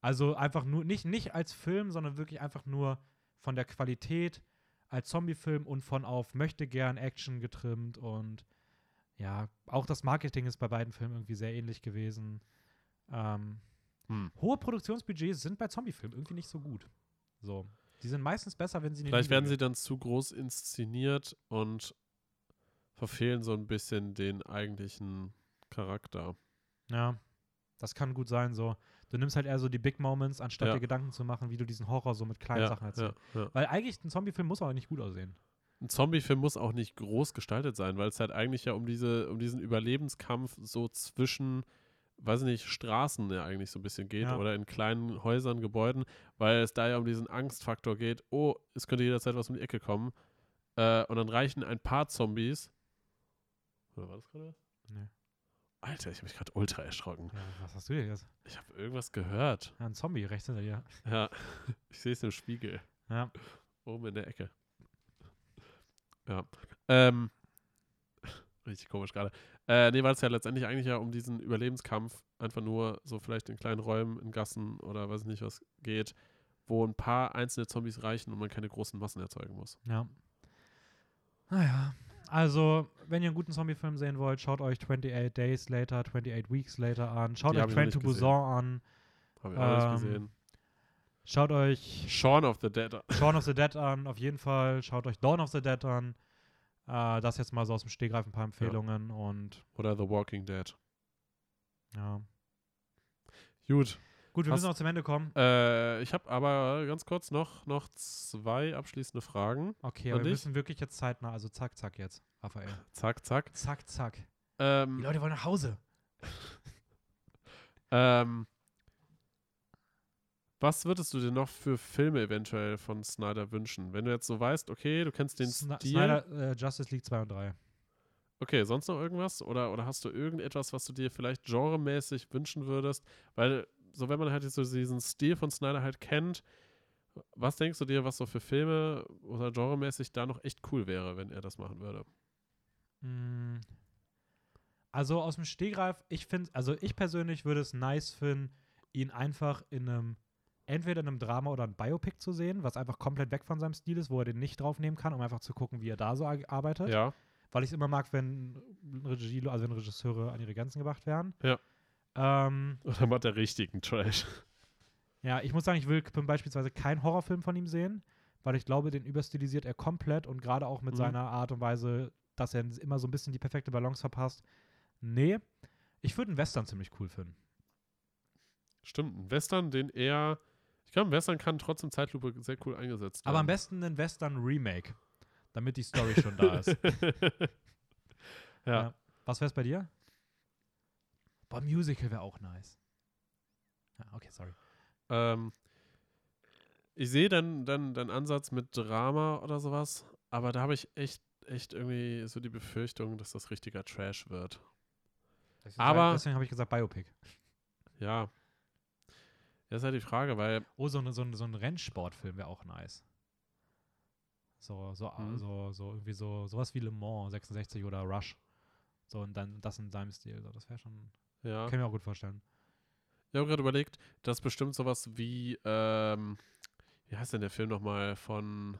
Also einfach nur, nicht, nicht als Film, sondern wirklich einfach nur von der Qualität als Zombie-Film und von auf möchte gern Action getrimmt und ja, auch das Marketing ist bei beiden Filmen irgendwie sehr ähnlich gewesen. Ähm, Hm. hohe Produktionsbudgets sind bei Zombie-Filmen irgendwie nicht so gut. So. Die sind meistens besser, wenn sie die Vielleicht Liebe werden sie dann zu groß inszeniert und verfehlen so ein bisschen den eigentlichen Charakter. Ja, das kann gut sein. So, du nimmst halt eher so die Big Moments, anstatt Ja. dir Gedanken zu machen, wie du diesen Horror so mit kleinen ja, Sachen erzählst. ja. Weil eigentlich ein Zombie-Film muss auch nicht gut aussehen. Ein Zombie-Film muss auch nicht groß gestaltet sein, weil es halt eigentlich ja um diese, um diesen Überlebenskampf so zwischen, weiß ich nicht, Straßen ja eigentlich so ein bisschen geht Ja. oder in kleinen Häusern, Gebäuden, weil es da ja um diesen Angstfaktor geht, oh, es könnte jederzeit was um die Ecke kommen. Äh, und dann reichen ein paar Zombies. Oder war das gerade? Nee. Alter, ich habe mich gerade ultra erschrocken. Ja, was hast du denn jetzt? Ich habe irgendwas gehört. Ja, ein Zombie rechts hinter dir. Ja, ich sehe es im Spiegel. Ja. Oben in der Ecke. Ja. Ähm, richtig komisch gerade. Äh, nee, weil es ja letztendlich eigentlich ja um diesen Überlebenskampf einfach nur so vielleicht in kleinen Räumen, in Gassen oder weiß ich nicht was geht, wo ein paar einzelne Zombies reichen und man keine großen Massen erzeugen muss. Ja. Naja. Also, wenn ihr einen guten Zombie-Film sehen wollt, schaut euch 28 Days Later, 28 Weeks Later an. Schaut Die euch Train to. Busan an. Habe ich auch nicht Ähm, gesehen. Schaut euch Shaun of the Dead. Shaun of the Dead an, auf jeden Fall. Schaut euch Dawn of the Dead an. Äh, das jetzt mal so aus dem Stegreif ein paar Empfehlungen und Oder The Walking Dead. ja. Gut. Gut, wir Hast- müssen auch zum Ende kommen. Äh, ich habe aber ganz kurz noch, noch zwei abschließende Fragen. Okay, und aber wir müssen wirklich jetzt zeitnah, also zack, zack jetzt, Raphael. Zack, zack. Zack, zack. Die Ähm, Leute wollen nach Hause. Ähm, was würdest du dir noch für Filme eventuell von Snyder wünschen? Wenn du jetzt so weißt, okay, du kennst den Sna Stil. Snyder, äh, Justice League 2 und 3. Okay, sonst noch irgendwas? Oder, oder hast du irgendetwas, was du dir vielleicht genremäßig wünschen würdest? Weil, so wenn man halt jetzt so diesen Stil von Snyder halt kennt, was denkst du dir, was so für Filme oder genremäßig da noch echt cool wäre, wenn er das machen würde? Mm. Also aus dem Stegreif, ich finde, also ich persönlich würde es nice finden, ihn einfach in einem, entweder in einem Drama oder einem Biopic zu sehen, was einfach komplett weg von seinem Stil ist, wo er den nicht draufnehmen kann, um einfach zu gucken, wie er da so ar- arbeitet. Ja, Weil ich es immer mag, wenn Regie, also wenn Regisseure an ihre Grenzen gebracht werden. Ja. Ähm, oder macht er richtigen Trash? ja, ich muss sagen, ich will beispielsweise keinen Horrorfilm von ihm sehen, weil ich glaube, den überstilisiert er komplett und gerade auch mit Mhm. seiner Art und Weise, dass er immer so ein bisschen die perfekte Balance verpasst. Nee, ich würde einen Western ziemlich cool finden. Stimmt, ein Western, den er. Ich glaube, ein Western kann trotzdem Zeitlupe sehr cool eingesetzt werden. Aber am besten einen Western-Remake, damit die Story schon da ist. ja. Was wär's bei dir? Boah, Musical wäre auch nice. Ja, okay, sorry. Ähm, ich sehe dann, dann deinen Ansatz mit Drama oder sowas, aber da habe ich echt, echt irgendwie so die Befürchtung, dass das richtiger Trash wird. Deswegen, Aber- deswegen habe ich gesagt Biopic. Ja. Das ist halt die Frage, weil Oh, so, ne, so, ein- so ein Rennsportfilm wäre auch nice. So, so, Mhm. so, so irgendwie so, sowas wie Le Mans 66 oder Rush. So und dann das in seinem Stil. So, das wäre schon. ja. Kann ich mir auch gut vorstellen. Ich habe gerade überlegt, dass bestimmt sowas wie, ähm, wie heißt denn der Film nochmal von,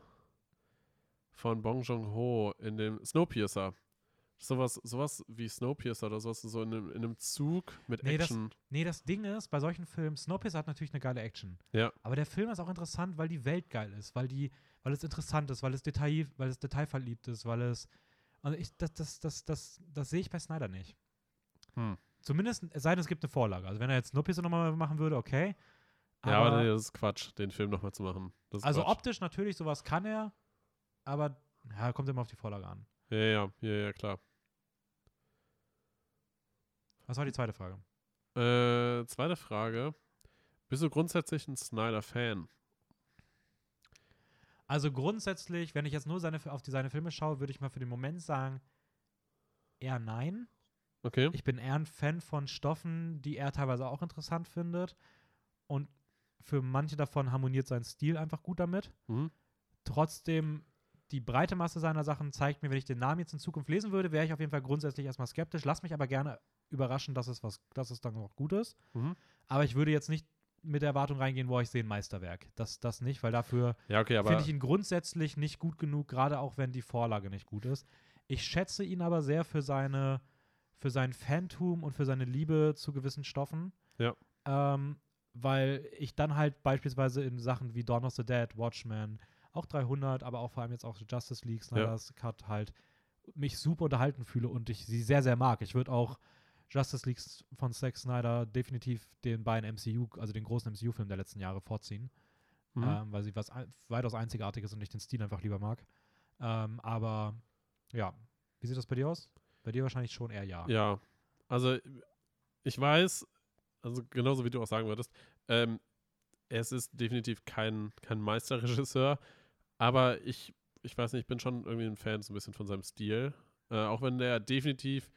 von Bong Joon-ho in dem Snowpiercer. Sowas, sowas wie Snowpiercer oder sowas, so in einem, in einem Zug mit Nee, das- Action. Nee, das Ding ist, bei solchen Filmen, Snowpiercer hat natürlich eine geile Action. Ja. Aber der Film ist auch interessant, weil die Welt geil ist, weil die, weil es interessant ist, weil es Detail, weil es detailverliebt ist, weil es. Also ich, das, das, das, das, das sehe ich bei Snyder nicht. Hm. Zumindest, es sei denn, es gibt eine Vorlage. Also wenn er jetzt Snowpiercer nochmal machen würde, okay. ja, aber nee, das ist Quatsch, den Film nochmal zu machen. Das also Quatsch. optisch natürlich, sowas kann er, aber ja, kommt immer auf die Vorlage an. Ja, ja, ja, ja, klar. Was war die zweite Frage? Äh, zweite Frage. Bist du grundsätzlich ein Snyder-Fan? Also grundsätzlich, wenn ich jetzt nur seine, auf die, seine Filme schaue, würde ich mal für den Moment sagen, eher nein. Okay. Ich bin eher ein Fan von Stoffen, die er teilweise auch interessant findet. Und für manche davon harmoniert sein Stil einfach gut damit. Mhm. Trotzdem, die breite Masse seiner Sachen zeigt mir, wenn ich den Namen jetzt in Zukunft lesen würde, wäre ich auf jeden Fall grundsätzlich erstmal skeptisch. Lass mich aber gerne überraschen, dass es, was, dass es dann noch gut ist. Mhm. Aber ich würde jetzt nicht mit der Erwartung reingehen, wo ich sehe ein Meisterwerk. Das, das nicht, weil dafür Ja, okay, finde ich ihn grundsätzlich nicht gut genug, gerade auch wenn die Vorlage nicht gut ist. Ich schätze ihn aber sehr für seine, für sein Phantum und für seine Liebe zu gewissen Stoffen. Ja. Ähm, weil ich dann halt beispielsweise in Sachen wie Dawn of the Dead, Watchmen, auch 300, aber auch vor allem jetzt auch Justice League, Snyder's Cut halt mich super unterhalten fühle und ich sie sehr, sehr mag. Ich würde auch Justice League von Zack Snyder definitiv den beiden MCU, also den großen MCU-Film der letzten Jahre vorziehen, Mhm. ähm, weil sie was weitaus Einzigartiges und ich den Stil einfach lieber mag. Ähm, aber ja, wie sieht das bei dir aus? Bei dir wahrscheinlich schon eher ja. Ja, also ich weiß, also genauso wie du auch sagen würdest, ähm, es ist definitiv kein, kein Meisterregisseur, aber ich, ich weiß nicht, ich bin schon irgendwie ein Fan so ein bisschen von seinem Stil. Äh, auch wenn der definitiv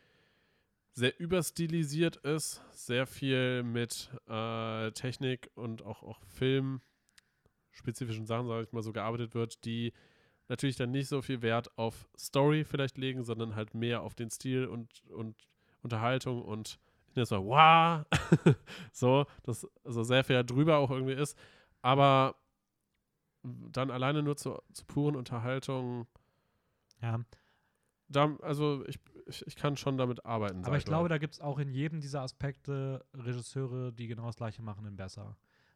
sehr überstilisiert ist, sehr viel mit äh, Technik und auch, auch filmspezifischen Sachen, sage ich mal, so gearbeitet wird, die natürlich dann nicht so viel Wert auf Story vielleicht legen, sondern halt mehr auf den Stil und, und Unterhaltung und ich nenne es mal, wow, so, das also sehr viel drüber auch irgendwie ist, aber dann alleine nur zur, zur puren Unterhaltung, Ja. da, also ich, ich, ich kann schon damit arbeiten. Aber ich mal. glaube, da gibt es auch in jedem dieser Aspekte Regisseure, die genau das gleiche machen, in besser.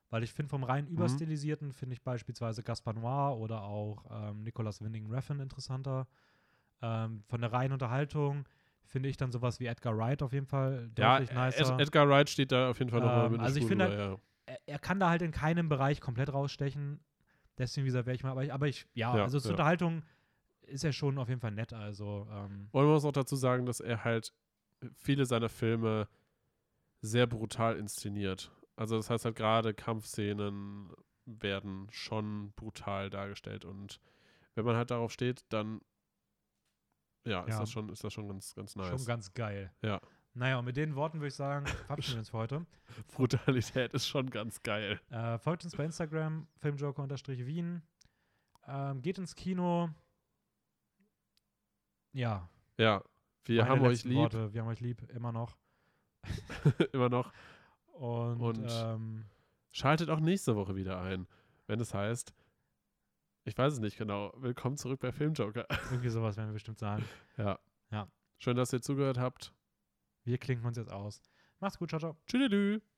Weil ich finde, vom rein Mhm. überstilisierten finde ich beispielsweise Gaspar Noir oder auch ähm, Nicolas Winding Refn interessanter. Ähm, von der reinen Unterhaltung finde ich dann sowas wie Edgar Wright auf jeden Fall ja, deutlich Ed, nicer. Edgar Wright steht da auf jeden Fall nochmal Ähm, mit einer also ich finde ja. er, er kann da halt in keinem Bereich komplett rausstechen. Deswegen, wie gesagt, wäre ich mal, aber ich, aber ich ja, Ja, also zur ja. Unterhaltung ist er schon auf jeden Fall nett. Also, ähm, Und man muss auch dazu sagen, dass er halt viele seiner Filme sehr brutal inszeniert. Also das heißt halt gerade Kampfszenen werden schon brutal dargestellt und wenn man halt darauf steht, dann ja, ist Ja. das schon ist das schon ganz ganz nice. schon ganz geil. Ja. Naja, und mit den Worten würde ich sagen, verabschieden wir uns für heute. Brutalität ist schon ganz geil. Äh, folgt uns bei Instagram, filmjoker-wien. Ähm, geht ins Kino. Ja. Ja, wir meine haben euch lieb Worte. Wir haben euch lieb, immer noch. immer noch. Und, Und- ähm, Schaltet auch nächste Woche wieder ein, wenn es heißt, ich weiß es nicht genau. Willkommen zurück bei Filmjoker. irgendwie sowas werden wir bestimmt sagen. Ja. Ja. Schön, dass ihr zugehört habt. Wir klinken uns jetzt aus. Macht's gut, ciao, ciao. Tschüss.